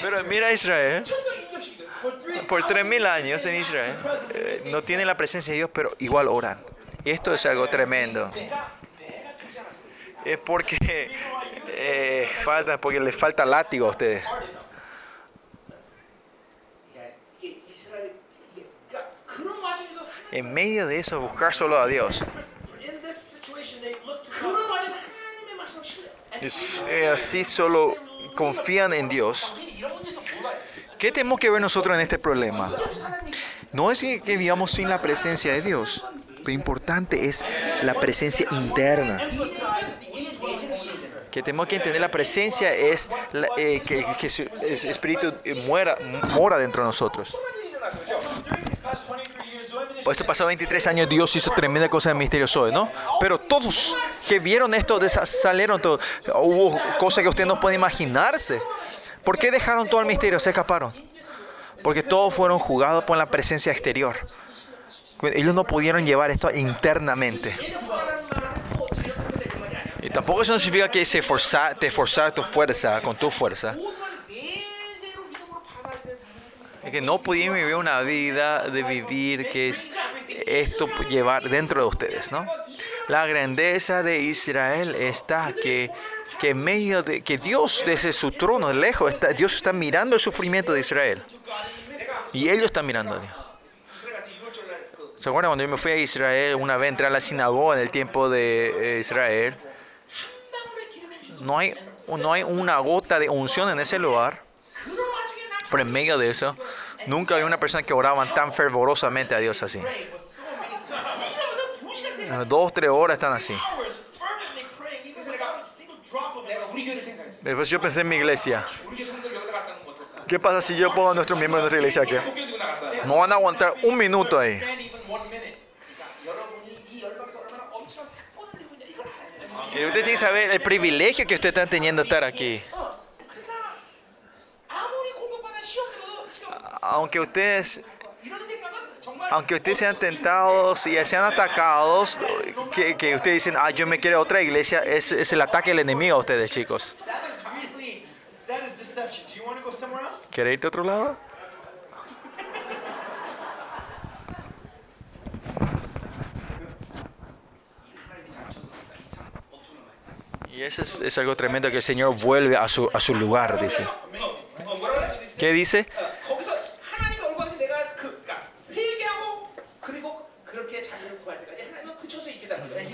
Pero mira Israel. ¿eh? Por 3.000 años en Israel. Eh, no tienen la presencia de Dios, pero igual oran. Y esto es algo tremendo. Es porque, eh, falta, porque les falta látigo a ustedes. En medio de eso, buscar solo a Dios. Eh, así solo confían en Dios. ¿Qué tenemos que ver nosotros en este problema? No es que vivamos sin la presencia de Dios. Lo importante es la presencia interna. Que tenemos que entender la presencia es eh, que, que su es- espíritu eh, muera, mora dentro de nosotros. During these past 23 years, Zoe Por estos pasados 23 años Dios hizo tremenda cosa en misterio Zoe, ¿no? Pero todos que vieron esto salieron todos. Hubo cosas que ustedes no pueden imaginarse. ¿Por qué dejaron todo el misterio? Se escaparon. Porque todos fueron jugados por la presencia exterior ellos no pudieron llevar esto internamente. Y tampoco eso significa que se forza, te forzaste tu fuerza, con tu fuerza. Es que no podían vivir una vida de vivir que es esto llevar dentro de ustedes, ¿no? La grandeza de Israel está que que en medio de que Dios desde su trono lejos está Dios está mirando el sufrimiento de Israel y ellos están mirando a Dios. ¿Se acuerdan cuando yo me fui a Israel? Una vez entré a la sinagoga en el tiempo de eh, Israel. No hay, no hay una gota de unción en ese lugar. Pero en medio de eso, nunca había una persona que oraban tan fervorosamente a Dios así. Dos, tres horas están así. Después yo pensé en mi iglesia. ¿Qué pasa si yo pongo a nuestros miembros de nuestra iglesia aquí? No van a aguantar un minuto ahí. Usted tiene que saber el privilegio que usted está teniendo estar aquí. Aunque ustedes aunque ustedes sean tentados y sean atacados, que, que, ustedes dicen, ah, yo me quiero otra iglesia, es, es el ataque del enemigo a ustedes, chicos. ¿Quiere irte a otro lado? Y eso es, algo tremendo que el Señor vuelve a su, a su lugar, dice. ¿Qué dice?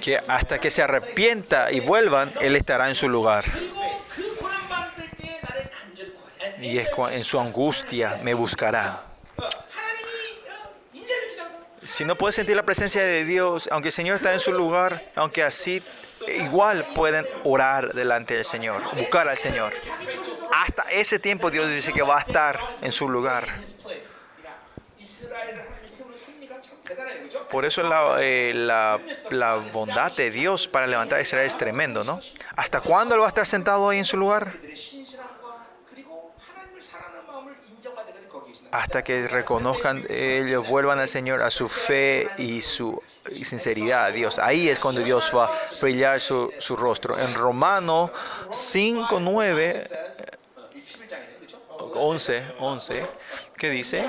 Que hasta que se arrepienta y vuelvan, Él estará en su lugar. Y es en su angustia me buscará. Si no puedes sentir la presencia de Dios, aunque el Señor está en su lugar, aunque así e igual pueden orar delante del Señor, buscar al Señor. Hasta ese tiempo Dios dice que va a estar en su lugar. Por eso la, eh, bondad de Dios para levantar a Israel es tremendo, ¿no? ¿Hasta cuándo Él va a estar sentado ahí en su lugar? hasta que reconozcan, ellos vuelvan al Señor, a su fe y su sinceridad a Dios. Ahí es cuando Dios va a brillar su, rostro. En Romano 5, 9, 11, 11, ¿qué dice?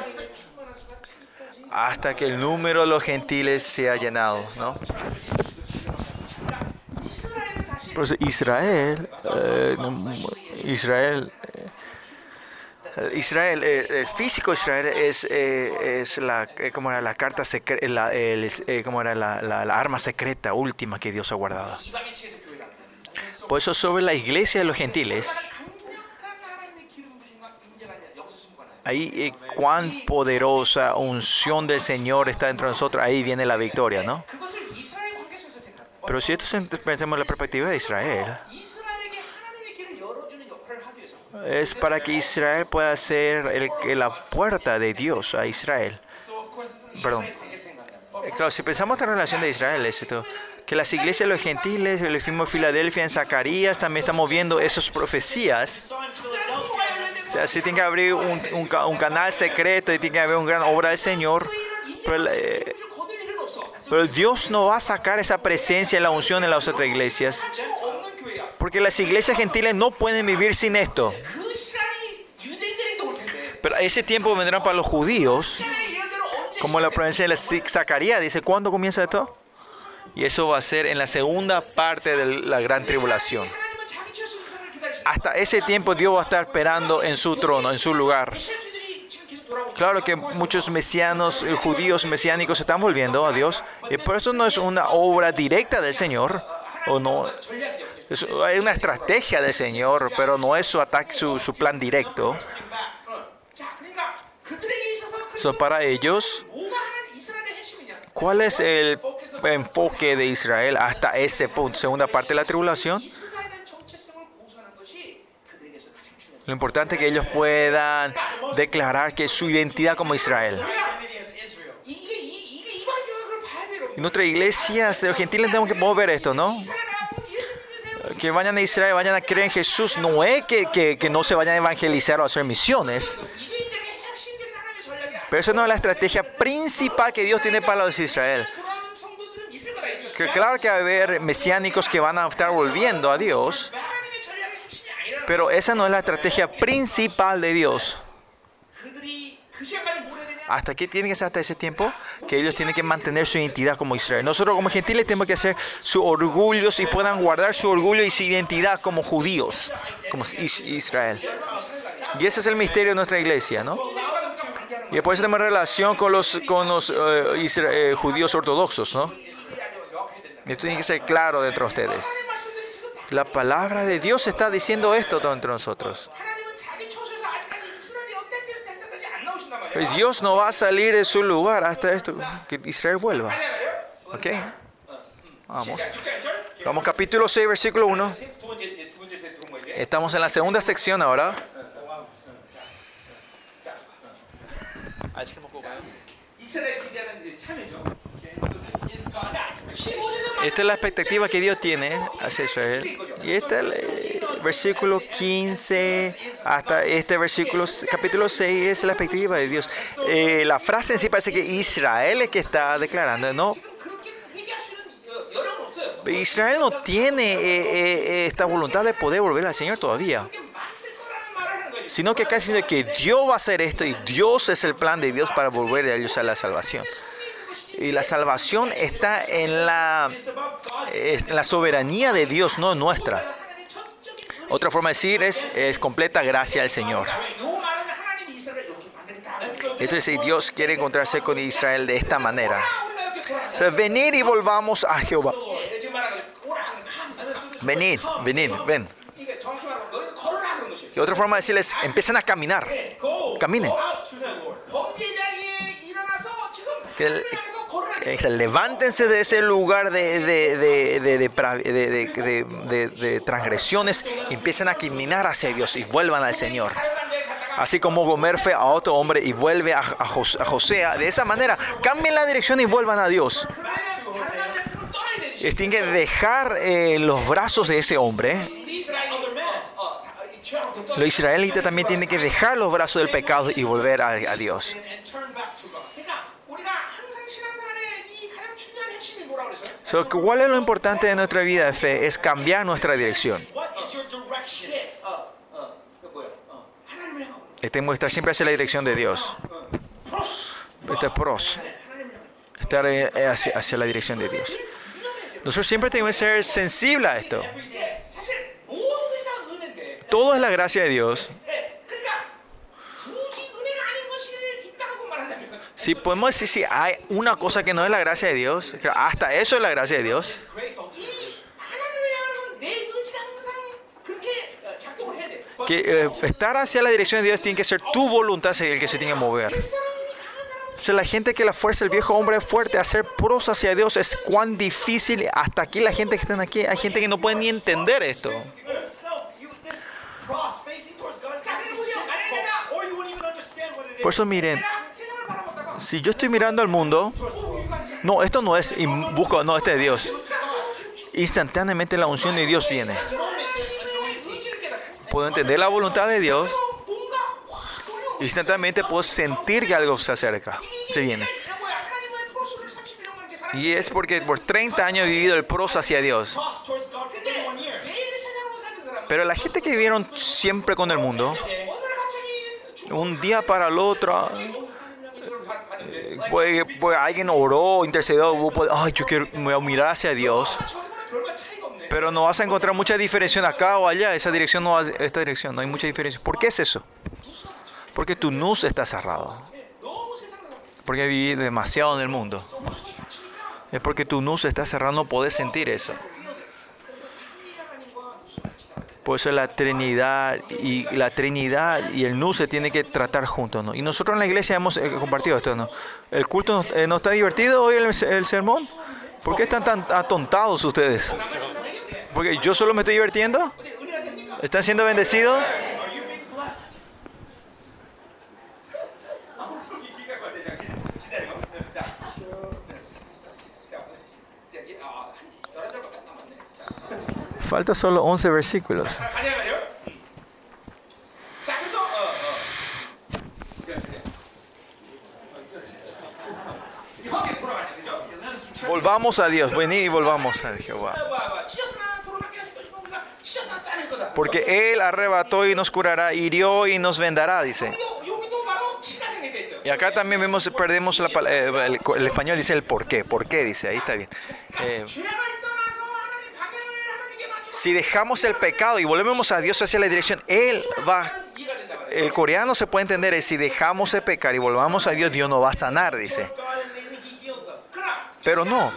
Hasta que el número de los gentiles sea llenado, ¿no? Israel, eh, Israel Israel, eh, el físico Israel es, eh, es la, eh, como era la carta secreta, la, eh, como era la, la, la, arma secreta última que Dios ha guardado. Por eso sobre la iglesia de los gentiles, ahí eh, cuán poderosa unción del Señor está dentro de nosotros, ahí viene la victoria, ¿no? Pero si esto pensamos en la perspectiva de Israel, es para que Israel pueda ser el, la puerta de Dios a Israel. Perdón. Eh, claro, si pensamos en la relación de Israel, es esto. Que las iglesias, los gentiles, el mismo Filadelfia, en Zacarías, también estamos viendo esas profecías. O sea, sí tiene que abrir un, un, un, canal secreto y tiene que haber una gran obra del Señor. Pero, eh, pero Dios no va a sacar esa presencia y la unción en las otras iglesias. Porque las iglesias gentiles no pueden vivir sin esto. Pero ese tiempo vendrán para los judíos, como la provincia de Zacarías dice, ¿cuándo comienza esto? Y eso va a ser en la segunda parte de la gran tribulación. Hasta ese tiempo Dios va a estar esperando en su trono, en su lugar. Claro que muchos mesianos, eh, judíos mesiánicos se están volviendo a Dios. Eh, y por eso no es una obra directa del Señor. O no, es una estrategia del Señor, pero no es su ataque, su, su plan directo. So, para ellos, ¿cuál es el enfoque de Israel hasta ese punto? Segunda parte de la tribulación. Lo importante es que ellos puedan declarar que su identidad como Israel. En nuestra iglesia, los gentiles, tenemos que mover esto, ¿no? que vayan a Israel, vayan a creer en Jesús, no es que, que, no se vayan a evangelizar o a hacer misiones. Pero esa no es la estrategia principal que Dios tiene para los de Israel. Que claro que va a haber mesiánicos que van a estar volviendo a Dios, pero esa no es la estrategia principal de Dios. ¿Hasta qué tiene que ser hasta ese tiempo? Que ellos tienen que mantener su identidad como Israel. Nosotros como gentiles tenemos que hacer su orgullo y puedan guardar su orgullo y su identidad como judíos, como Israel. Y ese es el misterio de nuestra iglesia, ¿no? Y después tenemos relación con los, con los eh, eh, judíos ortodoxos, ¿no? Esto tiene que ser claro dentro de ustedes. La palabra de Dios está diciendo esto dentro de nosotros. Pues Dios no va a salir de su lugar hasta esto, que Israel vuelva. ¿Ok? Vamos. Vamos, capítulo 6, versículo 1. Estamos en la segunda sección ahora. Esta es la expectativa que Dios tiene hacia Israel. Y este el versículo 15 hasta este versículo capítulo 6 es la expectativa de Dios. Eh, la frase en sí parece que Israel es que está declarando, no. Israel no tiene eh, eh, esta voluntad de poder volver al Señor todavía sino que acá diciendo que Dios va a hacer esto y Dios es el plan de Dios para volver a ellos a la salvación. Y la salvación está en la, soberanía de Dios, no nuestra. Otra forma de decir es, es completa gracia al Señor. Entonces Dios quiere encontrarse con Israel de esta manera. O venir y volvamos a Jehová. Venir, venir, ven. Y otra forma de decirles, empiecen a caminar. Caminen levántense de ese lugar de, transgresiones y empiecen a caminar hacia Dios y vuelvan al Señor. Así como Gomer fue a otro hombre y vuelve a, a, Josea. De esa manera, cambien la dirección y vuelvan a Dios. Tienen que dejar eh, los brazos de ese hombre. Los israelitas también tienen que dejar los brazos del pecado y volver a, a Dios. So, ¿Cuál es lo importante de nuestra vida de fe? Es cambiar nuestra dirección. Tenemos que estar siempre hacia la dirección de Dios. Este pros. Estar eh, hacia, hacia la dirección de Dios. Nosotros siempre tenemos que ser sensibles a esto. Todo es la gracia de Dios. Si podemos decir si hay una cosa que no es la gracia de Dios, hasta eso es la gracia de Dios. Que eh, estar hacia la dirección de Dios tiene que ser tu voluntad el que se tiene que mover. O sea, la gente que la fuerza el viejo hombre fuerte a hacer pros hacia Dios es cuán difícil. Hasta aquí la gente que está aquí, hay gente que no puede ni entender esto. Por eso miren, si yo estoy mirando al mundo, no, esto no es busco, no, este es Dios. Instantáneamente la unción de Dios viene. Puedo entender la voluntad de Dios. Instantáneamente puedo sentir que algo se acerca, se viene. Y es porque por 30 años he vivido el pros hacia Dios. Pero la gente que vivieron siempre con el mundo, un día para el otro, pues, pues alguien oró, intercedió, ay, yo quiero, me voy a mirar hacia Dios. Pero no vas a encontrar mucha diferencia acá o allá, esa dirección no, esta dirección, no hay mucha diferencia. ¿Por qué es eso? Porque tu nus está cerrado. Porque viví demasiado en el mundo. Es porque tu nus está cerrado, no podés sentir eso. Por eso la Trinidad y la Trinidad y el Nu se tienen que tratar juntos, ¿no? Y nosotros en la iglesia hemos eh, compartido esto, ¿no? El culto no, eh, está divertido hoy el, el, sermón. ¿Por qué están tan atontados ustedes? Porque yo solo me estoy divirtiendo. ¿Están siendo bendecidos? Falta solo 11 versículos. Volvamos a Dios, venid y volvamos a Jehová. Porque Él arrebató y nos curará, hirió y nos vendará, dice. Y acá también vemos, perdemos la, eh, el, español, dice el por qué, por qué, dice, ahí está bien. Eh, si dejamos el pecado y volvemos a Dios hacia la dirección, Él va... El coreano se puede entender si dejamos de pecar y volvamos a Dios, Dios nos va a sanar, dice. Pero no,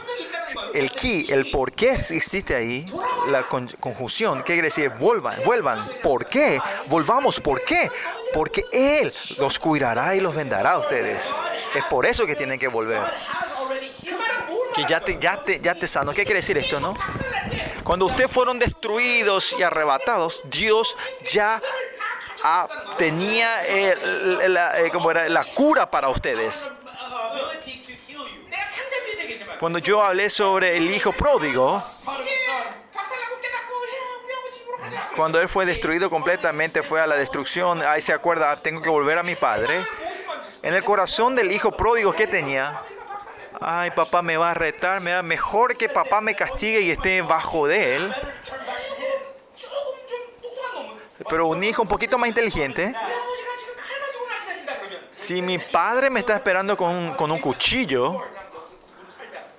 el ki, el por qué existe ahí, la conjunción, ¿qué quiere decir? Vuelvan, vuelvan. ¿Por qué? Volvamos, ¿por qué? Porque Él los cuidará y los vendará a ustedes. Es por eso que tienen que volver que ya te, ya te, ya te sano. ¿Qué quiere decir esto, no? Cuando ustedes fueron destruidos y arrebatados, Dios ya ah, tenía eh, la, eh, como era, la cura para ustedes. Cuando yo hablé sobre el hijo pródigo, cuando él fue destruido completamente, fue a la destrucción, ahí se acuerda, ah, tengo que volver a mi padre. En el corazón del hijo pródigo que tenía, Ay, papá me va a retar, me mejor que papá me castigue y esté bajo de él. Pero un hijo un poquito más inteligente. Si mi padre me está esperando con un, con un cuchillo,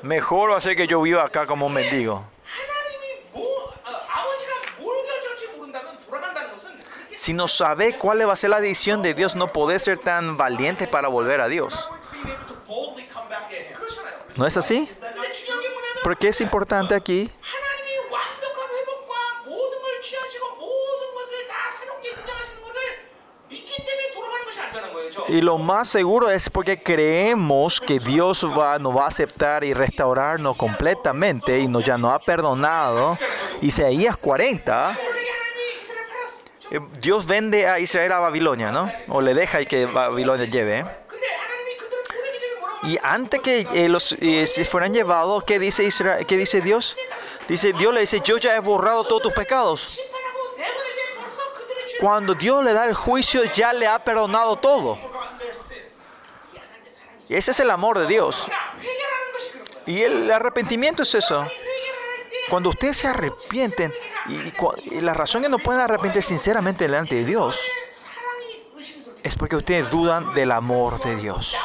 mejor va a ser que yo viva acá como un mendigo. Si no sabe cuál va a ser la decisión de Dios, no podés ser tan valiente para volver a Dios. ¿No es así? Porque es importante aquí Y lo más seguro es porque creemos que Dios va, nos va a aceptar y restaurarnos completamente y nos ya nos ha perdonado. Isaías 40. Eh, Dios vende a Israel a Babilonia, ¿no? O le deja el que Babilonia lleve. ¿eh? Y antes que eh, los eh, se fueran llevados, ¿qué dice, Dios? Dice, Dios le dice, yo ya he borrado todos tus pecados. Cuando Dios le da el juicio, ya le ha perdonado todo. Ese es el amor de Dios. Y el arrepentimiento es eso. Cuando ustedes se arrepienten, y, y la razón que no pueden arrepentir sinceramente delante de Dios, es porque ustedes dudan del amor de Dios.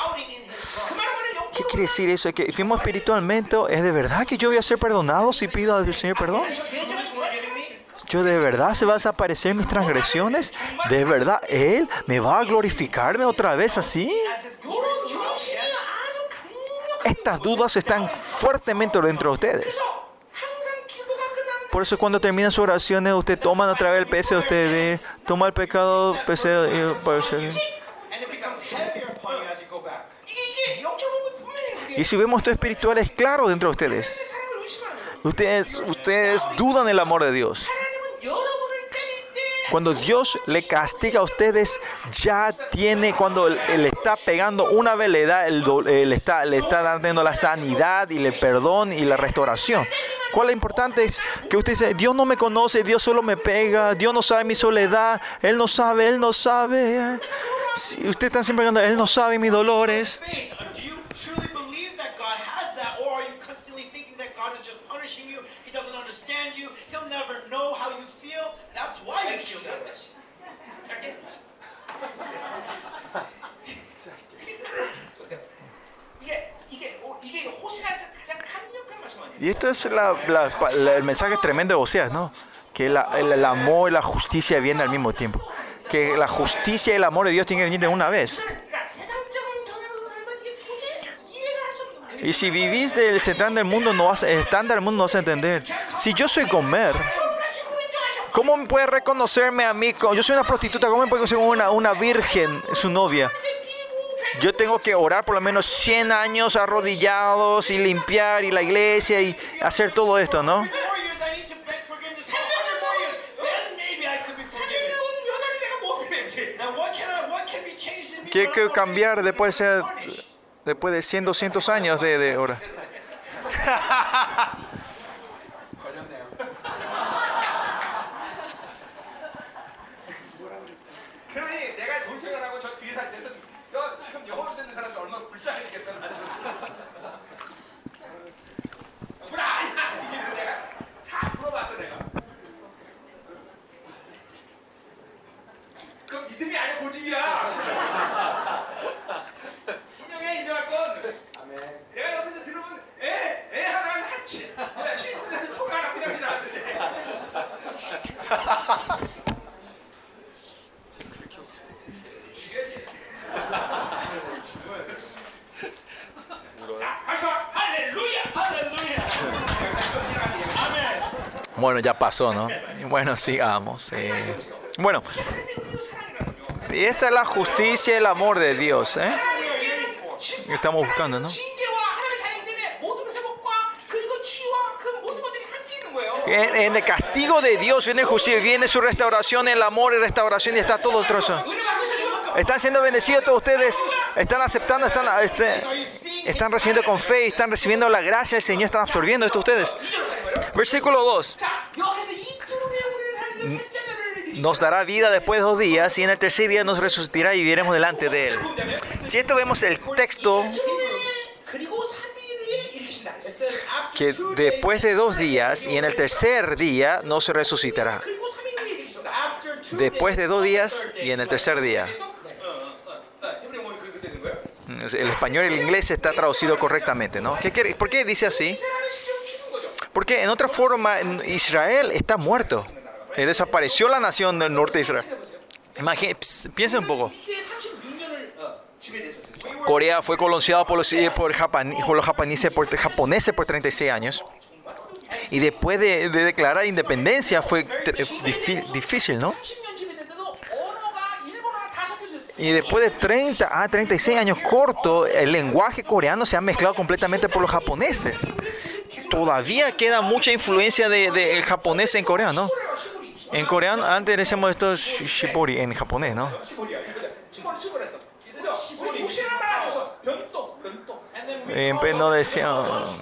¿Qué quiere decir eso? Es ¿Que fuimos espiritualmente? ¿Es de verdad que yo voy a ser perdonado si pido al Señor perdón? ¿Yo de verdad se va a desaparecer mis transgresiones? ¿De verdad Él me va a glorificarme otra vez así? Estas dudas están fuertemente dentro de ustedes. Por eso cuando terminan sus oraciones, usted toma otra vez el peso de ustedes, toma el pecado, pecado y eh, pues, eh. Y su vemos espiritual es claro dentro de ustedes. Ustedes, ustedes dudan el amor de Dios. Cuando Dios le castiga a ustedes, ya tiene, cuando le está pegando una vez, le, da el, eh, le, está, le está dando la sanidad y el perdón y la restauración. ¿Cuál es importante? Es que usted dice, Dios no me conoce, Dios solo me pega, Dios no sabe mi soledad, Él no sabe, Él no sabe. Si usted está siempre hablando, Él no sabe mis dolores. Y esto es la, la, la, el mensaje tremendo de Oseas, ¿no? Que el, el, amor y la justicia vienen al mismo tiempo. Que la justicia y el amor de Dios tienen que venir de una vez. Y si vivís del estándar del mundo, no vas, el estándar del mundo no vas a entender. Si yo soy comer, ¿Cómo me puede reconocerme a mí? Yo soy una prostituta, ¿cómo me puede reconocer una, una virgen, su novia? Yo tengo que orar por lo menos 100 años arrodillados y limpiar y la iglesia y hacer todo esto, ¿no? ¿Qué hay que cambiar después de, después de 100, 200 años de, de orar? Bueno, sigamos. Eh. Bueno, y esta es la justicia y el amor de Dios, ¿eh? Estamos buscando, ¿no? En, el castigo de Dios viene justicia, viene su restauración, el amor y restauración y está todo otro. Están siendo bendecidos todos ustedes, están aceptando, están, este, están recibiendo con fe, y están recibiendo la gracia del Señor, están absorbiendo esto ustedes. Versículo 2 nos dará vida después de dos días y en el tercer día nos resucitará y viviremos delante de Él. Si esto vemos el texto que después de dos días y en el tercer día nos resucitará. Después de dos días y en el tercer día. El español y el inglés está traducido correctamente, ¿no? Por qué dice así? Porque en otra forma Israel está muerto. Eh, desapareció la nación del norte de Israel. Imagínense, un poco. Ah, Corea fue colonizada por los, eh, por, por japoneses, por, japoneses por 36 años. Y después de, declarar independencia fue eh, difícil, ¿no? Y después de 30 a 36 años corto, el lenguaje coreano se ha mezclado completamente por los japoneses. Todavía queda mucha influencia del de, de japonés en Corea, ¿no? En coreano, antes decíamos esto shibori en japonés, ¿no? En no decíamos.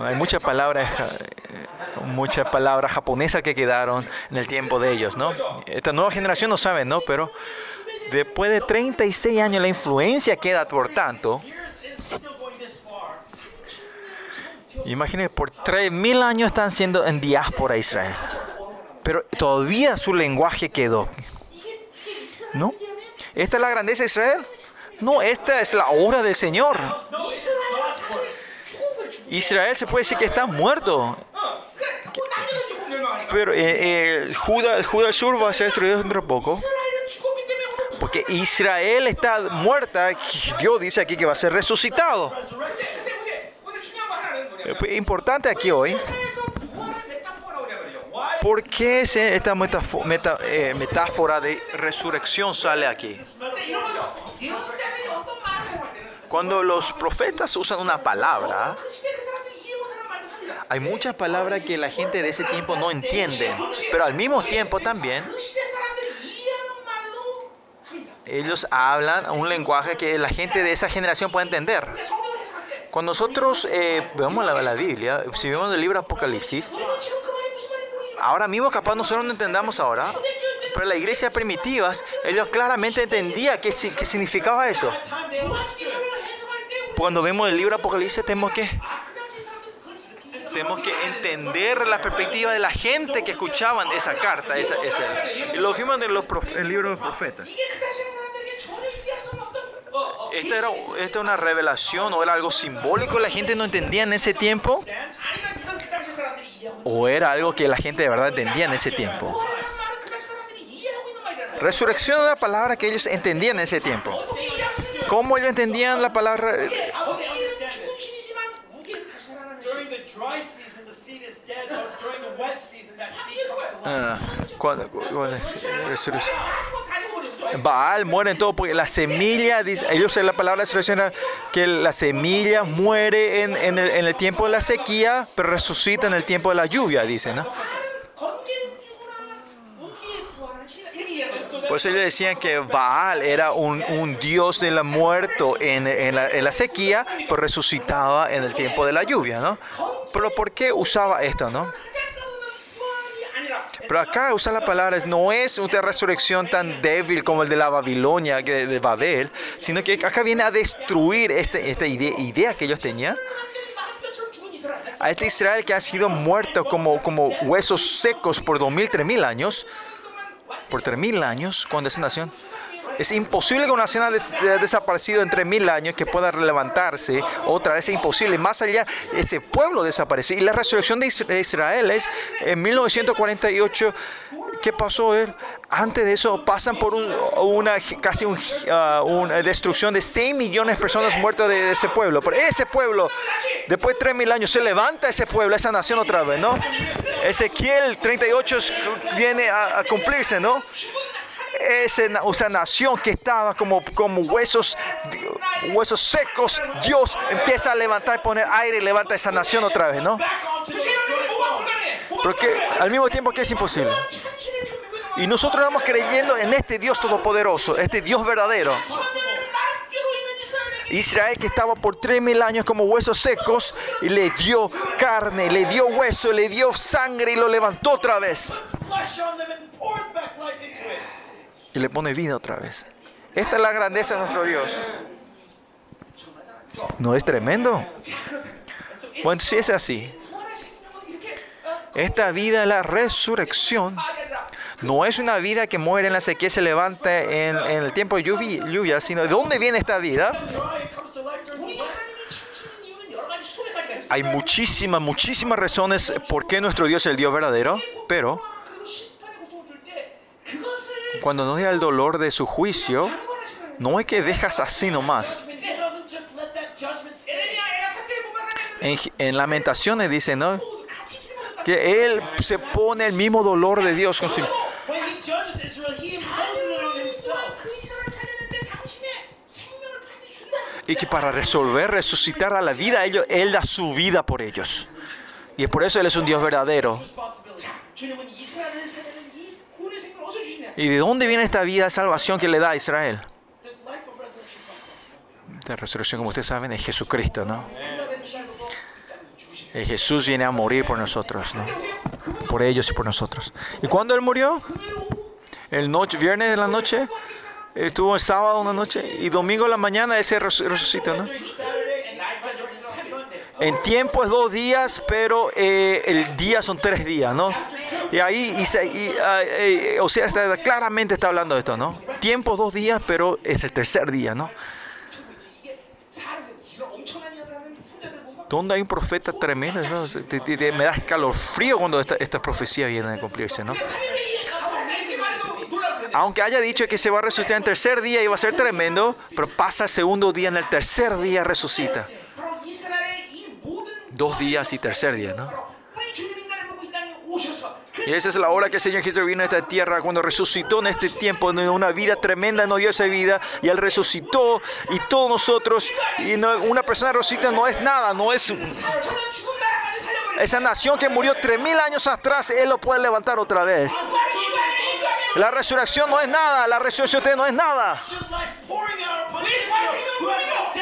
Hay muchas palabras, muchas palabras japonesas que quedaron en el tiempo de ellos, ¿no? Esta nueva generación no sabe, ¿no? Pero después de 36 años la influencia queda por tanto. Imaginen, por 3.000 años están siendo en diáspora Israel. Pero todavía su lenguaje quedó. ¿No? ¿Esta es la grandeza de Israel? No, esta es la obra del Señor. Israel se puede decir que está muerto. Pero eh, eh Judá, Judá del Sur va a ser destruido dentro de poco. Porque Israel está muerta. Dios dice aquí que va a ser resucitado. Eh, importante aquí hoy. ¿Por qué esta meta, eh, metáfora de resurrección sale aquí? Cuando los profetas usan una palabra, hay muchas palabras que la gente de ese tiempo no entiende, pero al mismo tiempo también ellos hablan un lenguaje que la gente de esa generación puede entender. Cuando nosotros eh, vemos la, la Biblia, si vemos el libro Apocalipsis, ahora mismo capaz nosotros no entendamos ahora, pero las iglesias primitivas, ellos claramente entendían qué, qué significaba eso. Cuando vemos el libro Apocalipsis tenemos que tenemos que entender la perspectiva de la gente que escuchaban esa carta, esa, esa. Y lo vimos en los profe, el libro de los profetas. Esto era, esto una revelación o era algo simbólico, la gente no entendía en ese tiempo. O era algo que la gente de verdad entendía en ese tiempo. Resurrección era la palabra que ellos entendían en ese tiempo. ¿Cómo ellos entendían la palabra? Ah, cuando, cuando resurrección. Baal muere en todo porque la semilla, dice, ellos la palabra resurrección que la semilla muere en, el, en, el, tiempo de la sequía, pero resucita en el tiempo de la lluvia, dice, ¿no? Pues ellos decían que Baal era un, un dios de la muerto en, en, la, en, la, sequía, pero resucitaba en el tiempo de la lluvia, ¿no? Pero ¿por qué usaba esto, no? Pero acá usa la palabra, no es una resurrección tan débil como el de la Babilonia, de Babel, sino que acá viene a destruir este, esta idea, idea que ellos tenían a este Israel que ha sido muerto como, como huesos secos por 2000, 3000 años, por 3000 años, cuando es nación. Es imposible que una nación haya des- haya desaparecido en 3000 años que pueda levantarse otra vez. Es imposible. Más allá, ese pueblo desapareció. Y la resurrección de Israel es en 1948 ¿qué pasó? él? Antes de eso pasan por un- una casi un, ah, una destrucción de 6 millones de personas muertas de, ese pueblo. Pero ese pueblo, después de 3 mil años, se levanta ese pueblo, esa nación otra vez, ¿no? Ezequiel 38 es- viene a, cumplirse, ¿no? Esa nación que estaba como, huesos, huesos secos, Dios empieza a levantar, poner aire y levanta esa nación otra vez, ¿no? Pero que al mismo tiempo que es imposible. Y nosotros estamos creyendo en este Dios todopoderoso, este Dios verdadero. Israel que estaba por tres mil años como huesos secos, y le dio carne, le dio hueso, le dio sangre y lo levantó otra vez. Y le pone vida otra vez. Esta es la grandeza de nuestro Dios. ¿No es tremendo? Bueno, si es así, esta vida de la resurrección no es una vida que muere en la sequía y se levanta en, el tiempo de lluvia, sino de dónde viene esta vida. Hay muchísimas, muchísimas razones por qué nuestro Dios es el Dios verdadero, pero cuando nos da el dolor de su juicio, no es que dejas así nomás. En Lamentaciones dice, ¿no? que él se pone el mismo dolor de Dios con su... Y que para resolver, resucitar a la vida a ellos, Él da su vida por ellos. Y por eso Él es un Dios verdadero. ¿Y de dónde viene esta vida de salvación que le da a Israel? La resurrección, como ustedes saben, es Jesucristo, ¿no? Eh, Jesús viene a morir por nosotros, ¿no? Por ellos y por nosotros. ¿Y cuándo Él murió? El noche, viernes de la noche. Estuvo el sábado una noche y domingo en la mañana ese res- resucitó, ¿no? En tiempo es dos días, pero eh, el día son tres días, ¿no? Y ahí, y se- y, eh, o sea, está- claramente está hablando de esto, ¿no? Tiempo dos días, pero es el tercer día, ¿no? donde hay un profeta tremendo, ¿no? te, te, te, me da escalofrío cuando estas profecías vienen a cumplirse, ¿no? Aunque haya dicho que se va a resucitar en tercer día y va a ser tremendo, pero pasa el segundo día, en el tercer día resucita. Dos días y tercer día, ¿no? Y esa es la hora que el Señor Jesús vino a esta tierra cuando resucitó en este tiempo, en una vida tremenda, nos dio esa vida y Él resucitó y todos nosotros, y una persona resucita no es nada, no es... Esa nación que murió tres mil años atrás, Él lo puede levantar otra vez. La resurrección no es nada, la resurrección de no es nada.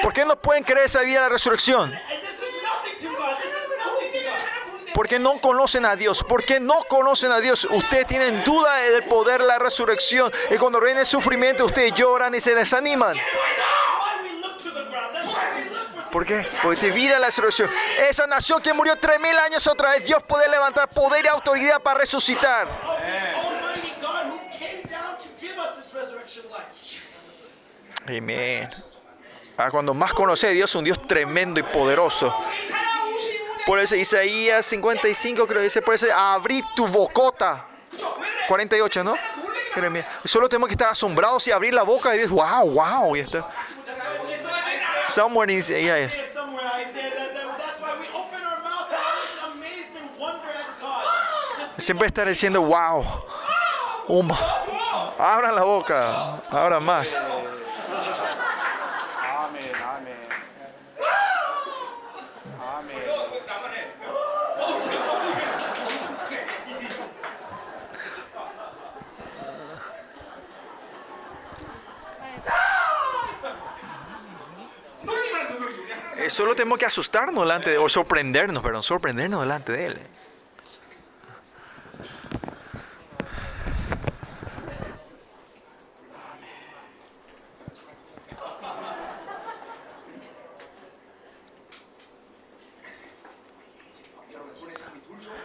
¿Por qué no pueden creer esa vida de la resurrección? Porque no conocen a Dios, porque no conocen a Dios. Ustedes tienen duda del poder de la resurrección. Y cuando reina el sufrimiento, ustedes lloran y se desaniman. ¿Por qué? Porque te vida la resurrección. Esa nación que murió tres mil años otra vez, Dios puede levantar poder y autoridad para resucitar. Amén. Ah, cuando más conoce a Dios, un Dios tremendo y poderoso. Por eso Isaías 55 creo que dice, por eso abrí tu bocota. 48, ¿no? Solo tenemos que estar asombrados y abrir la boca y decir, wow, wow, y está. Somewhere in Isaías. Siempre estar diciendo, wow. Um, abran la boca, ahora más. Eh, solo tenemos que asustarnos delante de, o sorprendernos, perdón, sorprendernos delante de Él.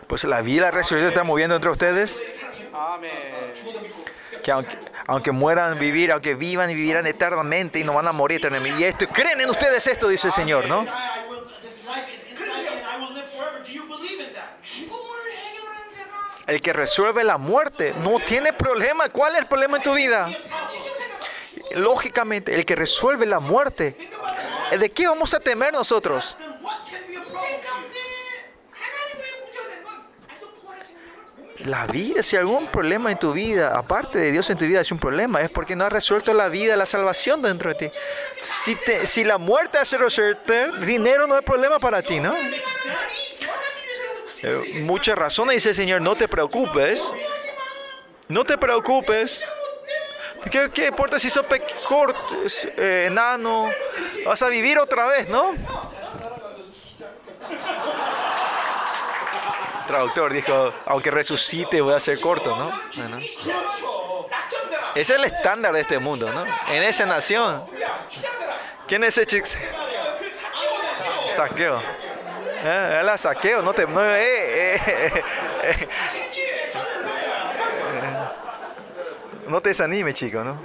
Pues la vida, la resurrección se está moviendo entre ustedes. 아멘. Que aunque, aunque mueran, vivir, aunque vivan y vivirán eternamente y no van a morir eternamente. Y esto, creen en ustedes esto, dice el Señor, ¿no? El que resuelve la muerte no tiene problema. ¿Cuál es el problema en tu vida? Lógicamente, el que resuelve la muerte, ¿de qué vamos a temer nosotros? la vida, si algún problema en tu vida, aparte de Dios en tu vida, es un problema, es porque no has resuelto la vida, la salvación dentro de ti. Si, te, si la muerte hace resolver, dinero no es problema para ti, ¿no? Eh, muchas razones dice el Señor, no te preocupes, no te preocupes. ¿Qué, qué importa si sos corto, eh, enano? Vas a vivir otra vez, ¿no? traductor dijo, aunque resucite voy a ser corto, ¿no? Ese es el estándar de este mundo, ¿no? En esa nación. ¿Quién es ese chico? Saqueo. ¿Eh? Él saqueo, no te no, eh, eh, eh, no te desanime, chico, ¿no?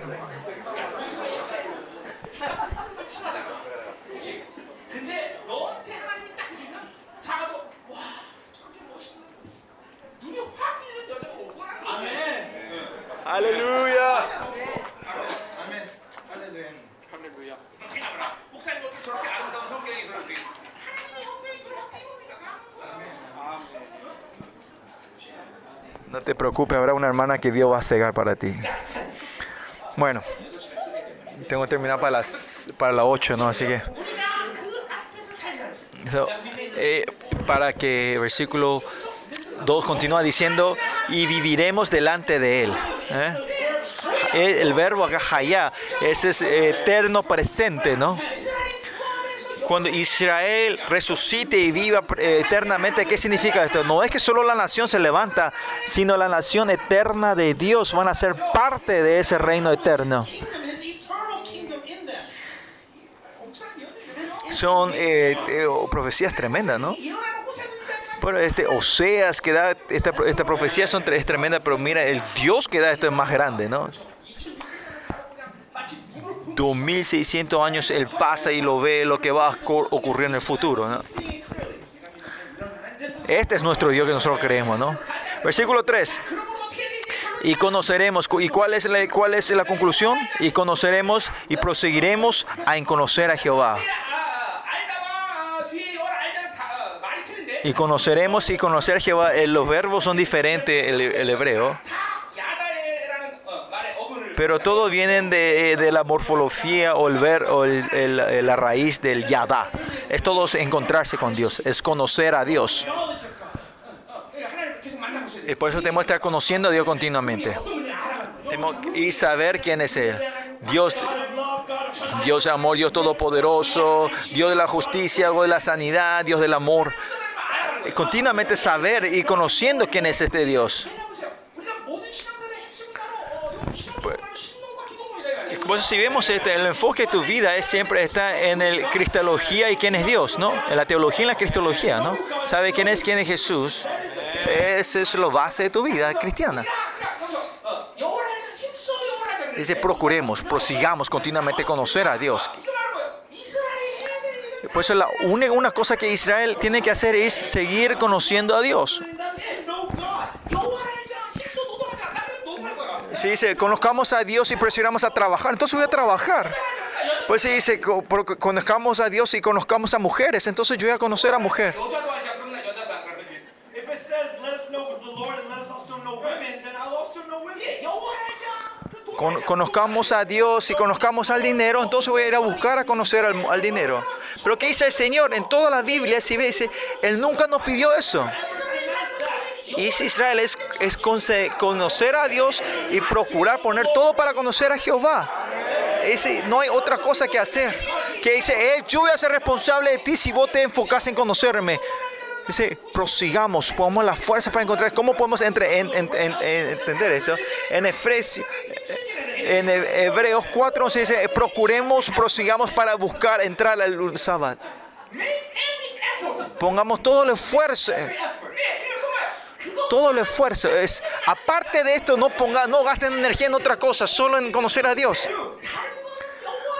Aleluya. 할렐루야. 생각해보라 목사님 어떻게 저렇게 아름다운 성경이 그렇게 하나님의 형님이 눈을 확 띄우니까 가는 거야 아멘. No te preocupes, habrá una hermana que Dios va a cegar para ti. Bueno, tengo que terminar para las para las 8, ¿no? Así que 우리가 그 앞에서 살려야 돼 so, eh, para que versículo 2 continúa diciendo y viviremos delante de Él. ¿eh? El verbo Agajayá es, es eterno presente, ¿no? Cuando Israel resucite y viva eternamente, ¿qué significa esto? No es que solo la nación se levanta, sino la nación eterna de Dios van a ser parte de ese reino eterno. Son eh, eh, oh, profecías tremendas, ¿no? Bueno, este Oseas que da esta, esta profecía son, es tremenda, pero mira, el Dios que da esto es más grande, ¿no? 2600 años él pasa y lo ve lo que va a ocurrir en el futuro, ¿no? Este es nuestro Dios que nosotros creemos, ¿no? Versículo 3. Y conoceremos, ¿y cuál es, la, cuál es la conclusión? Y conoceremos y proseguiremos a conocer a Jehová. Y conoceremos y conocer Jehová, eh, los verbos son diferentes, el, hebreo. Pero todos vienen de, eh, de, la morfología o, el ver, o la raíz del yada. Es todos encontrarse con Dios, es conocer a Dios. Y por eso tenemos que estar conociendo a Dios continuamente. Y saber quién es Él. Dios, Dios de amor, Dios todopoderoso, Dios de la justicia, Dios de la sanidad, Dios del amor continuamente saber y conociendo quién es este Dios. Pues si vemos este, el enfoque de tu vida es siempre está en el cristología y quién es Dios, ¿no? En la teología y en la cristología, ¿no? ¿Sabe quién es quién es Jesús? Esa es la base de tu vida cristiana. Dice, procuremos, prosigamos continuamente conocer a Dios. Pues Por eso la una cosa que Israel tiene que hacer es seguir conociendo a Dios. Si dice, conozcamos a Dios y presionamos a trabajar, entonces voy a trabajar. Pues si dice, conozcamos a Dios y conozcamos a mujeres, entonces yo voy a conocer a mujer. Con- conozcamos a Dios y conozcamos al dinero, entonces voy a ir a buscar a conocer al, dinero. Pero ¿qué dice el Señor? En toda la Biblia, si ve, dice, Él nunca nos pidió eso. Y Israel es, conocer a Dios y procurar poner todo para conocer a Jehová. Ese, no hay otra cosa que hacer. Que dice, "Eh, yo voy a ser responsable de ti si vos te enfocas en conocerme. Dice, prosigamos, pongamos la fuerza para encontrar. ¿Cómo podemos entre, en- en- en- en- entender esto? En Efesios, en Hebreos 4 se dice, procuremos, prosigamos para buscar entrar al sábado. Pongamos todo el esfuerzo. Todo el esfuerzo es, aparte de esto, no ponga, no gasten energía en otra cosa, solo en conocer a Dios.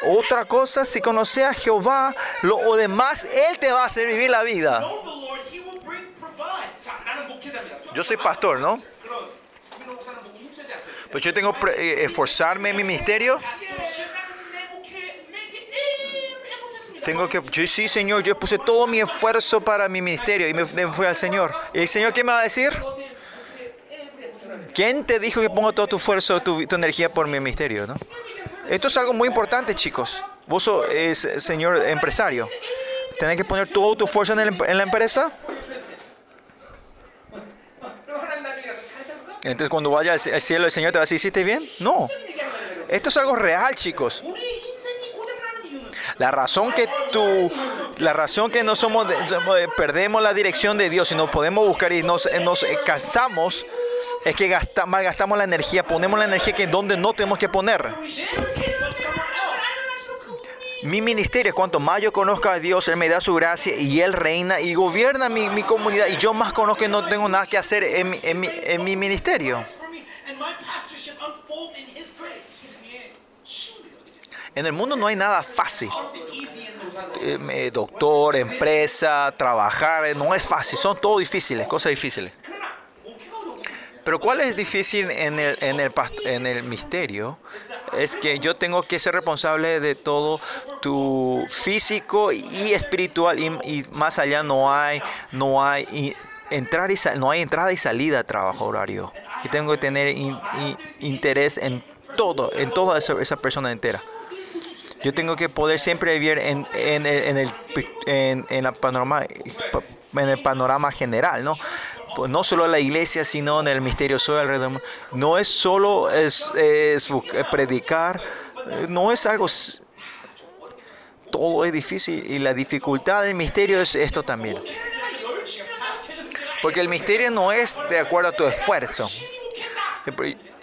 Otra cosa, si conoces a Jehová, lo demás, Él te va a hacer vivir la vida. Yo soy pastor, ¿no? Pues yo tengo que eh, esforzarme en mi ministerio. Tengo que, yo sí, Señor, yo puse todo mi esfuerzo para mi ministerio y me, me fui al Señor. ¿Y el Señor qué me va a decir? ¿Quién te dijo que pongo todo tu esfuerzo, tu, tu energía por mi ministerio? ¿no? Esto es algo muy importante, chicos. Vos sos, eh, señor empresario. Tenés que poner todo tu esfuerzo en, en la empresa. Entonces cuando vaya al cielo el Señor te va a decir, ¿hiciste bien? No. Esto es algo real, chicos. La razón que tú, la razón que no somos, perdemos la dirección de Dios y no podemos buscar y nos, nos cansamos es que gasta, malgastamos la energía, ponemos la energía que donde no tenemos que poner. Mi ministerio cuanto más yo conozca a Dios, Él me da su gracia y Él reina y gobierna mi, mi comunidad y yo más conozco y no tengo nada que hacer en, en, mi, en mi ministerio. En el mundo no hay nada fácil. Eh, doctor, empresa, trabajar, eh, no es fácil, son todo difíciles, cosas difíciles. Pero ¿cuál es difícil en el, en el, en el misterio? Es que yo tengo que ser responsable de todo tu físico y espiritual y, y más allá no hay, no hay entrar y no hay entrada y salida trabajo horario. Y tengo que tener in- in- interés en todo, en toda esa, persona entera. Yo tengo que poder siempre vivir en, en, en el, en, en la panorama, en el panorama general, ¿no? Pues, no solo a la iglesia, sino en el misterio alrededor. No es solo es, es, es eh, predicar, eh, no es algo todo es difícil y la dificultad del misterio es esto también. Porque el misterio no es de acuerdo a tu esfuerzo.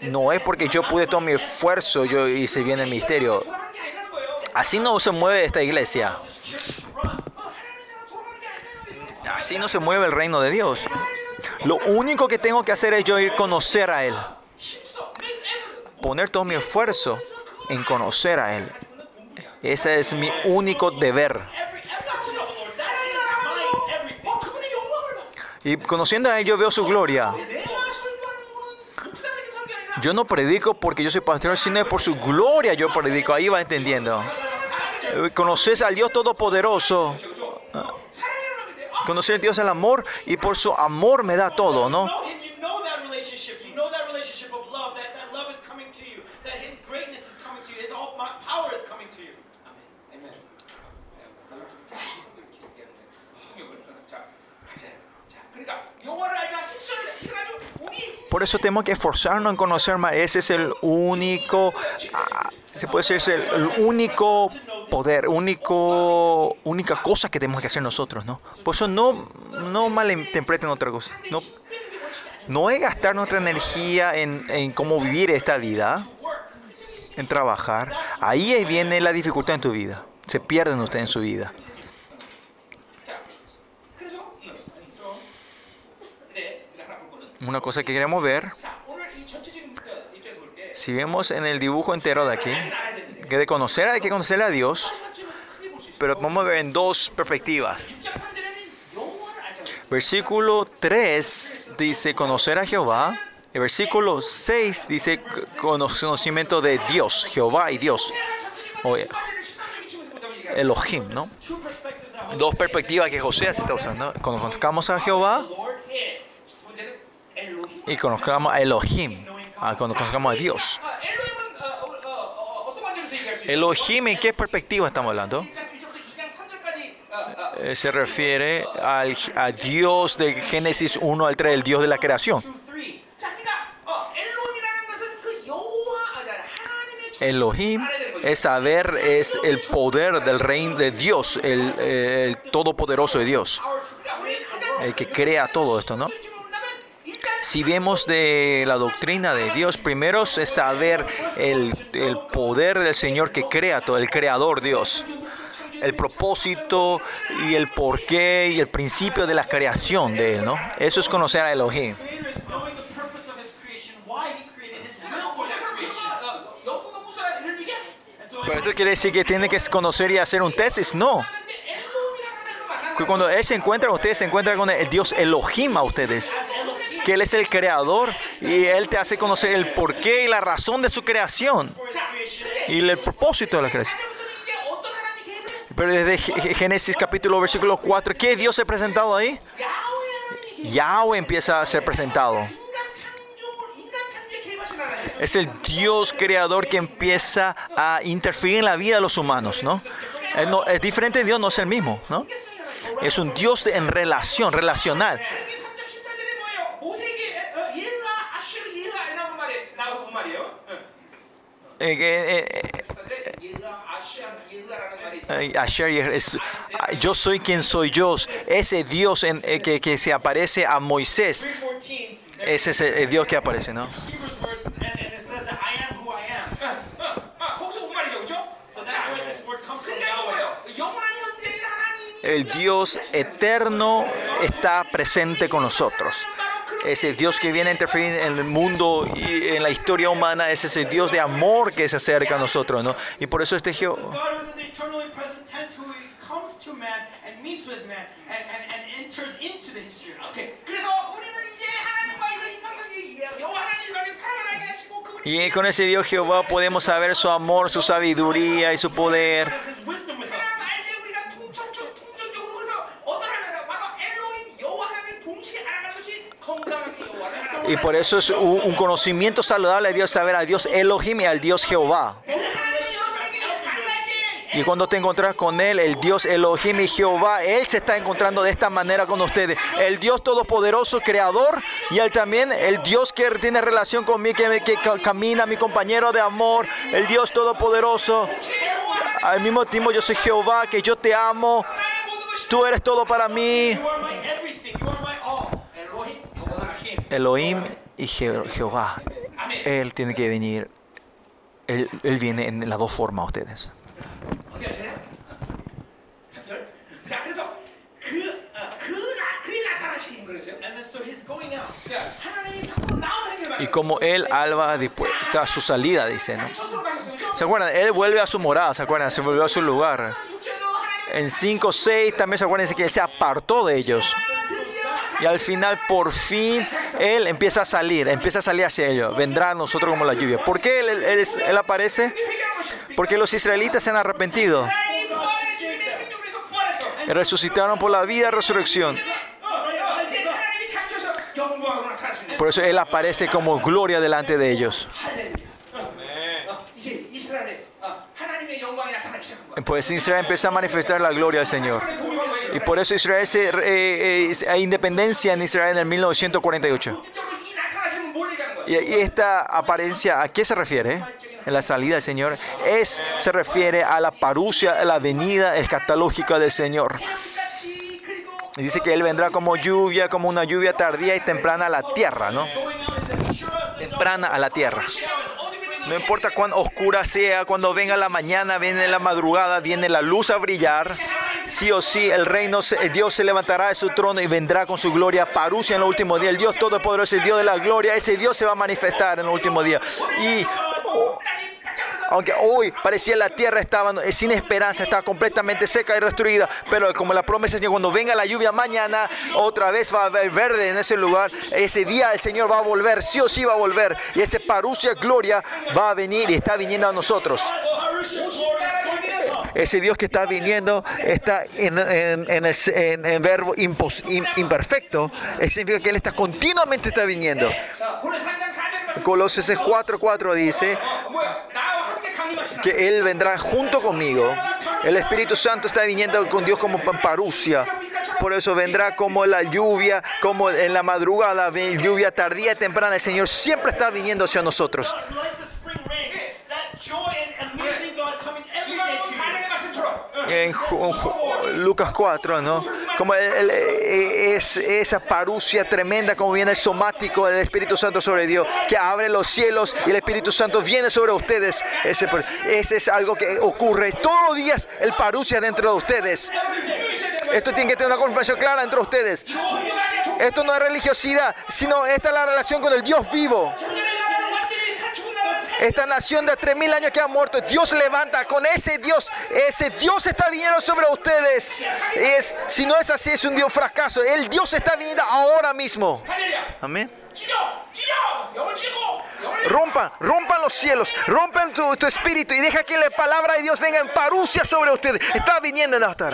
No es porque yo pude todo mi esfuerzo, yo hice bien el misterio. Así no se mueve esta iglesia. Así no se mueve el reino de Dios. Lo único que tengo que hacer es yo ir a conocer a Él. Poner todo mi esfuerzo en conocer a Él. Ese es mi único deber. Y conociendo a Él yo veo su gloria. Yo no predico porque yo soy pastor, sino por su gloria yo predico. Ahí va entendiendo. Conoces al Dios Todopoderoso. Conocer a Dios el amor y por su amor me da todo, ¿no? Por eso tenemos que esforzarnos en conocer más. Ese es el único, ah, se puede decir, es el, único poder, único, única cosa que tenemos que hacer nosotros, ¿no? Por eso no, no malinterpreten otra cosa. No, no es gastar nuestra energía en, en cómo vivir esta vida, en trabajar. Ahí viene la dificultad en tu vida. Se pierden ustedes en su vida. Una cosa que queremos ver, si vemos en el dibujo entero de aquí, que de conocer hay que conocer a Dios, pero vamos a ver en dos perspectivas. Versículo 3 dice conocer a Jehová. El versículo 6 dice conocimiento de Dios, Jehová y Dios. O eh, Elohim, ¿no? Dos perspectivas que José se está usando. Conozcamos a Jehová y conozcamos a Elohim, ah, cuando conozcamos a Dios. Elohim, ¿en qué perspectiva estamos hablando? Eh, se refiere al, a Dios de Génesis 1 al 3, el Dios de la creación. Elohim es saber, es el poder del reino de Dios, el, el todopoderoso de Dios, el que crea todo esto, ¿no? Si vemos de la doctrina de Dios, primero es saber el, el poder del Señor que crea todo, el creador Dios el propósito y el porqué y el principio de la creación de Él, ¿no? Eso es conocer a Elohim. ¿Pero esto quiere decir que tiene que conocer y hacer un tesis? No. Cuando Él se encuentra, ustedes se encuentran con el Dios Elohim a ustedes que Él es el creador y Él te hace conocer el porqué y la razón de su creación y el propósito de la creación. Pero desde Génesis capítulo versículo 4, ¿qué Dios se ha presentado ahí? Yahweh empieza a ser presentado. Es el Dios creador que empieza a interferir en la vida de los humanos, ¿no? Eh, es diferente Dios, no es el mismo, ¿no? Es un Dios en relación, relacional. Eh, eh, eh, yo soy quien soy yo, ese Dios en, que, que, se aparece a Moisés, ese es el Dios que aparece, ¿no? El Dios eterno está presente con nosotros ese Dios que viene a interferir en el mundo y en la historia humana, es ese Dios de amor que se acerca a nosotros, ¿no? Y por eso este Jehová... Y con ese Dios Jehová podemos saber su amor, su sabiduría y su poder. Y por eso es un, conocimiento saludable de Dios, saber a Dios Elohim y al Dios Jehová. Y cuando te encontrás con Él, el Dios Elohim y Jehová, Él se está encontrando de esta manera con ustedes. El Dios Todopoderoso, Creador, y Él también, el Dios que tiene relación conmigo, que, que camina, mi compañero de amor, el Dios Todopoderoso. Al mismo tiempo yo soy Jehová, que yo te amo. Tú eres todo para mí. Elohim y Jehová. Él tiene que venir. Él, viene en las dos formas ustedes. Y como él alba después, está a su salida, dice, ¿no? ¿Se acuerdan? Él vuelve a su morada, ¿se acuerdan? Se volvió a su lugar. En 5, 6 también se acuerdan que él se apartó de ellos. Y al final, por fin, Él empieza a salir, empieza a salir hacia ellos. Vendrá a nosotros como la lluvia. ¿Por qué él, él aparece? Porque los israelitas se han arrepentido. Resucitaron por la vida resurrección. Por eso Él aparece como gloria delante de ellos. Pues Israel empieza a manifestar la gloria del Señor. Y por eso Israel se, eh, eh, hay independencia en Israel en el 1948. Y, esta apariencia, ¿a qué se refiere? En la salida del Señor. Es, se refiere a la parucia, a la venida escatológica del Señor. Dice que Él vendrá como lluvia, como una lluvia tardía y temprana a la tierra, ¿no? Temprana a la tierra. No importa cuán oscura sea, cuando venga la mañana, viene la madrugada, viene la luz a brillar. Sí o sí, el reino, eh, Dios se levantará de su trono y vendrá con su gloria. Parusia en el último día. El Dios Todopoderoso, el Dios de la gloria, ese Dios se va a manifestar en el último día. Y aunque hoy parecía la tierra estaba sin esperanza, estaba completamente seca y destruida, pero como la promesa del Señor, cuando venga la lluvia mañana, otra vez va a haber verde en ese lugar, ese día el Señor va a volver, sí o sí va a volver, y ese parusia gloria va a venir y está viniendo a nosotros. Ese Dios que está viniendo está en, el, verbo impos, in, imperfecto. Significa que Él está continuamente está viniendo. Colosenses 4.4 dice, que Él vendrá junto conmigo. El Espíritu Santo está viniendo con Dios como pamparusia. Por eso vendrá como la lluvia, como en la madrugada, lluvia tardía y temprana. El Señor siempre está viniendo hacia nosotros. En Lucas 4, ¿no? Como eh, es, esa parucia tremenda, como viene el somático del Espíritu Santo sobre Dios, que abre los cielos y el Espíritu Santo viene sobre ustedes. Ese, ese es algo que ocurre todos los días, el parucia dentro de ustedes. Esto tiene que tener una confesión clara entre ustedes. Esto no es religiosidad, sino esta es la relación con el Dios vivo. Esta nación de 3.000 años que ha muerto, Dios levanta con ese Dios. Ese Dios está viniendo sobre ustedes. Es, si no es así, es un Dios fracaso. El Dios está viniendo ahora mismo. Amén. Rompan, rompan los cielos, rompan tu, espíritu y deja que la palabra de Dios venga en parucia sobre ustedes. Está viniendo en hasta.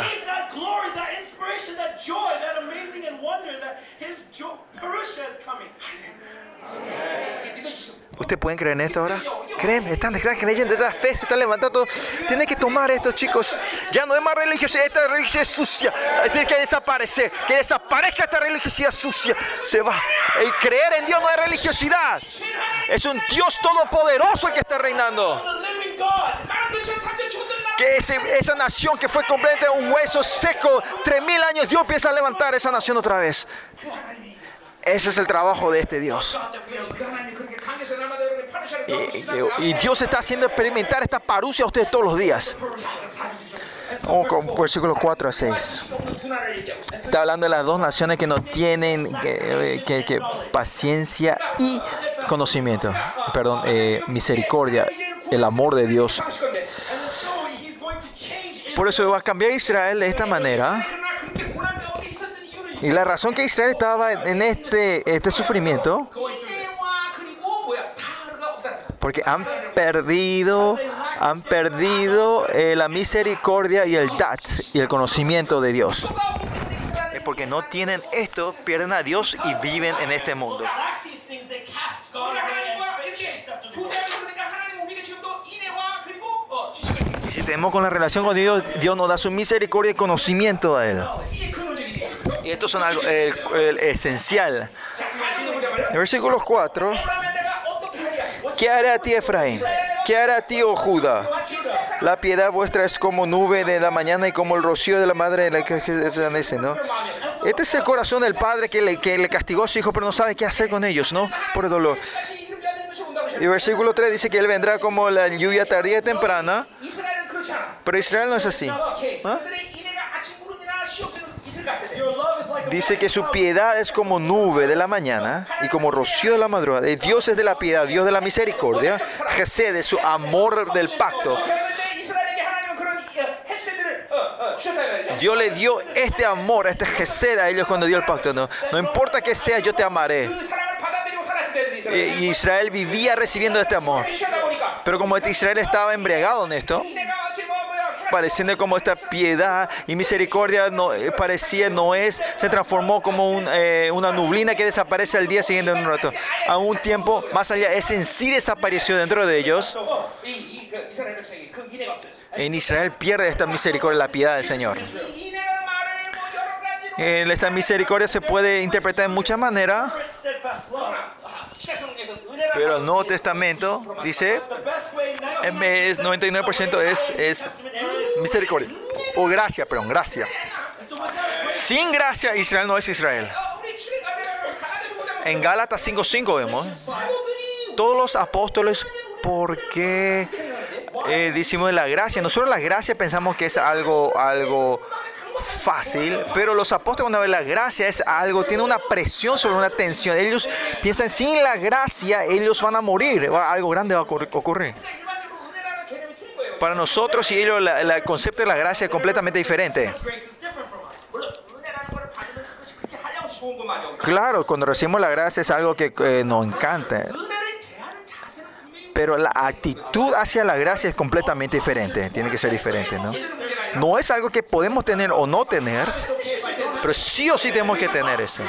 Amén. ¿Ustedes pueden creer en esto ahora? ¿Creen? Están, están creyendo, esta fe se están levantando. Tienen que tomar esto, chicos. Ya no es más religiosidad, esta religiosidad es sucia. Tiene que desaparecer. Que desaparezca esta religiosidad sucia. Se va. El creer en Dios no es religiosidad. Es un Dios todopoderoso el que está reinando. Que esa nación que fue completa un hueso seco, tres mil años, Dios empieza a levantar esa nación otra vez. Ese es el trabajo de este Dios. Y, Dios está haciendo experimentar esta parucia a ustedes todos los días. Vamos con versículos 4 a 6. Está hablando de las dos naciones que no tienen que, paciencia y conocimiento. Perdón, eh, misericordia, el amor de Dios. Por eso va a cambiar Israel de esta manera. Y la razón que Israel estaba en este, este sufrimiento, porque han perdido, han perdido eh, la misericordia y el tat y el conocimiento de Dios. Es porque no tienen esto, pierden a Dios y viven en este mundo. Y si tenemos con la relación con Dios, Dios nos da su misericordia y conocimiento a Él. Y estos son algo, eh, esencial. Versículo 4. ¿Qué hará a ti Efraín? ¿Qué hará a ti, oh Judá? La piedad vuestra es como nube de la mañana y como el rocío de la madre de la que desvanece, ¿no? Este es el corazón del padre que le, que le castigó a su hijo, pero no sabe qué hacer con ellos, ¿no? Por el dolor. Y versículo 3 dice que él vendrá como la lluvia tardía y temprana. Pero Israel no es así. ¿Ah? Dice que su piedad es como nube de la mañana y como rocío de la madrugada. Dios es de la piedad, Dios de la misericordia. Gesed es su amor del pacto. Dios le dio este amor, este gesed a ellos cuando dio el pacto. No, no importa que sea, yo te amaré. Y Israel vivía recibiendo este amor. Pero como este Israel estaba embriagado en esto, pareciendo como esta piedad y misericordia no, eh, parecía no es, se transformó como eh, una nublina que desaparece al día siguiente en un rato. A un tiempo más allá, es en sí desapareció dentro de ellos. En Israel pierde esta misericordia, la piedad del Señor. Esta misericordia se puede interpretar de muchas maneras. Pero el Nuevo Testamento dice, es 99% es, misericordia. O gracia, perdón, gracia. Sin gracia Israel no es Israel. En Gálatas 5.5 vemos, todos los apóstoles, porque eh, decimos la gracia? Nosotros la gracia pensamos que es algo, algo fácil, pero los apóstoles cuando ven la gracia es algo, tiene una presión sobre una tensión. Ellos piensan, sin la gracia ellos van a morir, algo grande va a ocurrir. Para nosotros y ellos el concepto de la gracia es completamente diferente. Claro, cuando recibimos la gracia es algo que eh, nos encanta pero la actitud hacia la gracia es completamente diferente, tiene que ser diferente, ¿no? No es algo que podemos tener o no tener, pero sí o sí tenemos que tener eso.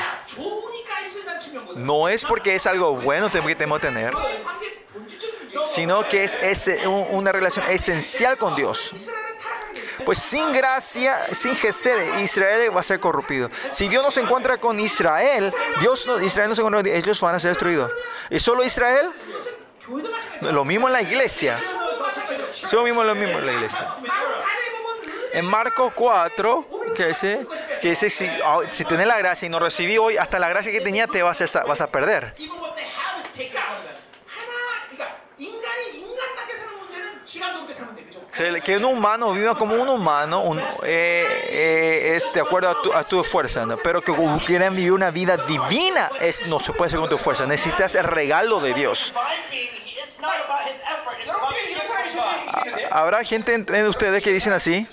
No es porque es algo bueno que tenemos que tener, sino que es, una relación esencial con Dios. Pues sin gracia, sin Gesed, Israel va a ser corrompido. Si Dios no se encuentra con Israel, Dios no, Israel no se encuentra, ellos van a ser destruidos. ¿Y solo Israel? Lo mismo en la iglesia. Solo mismo lo mismo en la iglesia. En Marcos 4, que dice, que dice si, ah, si tenés la gracia y no recibí hoy, hasta la gracia que tenía te vas a, vas a perder. que un humano viva como un humano un, eh, eh, es de acuerdo a tu, a tu fuerza, ¿no? pero que quieran vivir una vida divina es, no se puede hacer con tu fuerza. Necesitas el regalo de Dios habrá gente entre ustedes que dicen así.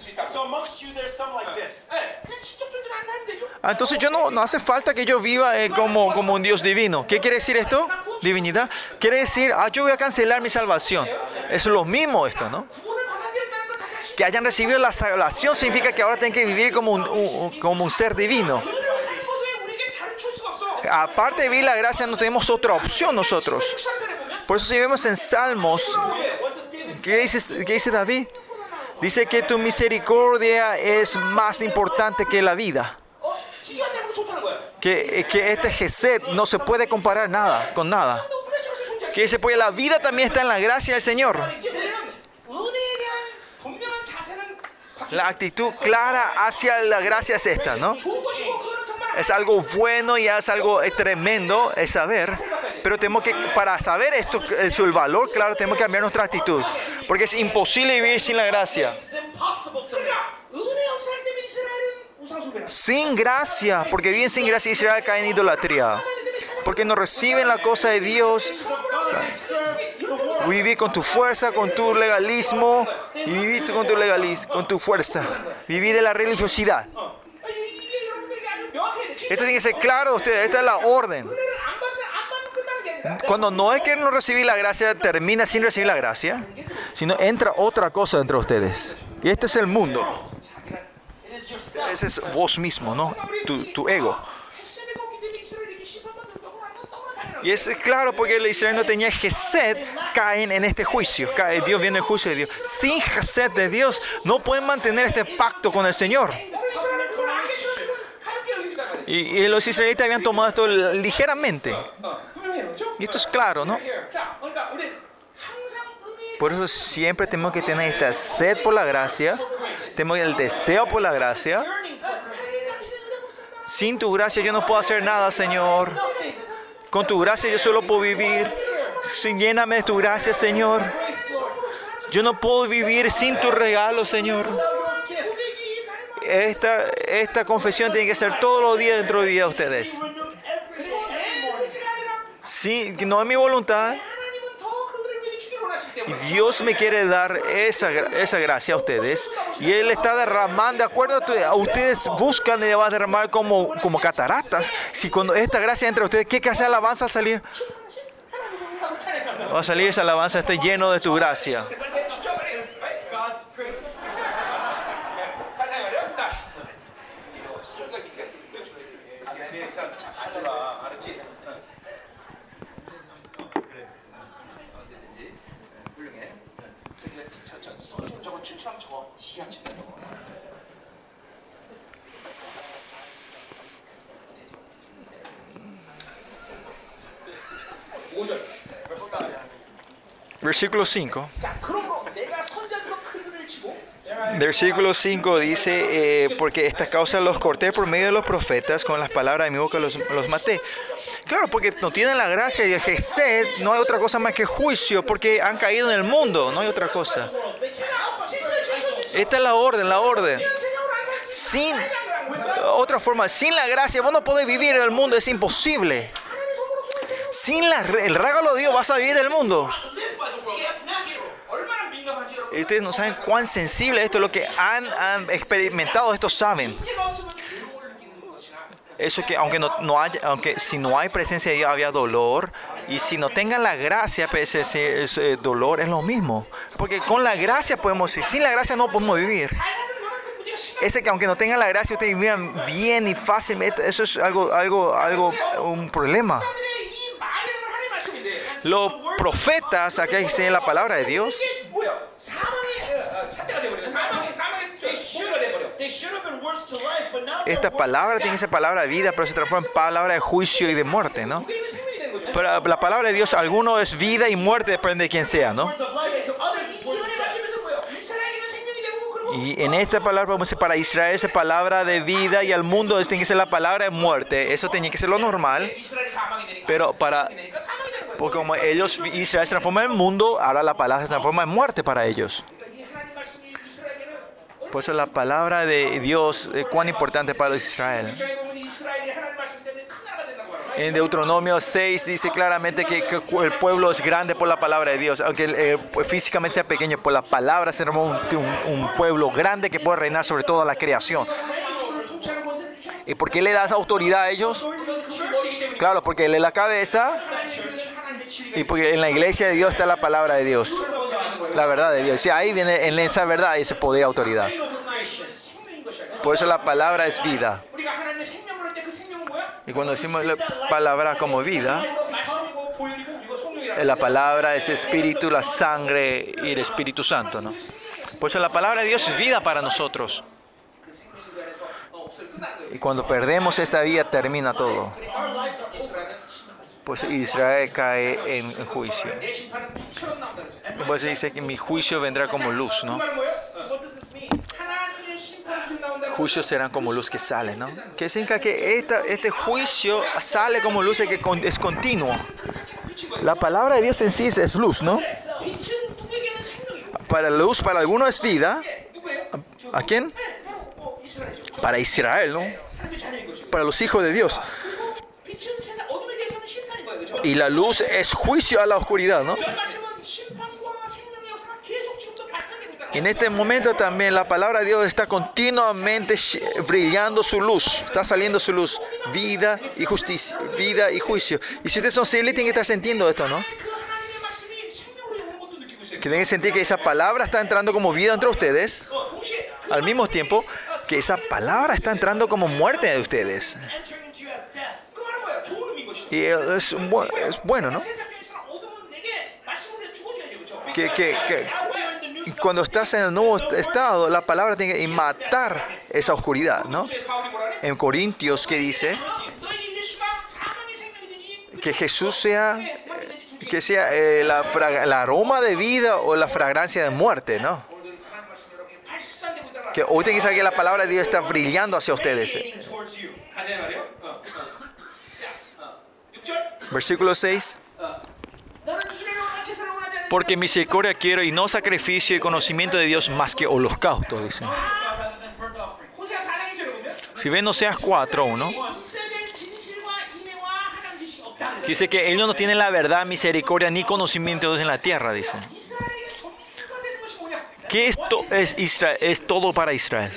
Ah, entonces yo no, no hace falta que yo viva eh, como, como un Dios divino. ¿Qué quiere decir esto? Divinidad. Quiere decir, ah, yo voy a cancelar mi salvación. Es lo mismo esto, ¿no? Que hayan recibido la salvación significa que ahora tienen que vivir como un como un ser divino. Aparte de vivir la gracia, no tenemos otra opción nosotros. Por eso si vemos en Salmos, ¿qué dice, qué dice David? Dice que tu misericordia es más importante que la vida. Que, este Geset no se puede comparar nada con nada. Que dice, pues la vida también está en la gracia del Señor. La actitud clara hacia la gracia es esta, ¿no? Es algo bueno y es algo eh, tremendo es saber. Pero tenemos que, para saber esto, el valor, claro, tenemos que cambiar nuestra actitud. Porque es imposible vivir sin la gracia. Sin gracia, porque viven sin gracia Israel cae en idolatría. Porque no reciben la cosa de Dios. Viví con tu fuerza, con tu legalismo. Viví con tu legalismo, con tu fuerza. Viví de la religiosidad. Esto tiene que ser claro ustedes, esta es la orden. Cuando no es que no recibí la gracia, termina sin recibir la gracia, sino entra otra cosa entre ustedes. Y este es el mundo. Ese es vos mismo, ¿no? Tu, tu ego. Y es claro porque el Israel no tenía Gesed, caen en este juicio. Dios viene el juicio de Dios. Sin Gesed de Dios no pueden mantener este pacto con el Señor. Y, los israelitas habían tomado esto ligeramente. Y esto es claro, ¿no? Por eso siempre tenemos que tener esta sed por la gracia, tenemos el deseo por la gracia. Sin tu gracia yo no puedo hacer nada, Señor. Con tu gracia yo solo puedo vivir. Lléname de tu gracia, Señor. Yo no puedo vivir sin tu regalo, Señor. Esta, esta confesión tiene que ser todos los días dentro de vida de ustedes. Sí, no es mi voluntad. Dios me quiere dar esa, esa gracia a ustedes. Y Él está derramando, de acuerdo a, ustedes, buscan y le va a derramar como, como cataratas. Si cuando esta gracia entra a ustedes, ¿qué clase de alabanza va a salir? Va a salir esa alabanza, está lleno de tu gracia. 알았지? 어. 그래. 언제든지 훌륭해. 저기 저, 저 저거 출처랑 저거 기가 친다 저거. Versículo 5. Versículo 5 dice, eh, porque estas causas los corté por medio de los profetas, con las palabras de mi boca los, los maté. Claro, porque no tienen la gracia y que sed, no hay otra cosa más que juicio, porque han caído en el mundo, no hay otra cosa. Esta es la orden, la orden. Sin otra forma, sin la gracia, vos no podés vivir en el mundo, es imposible. Sin la, el regalo de Dios vas a vivir en el mundo. Ustedes no saben cuán sensible esto es lo que han, experimentado, esto saben. Eso que aunque no, no haya, aunque si no hay presencia de Dios había dolor y si no tengan la gracia, pues ese, ese dolor es lo mismo, porque con la gracia podemos ir, sin la gracia no podemos vivir. Ese que aunque no tengan la gracia ustedes vivan bien y fácilmente eso es algo algo algo un problema. Los profetas, aquí dice la palabra de Dios, Estas palabras tienen esa palabra de vida, pero se transforma en palabra de juicio y de muerte, ¿no? Pero la palabra de Dios, alguno es vida y muerte, depende de quién sea, ¿no? Y en esta palabra, vamos a decir, para Israel es palabra de vida y al mundo tiene que ser la palabra de muerte. Eso tenía que ser lo normal. Pero para. Porque como ellos, Israel se transforma en mundo, ahora la palabra se transforma en muerte para ellos. Por eso la palabra de Dios, eh, cuán importante para los Israel. En Deuteronomio 6 dice claramente que, el pueblo es grande por la palabra de Dios, aunque eh, pues, físicamente sea pequeño, por la palabra se armó un, un, pueblo grande que puede reinar sobre toda la creación. ¿Y por qué le das autoridad a ellos? Claro, porque él es la cabeza y porque en la iglesia de Dios está la palabra de Dios, la verdad de Dios. Y ahí viene en esa verdad ese poder y autoridad. Por eso la palabra es vida. Y cuando decimos la palabra como vida, eh, la palabra es espíritu, la sangre y el Espíritu Santo, ¿no? Por eso la palabra de Dios es vida para nosotros. Y cuando perdemos esta vida termina todo pues Israel cae en juicio. Pues dice que mi juicio vendrá como luz, ¿no? Juicios serán como luz que sale, ¿no? Que significa que esta, este juicio sale como luz que es continuo. La palabra de Dios en sí es luz, ¿no? Para luz, para alguno es vida. ¿A quién? Para Israel, ¿no? Para los hijos de Dios y la luz es juicio a la oscuridad, ¿no? En este momento también la palabra de Dios está continuamente brillando su luz, está saliendo su luz, vida y justicia, vida y juicio. Y si ustedes son civiles tienen que estar sintiendo esto, ¿no? Que tienen que sentir que esa palabra está entrando como vida entre ustedes, al mismo tiempo que esa palabra está entrando como muerte de ustedes. Y es, bu es bueno, ¿no? Que, que, cuando estás en el nuevo estado, la palabra tiene que matar esa oscuridad, ¿no? En Corintios que dice que Jesús sea que sea eh, la, el aroma de vida o la fragancia de muerte, ¿no? Que hoy tienen que saber que la palabra de Dios está brillando hacia ustedes. Versículo 6. Porque misericordia quiero y no sacrificio y conocimiento de Dios más que holocausto, dice. Si ven, no seas 4, 1. Dice que ellos no tienen la verdad, misericordia ni conocimiento de Dios en la tierra, dice. ¿Qué esto es, Israel, es todo para Israel?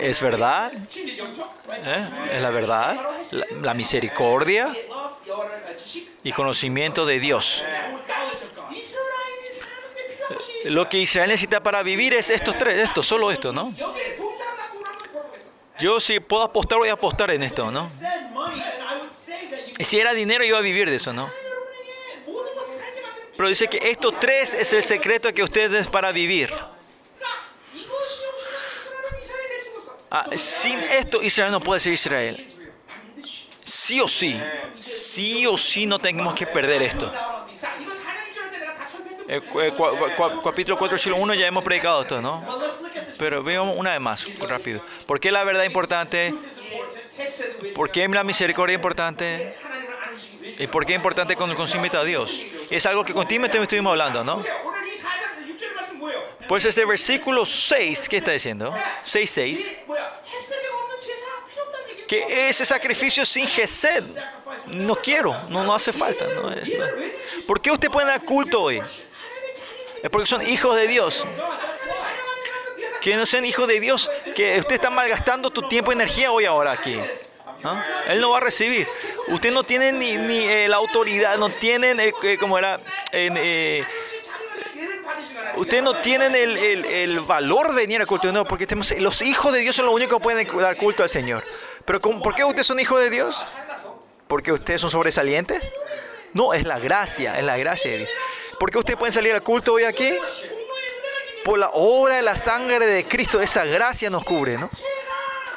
es verdad, ¿Eh? es la verdad, la, misericordia y conocimiento de Dios. Lo que Israel necesita para vivir es estos tres, esto, solo esto, ¿no? Yo si puedo apostar, voy a apostar en esto, ¿no? Si era dinero, iba a vivir de eso, ¿no? Pero dice que estos tres es el secreto que ustedes para vivir. Ah, sin esto Israel no puede ser Israel. Sí o sí, sí o sí no tenemos que perder esto. Eh, eh, capítulo 4, siglo 1 ya hemos predicado esto, ¿no? Pero veamos una vez más, rápido. ¿Por qué la verdad es importante? ¿Por qué la misericordia es importante? ¿Y por qué es importante cuando consumita a Dios? Es algo que continuamente estuvimos hablando, ¿no? Pues este versículo 6, ¿qué está diciendo? 6.6. 6, que ese sacrificio sin Gesed, no quiero, no, no hace falta. No es, ¿Por qué usted puede dar culto hoy? Es porque son hijos de Dios. Que no sean hijos de Dios, que usted está malgastando tu tiempo y energía hoy ahora aquí. Él no va a recibir. Usted no tiene ni, ni eh, la autoridad, no tienen, eh, eh como era, eh, Ustedes no tienen el, el, valor de venir a culto, no, porque tenemos, los hijos de Dios son los únicos que pueden dar culto al Señor. Pero ¿por qué ustedes son hijos de Dios? ¿Porque ustedes son sobresalientes? No, es la gracia, es la gracia de Dios. ¿Por qué ustedes pueden salir al culto hoy aquí? Por la obra de la sangre de Cristo, esa gracia nos cubre, ¿no?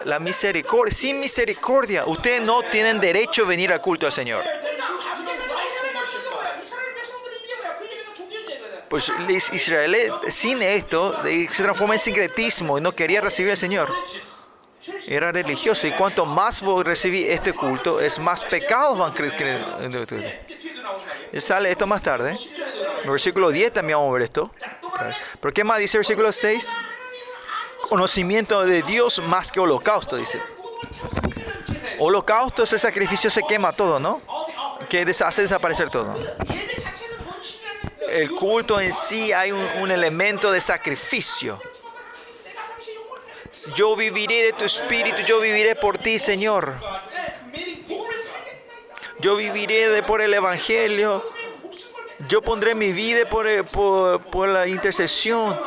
La misericordia, sin misericordia, ustedes no tienen derecho a venir al culto al Señor. pues Israel eh, sin esto se transformó en sincretismo y no quería recibir al Señor. Era religioso y cuanto más recibí este culto, es más pecados van creciendo. Eh, sale esto más tarde. En el versículo 10 también vamos a ver esto. ¿Pero qué más dice el versículo 6? Conocimiento de Dios más que holocausto, dice. Holocausto es el sacrificio, se quema todo, ¿no? Que hace desaparecer todo el culto en sí hay un, elemento de sacrificio. Yo viviré de tu espíritu, yo viviré por ti, Señor. Yo viviré de, por el Evangelio. Yo pondré mi vida por, eh, por la intercesión.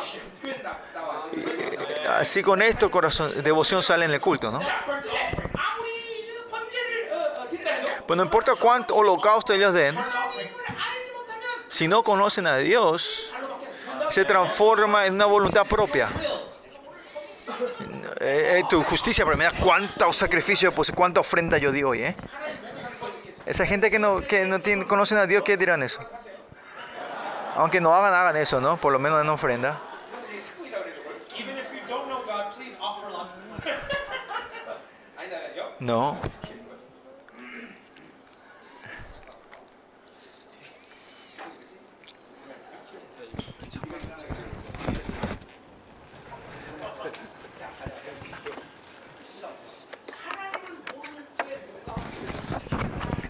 Así con esto, corazón, devoción sale en el culto, ¿no? Pues no importa cuánto holocausto ellos den, si no conocen a Dios, se transforma en una voluntad propia. Eh, eh, tu justicia, pero mira cuánto sacrificio, pues cuánta ofrenda yo di hoy. Eh? Esa gente que no, que no tiene, conocen a Dios, ¿qué dirán eso? Aunque no hagan, hagan eso, ¿no? Por lo menos en ofrenda. No.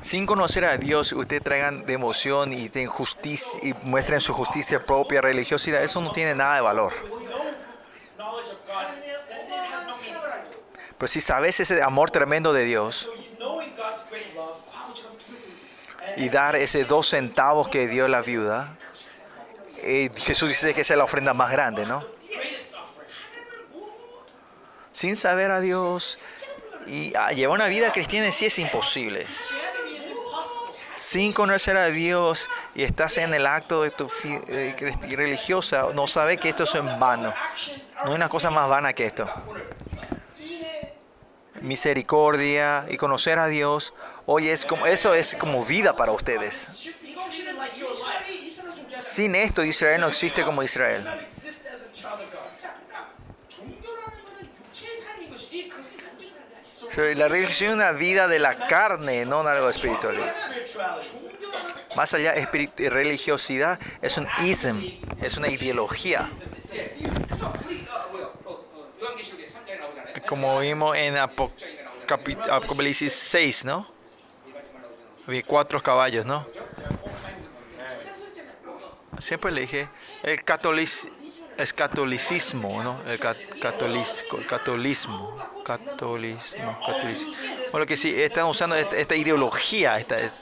sin conocer a Dios, ustedes traigan de emoción y, de injusticia, y muestren su justicia propia, religiosidad, eso no tiene nada de valor. Pero si sabes ese amor tremendo de Dios y dar ese dos centavos que dio la viuda, eh, Jesús dice que esa es la ofrenda más grande, ¿no? Sin saber a Dios y ah, llevar una vida cristiana sí es imposible sin conocer a Dios y estás en el acto de tu religiosa, no sabes que esto es en vano. No hay una cosa más vana que esto. Misericordia y conocer a Dios, hoy es como, eso es como vida para ustedes. Sin esto Israel no existe como Israel. La religión es una vida de la carne, no algo espiritual. Más allá, religiosidad es un ism, es una ideología. Como vimos en Apocalipsis 6, ¿no? Había cuatro caballos, ¿no? Siempre le dije, el catolicismo es catolicismo, ¿no? El cat catolismo, catolismo, catolismo. Bueno, que sí, están usando esta, ideología, esta es,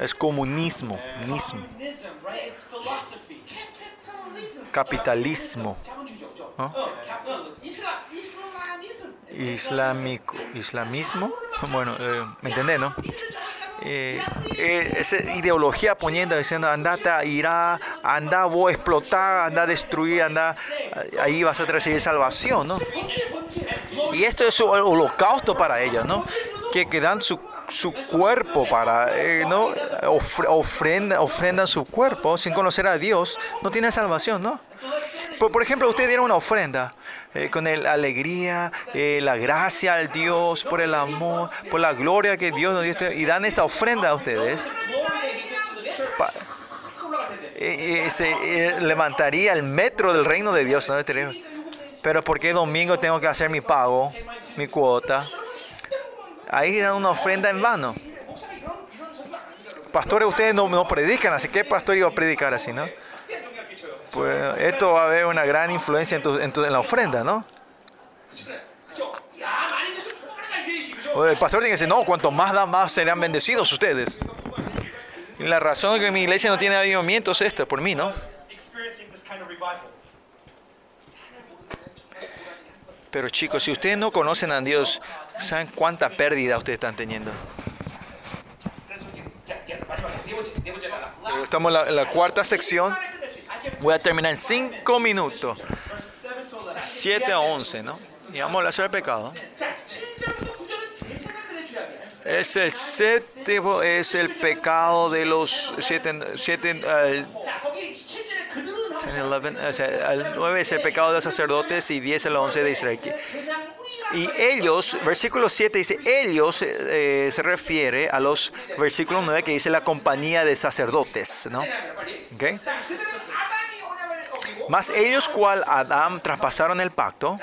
es comunismo, mismo. capitalismo. ¿no? Islámico, islamismo, bueno, eh, ¿me entendés, no? Eh, eh, esa ideología poniendo, diciendo, andate irá, anda vos a explotar, anda a destruir, anda, ahí vas a recibir salvación, ¿no? Y esto es un holocausto para ellos, ¿no? Que, que dan su su cuerpo para, eh, ¿no? Ofre, ofrenda, ofrendan su cuerpo sin conocer a Dios, no tiene salvación, ¿no? Por, por ejemplo, usted dieron una ofrenda eh, con la alegría, eh, la gracia al Dios, por el amor, por la gloria que Dios nos dio, y dan esta ofrenda a ustedes. Se levantaría el metro del reino de Dios, ¿no? Este Pero ¿por qué domingo tengo que hacer mi pago, mi cuota? ahí dan una ofrenda en vano. Pastores, ustedes no, predican, así que pastor iba a predicar así, ¿no? Pues, esto va a haber una gran influencia en, la ofrenda, ¿no? El pastor tiene que decir, no, cuanto más da, más serán bendecidos ustedes. La razón que mi iglesia no tiene avivamiento es esta, por mí, ¿no? Pero chicos, si ustedes no conocen a Dios, ¿Saben cuánta pérdida ustedes están teniendo? Estamos en la, en la cuarta sección. Voy a terminar en 5 minutos. 7 a 11, ¿no? Y vamos a hablar sobre el pecado. Es el séptimo, es el pecado de los siete, siete uh, 10, 11, el 9 es el pecado de los sacerdotes y 10 el 11 de Israel. Y ellos, versículo 7 dice, ellos eh, eh, se refiere a los versículos 9 que dice la compañía de sacerdotes, ¿no? Okay. Mas ellos cual Adán traspasaron el pacto,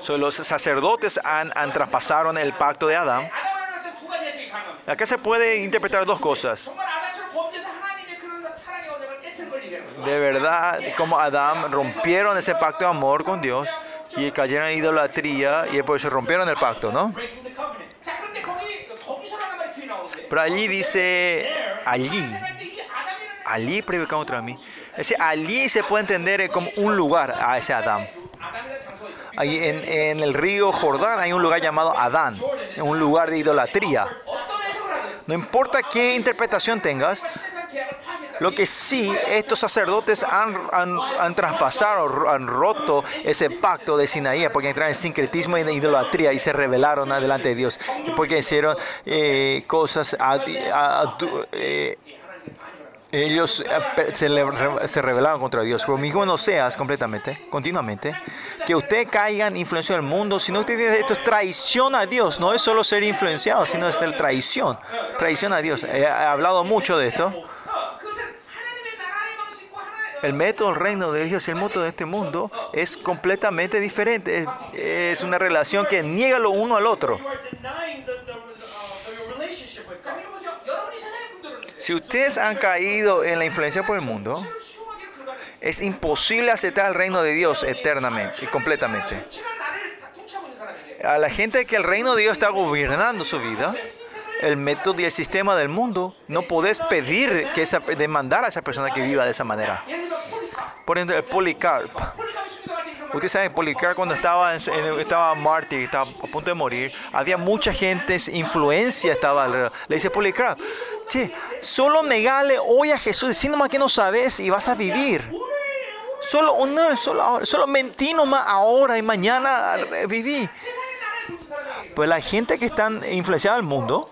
so, los sacerdotes han, han traspasaron el pacto de Adán. Acá se puede interpretar dos cosas. De verdad, como Adán rompieron ese pacto de amor con Dios, y cayeron en idolatría y por eso rompieron el pacto, ¿no? Pero allí dice, allí, allí predicó contra mí. Ese allí se puede entender como un lugar a ese Adán. Ahí en, en el río Jordán hay un lugar llamado Adán, un lugar de idolatría. No importa qué interpretación tengas, lo que sí estos sacerdotes han, han, han traspasado, han roto ese pacto de Sinaí, porque entraron en sincretismo y en idolatría y se rebelaron delante de Dios, porque hicieron eh, cosas, eh, ellos eh, se, le- se rebelaron contra Dios. Pero mismo no seas completamente, continuamente, que usted caiga en influencia del mundo, sino que esto es traición a Dios. No es solo ser influenciado, sino es traición. Traición a Dios. He hablado mucho de esto. El método del reino de Dios y el método de este mundo es completamente diferente. Es, es una relación que niega lo uno al otro. Si ustedes han caído en la influencia por el mundo, es imposible aceptar el reino de Dios eternamente y completamente. A la gente que el reino de Dios está gobernando su vida, el método y el sistema del mundo, no podés pedir que esa, demandar a esa persona que viva de esa manera. Por ejemplo, el Policarp. Ustedes saben, Policarp cuando estaba, en, estaba mártir, estaba a punto de morir, había mucha gente, influencia estaba alrededor. Le dice Policarp, che, solo negale hoy a Jesús, diciendo más que no sabes y vas a vivir. Solo, no, solo, solo mentí nomás ahora y mañana eh, viví. Pues la gente que está influenciada al mundo,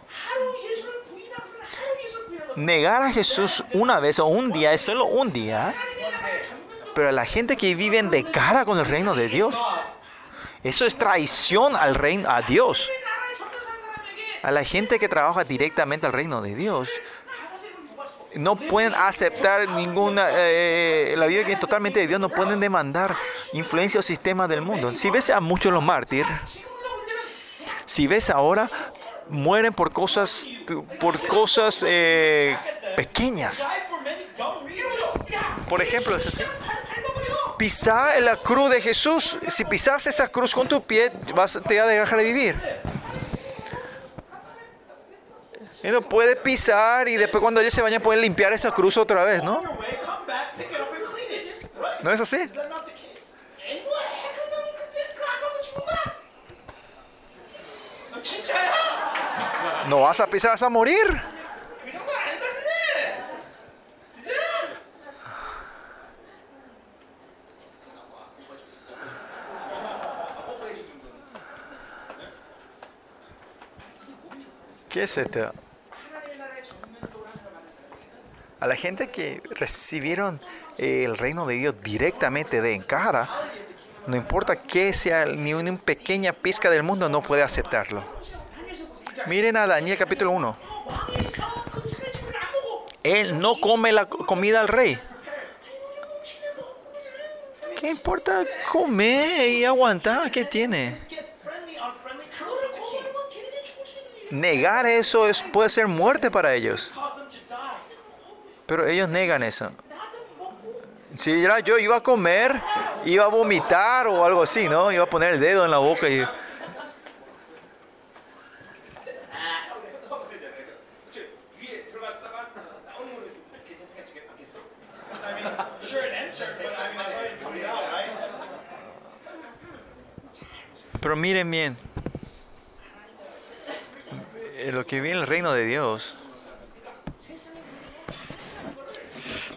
negar a Jesús una vez o un día es solo un día. Pero la gente que vive de cara con el reino de Dios, eso es traición al reino, a Dios. A la gente que trabaja directamente al reino de Dios, no pueden aceptar ninguna. Eh, la vida es totalmente de Dios, no pueden demandar influencia o sistema del mundo. Si ves a muchos los mártires si ves ahora, mueren por cosas, por cosas eh, pequeñas. Por ejemplo, pisar la cruz de Jesús. Si pisas esa cruz con tu pie, vas, te va a dejar de vivir. No puede pisar y después cuando ellos se vayan pueden limpiar esa cruz otra vez, ¿no? ¿No es así? No vas a pisar, vas a morir. ¿Qué es esto? A la gente que recibieron eh, el reino de Dios directamente de encara, no importa que sea ni una pequeña pizca del mundo, no puede aceptarlo. Miren a Daniel capítulo 1. Él no come la comida al rey. ¿Qué importa comer y aguantar? ¿Qué tiene? Negar eso es, puede ser muerte para ellos. Pero ellos negan eso. Si yo iba a comer, iba a vomitar o algo así, ¿no? Iba a poner el dedo en la boca y Pero miren bien, eh, lo que viene el reino de Dios,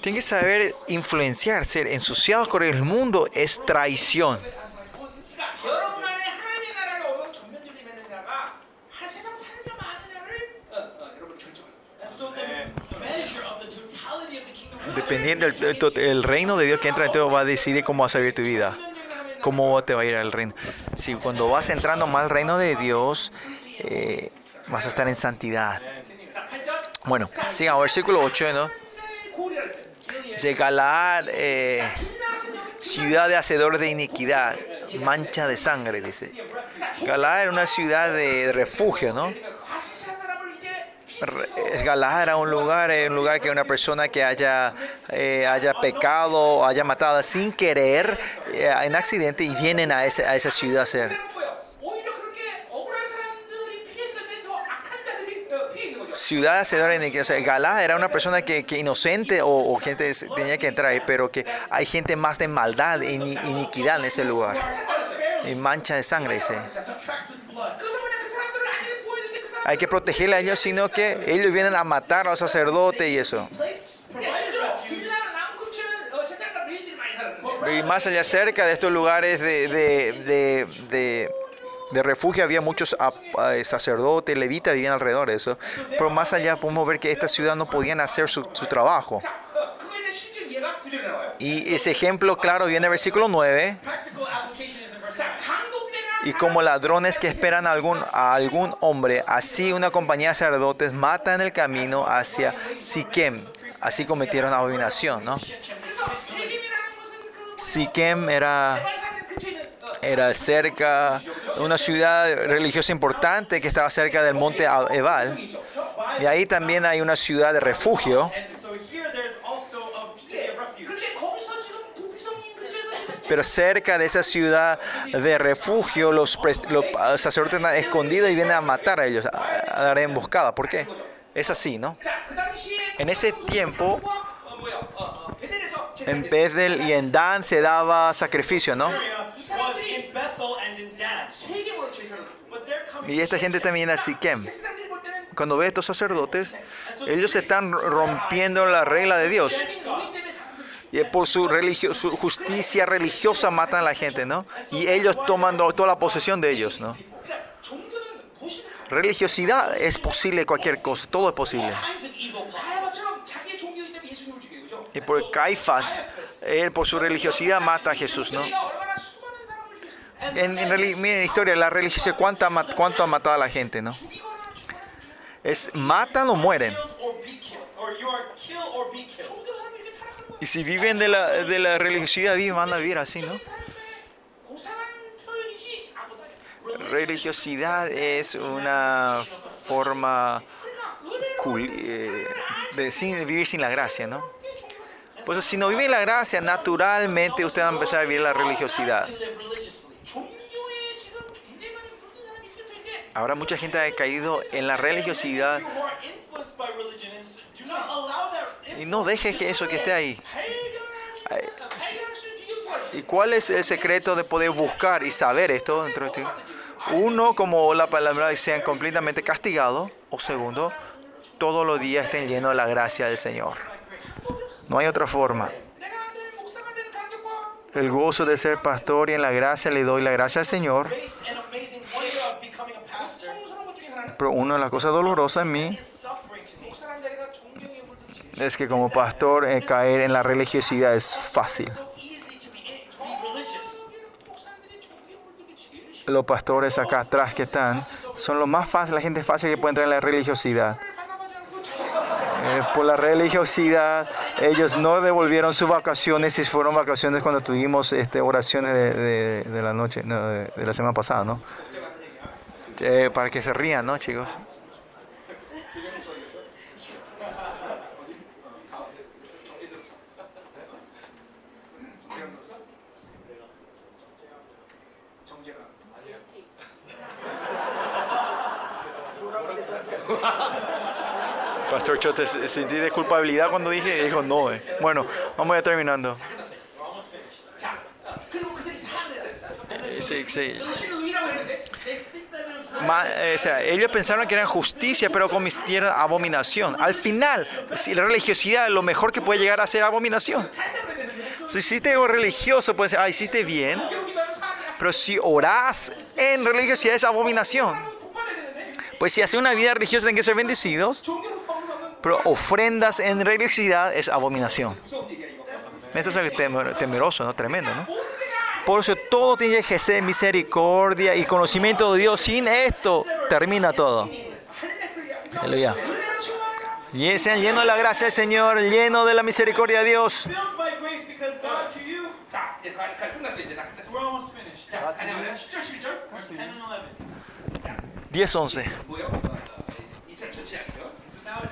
tienen que saber influenciar, ser ensuciados con el mundo es traición. Dependiendo del el, reino de Dios que entra en todo, va a decidir cómo va a salir tu vida cómo te va a ir al reino. Si cuando vas entrando más al reino de Dios, eh, vas a estar en santidad. Bueno, sigamos, versículo 8, ¿no? Dice Galaad, eh, ciudad de hacedor de iniquidad, mancha de sangre, dice. Galaad era una ciudad de refugio, ¿no? regalar era un lugar, un lugar que una persona que haya, eh, haya pecado haya matado sin querer eh, en accidente y vienen a, ese, a esa ciudad a hacer. ciudad hacedora o Galá era una persona que, que inocente o, gente tenía que entrar ahí, pero que hay gente más de maldad e iniquidad en ese lugar. Y mancha de sangre, dice hay que protegerle a ellos, sino que ellos vienen a matar a los sacerdotes y eso. Y más allá cerca de estos lugares de, de, de, de refugio había muchos eh, sacerdotes, levitas vivían alrededor de eso. Pero más allá podemos ver que esta ciudad no podían hacer su, su trabajo. Y ese ejemplo claro viene en el versículo 9 y como ladrones que esperan a algún, a algún hombre, así una compañía de sacerdotes mata en el camino hacia Siquem. Así cometieron abominación, ¿no? Siquem era, era cerca, una ciudad religiosa importante que estaba cerca del monte Ebal. Y ahí también hay una ciudad de refugio. pero cerca de esa ciudad de refugio los, los ah, sacerdotes están escondidos y vienen a matar a ellos, a, dar emboscada. ¿Por qué? Es así, ¿no? En ese tiempo, en Bethel y en Dan se daba sacrificio, ¿no? Y esta gente también a Siquem. Cuando ve a estos sacerdotes, ellos están rompiendo la regla de Dios. Y por su, religio, su justicia religiosa matan a la gente, ¿no? Y ellos toman toda la posesión de ellos, ¿no? Religiosidad es posible cualquier cosa, todo es posible. Y por Caifás, él por su religiosidad mata a Jesús, ¿no? En, en miren la historia, la religiosidad, ¿cuánta, ¿cuánto ha matado a la gente, no? Es matan o mueren. Y si viven de la, de la religiosidad, bien, van a vivir así, ¿no? Religiosidad es una forma eh, de vivir sin la gracia, ¿no? Pues si no viven la gracia, naturalmente ustedes van a empezar a vivir la religiosidad. Ahora mucha gente ha caído en la religiosidad y no dejes que eso que esté ahí. ¿Y cuál es el secreto de poder buscar y saber esto dentro de ti? Uno, como la palabra, sean completamente castigados. O segundo, todos los días estén llenos de la gracia del Señor. No hay otra forma. El gozo de ser pastor y en la gracia le doy la gracia al Señor. Pero una de las cosas dolorosas en mí es que como pastor eh, caer en la religiosidad es fácil. Los pastores acá atrás que están son lo más fácil, la gente fácil que puede entrar en la religiosidad. Eh, por la religiosidad, ellos no devolvieron sus vacaciones y fueron vacaciones cuando tuvimos este, oraciones de, de, de la noche, no, de, de, la semana pasada, ¿no? Eh, para que se rían, ¿no, chicos? Torcho, ¿te sentiste culpabilidad cuando dije? Y dijo, no. Eh. Bueno, vamos ya terminando. Sí, sí. Ma, eh, o sea, ellos pensaron que eran justicia, pero cometieron abominación. Al final, si la religiosidad es lo mejor que puede llegar a ser abominación. Si hiciste algo religioso, puedes decir, ah, hiciste bien. Pero si orás en religiosidad es abominación. Pues si haces una vida religiosa, tienen que ser bendecidos. Pero ofrendas en religiosidad es abominación. Esto es algo temeroso, ¿no? Tremendo, ¿no? Por eso todo tiene que ser misericordia y conocimiento de Dios. Sin esto termina todo. Aleluya. Y sean llenos de la gracia del Señor, llenos de la misericordia de Dios. Diez once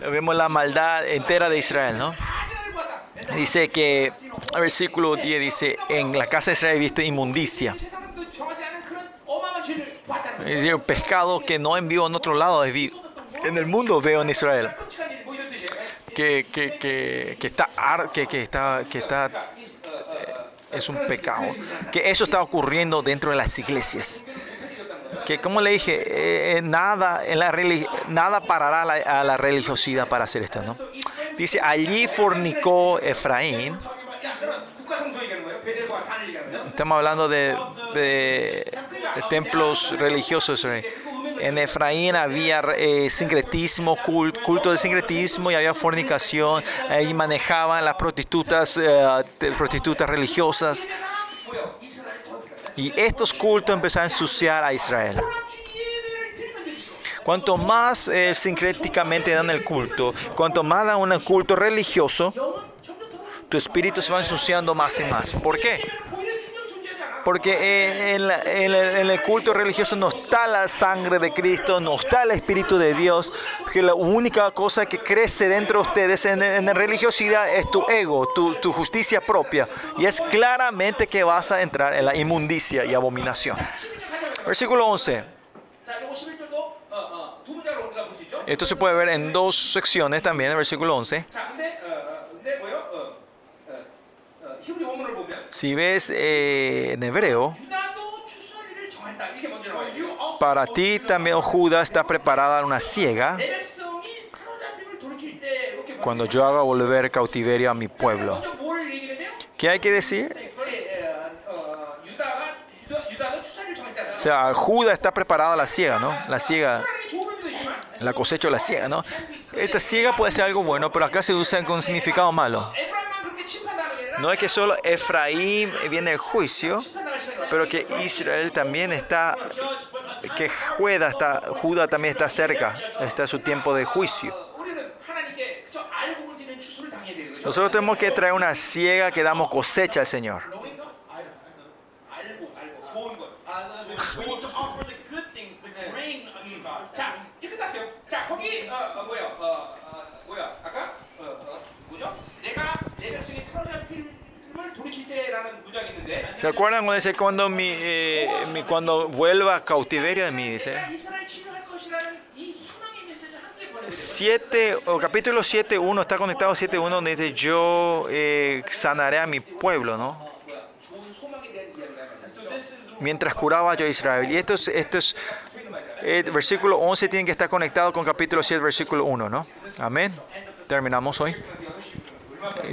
vemos la maldad entera de Israel, ¿no? Dice que, versículo 10 dice, en la casa de Israel viste inmundicia. Es el pescado que no envío en otro lado, en el mundo veo en Israel. Que, que, que, está, que está, que está eh, es un pecado. Que eso está ocurriendo dentro de las iglesias que como le dije, eh, eh nada, en la nada parará la, a la religiosidad para hacer esto. ¿no? Dice, allí fornicó Efraín. Estamos hablando de, de, de templos religiosos. ¿eh? En Efraín había eh, sincretismo, culto de sincretismo y había fornicación. Ahí manejaban las prostitutas, eh, prostitutas religiosas. Y estos cultos empezaron a ensuciar a Israel. Cuanto más eh, sincréticamente dan el culto, cuanto más dan un culto religioso, tu espíritu se va ensuciando más y más. ¿Por qué? Porque en, el culto religioso no está la sangre de Cristo, no está el Espíritu de Dios. Que la única cosa que crece dentro de ustedes en, la religiosidad es tu ego, tu, justicia propia. Y es claramente que vas a entrar en la inmundicia y abominación. Versículo 11. Esto se puede ver en dos secciones también, en versículo 11. Si ves eh, en hebreo, para ti también Judá está preparada una ciega cuando yo haga volver cautiverio a mi pueblo. ¿Qué hay que decir? O sea, Judá está preparada la ciega, ¿no? La ciega, la cosecha o la ciega, ¿no? Esta ciega puede ser algo bueno, pero acá se usa con significado malo. No es que solo Efraín viene el juicio, pero que Israel también está, que Juda, está, Judá también está cerca, está su tiempo de juicio. Nosotros tenemos que traer una ciega que damos cosecha al Señor. ¿Se acuerdan cuando dice cuando mi, eh, mi cuando vuelva a cautiverio de mí? Dice. 7 o capítulo 7.1 está conectado a 7.1 donde dice yo eh, sanaré a mi pueblo, ¿no? Mientras curaba yo a Israel. Y esto es, esto es eh, versículo 11 tiene que estar conectado con capítulo 7, versículo 1, ¿no? Amén. Terminamos hoy.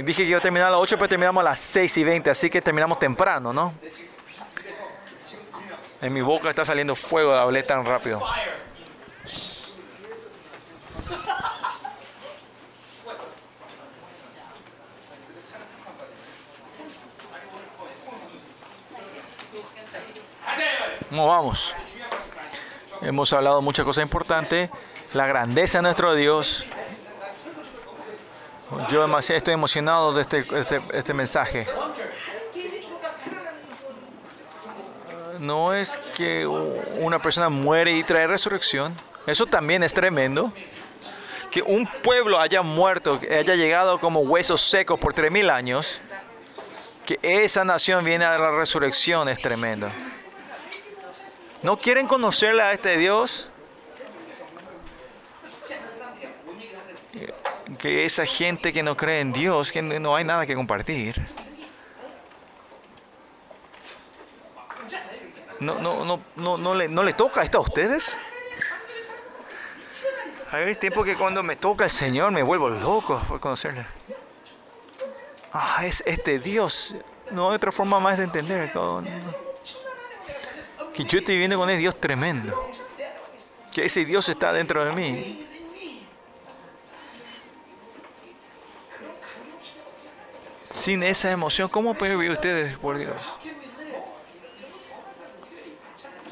Dije que iba a terminar a las 8, pero terminamos a las 6 y 20, así que terminamos temprano, ¿no? En mi boca está saliendo fuego de hablé tan rápido. ¿Cómo vamos? Hemos hablado muchas cosas importantes. La grandeza de nuestro Dios. Yo demasiado estoy emocionado de este, este, este mensaje. Uh, no es que una persona muere y trae resurrección. Eso también es tremendo. Que un pueblo haya muerto, haya llegado como huesos secos por 3.000 años. Que esa nación viene a la resurrección es tremendo. ¿No quieren conocerle a este Dios? Que esa gente que no cree en Dios, que no hay nada que compartir. No, no, no, no, no, le, no le toca esto a ustedes. Hay tiempo que cuando me toca el Señor me vuelvo loco por conocerle. Ah, es este Dios. No hay otra forma más de entender. Que yo estoy viviendo con ese Dios tremendo. Que ese Dios está dentro de mí. is in me. Sin esa emoción, ¿cómo pueden vivir ustedes por Dios?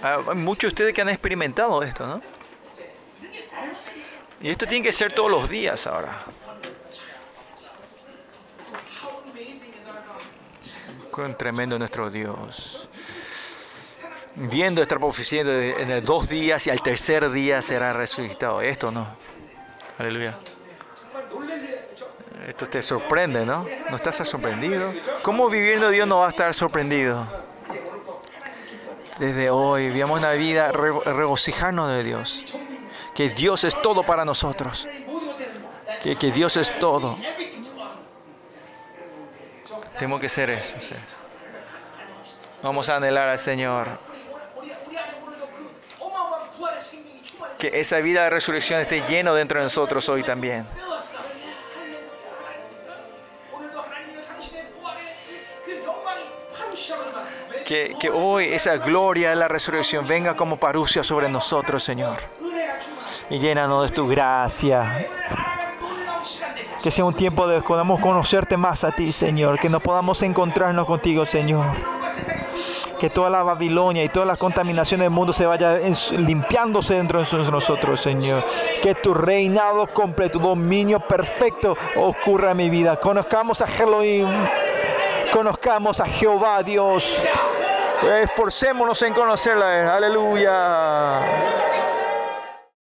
Ah, Hay muchos de ustedes que han experimentado esto, ¿no? Y esto tiene que ser todos los días ahora. Cuán tremendo nuestro Dios. Viendo esta profecía en dos días y al tercer día será resucitado. Esto no. Aleluya. Esto te sorprende, ¿no? ¿No estás sorprendido? ¿Cómo viviendo Dios no va a estar sorprendido? Desde hoy vivamos una vida re regocijarnos de Dios. Que Dios es todo para nosotros. Que, que Dios es todo. Tenemos que ser eso. Vamos a anhelar al Señor. Que esa vida de resurrección esté lleno dentro de nosotros hoy también. que, hoy esa gloria de la resurrección venga como parucia sobre nosotros, Señor. Y llénanos de tu gracia. Que sea un tiempo de podamos conocerte más a ti, Señor. Que nos podamos encontrarnos contigo, Señor. Que toda la Babilonia y todas las contaminaciones del mundo se vaya limpiándose dentro de nosotros, Señor. Que tu reinado completo, tu dominio perfecto ocurra en mi vida. Conozcamos a Elohim. Conozcamos a Jehová Dios. Esforcémonos en conocerla. Aleluya.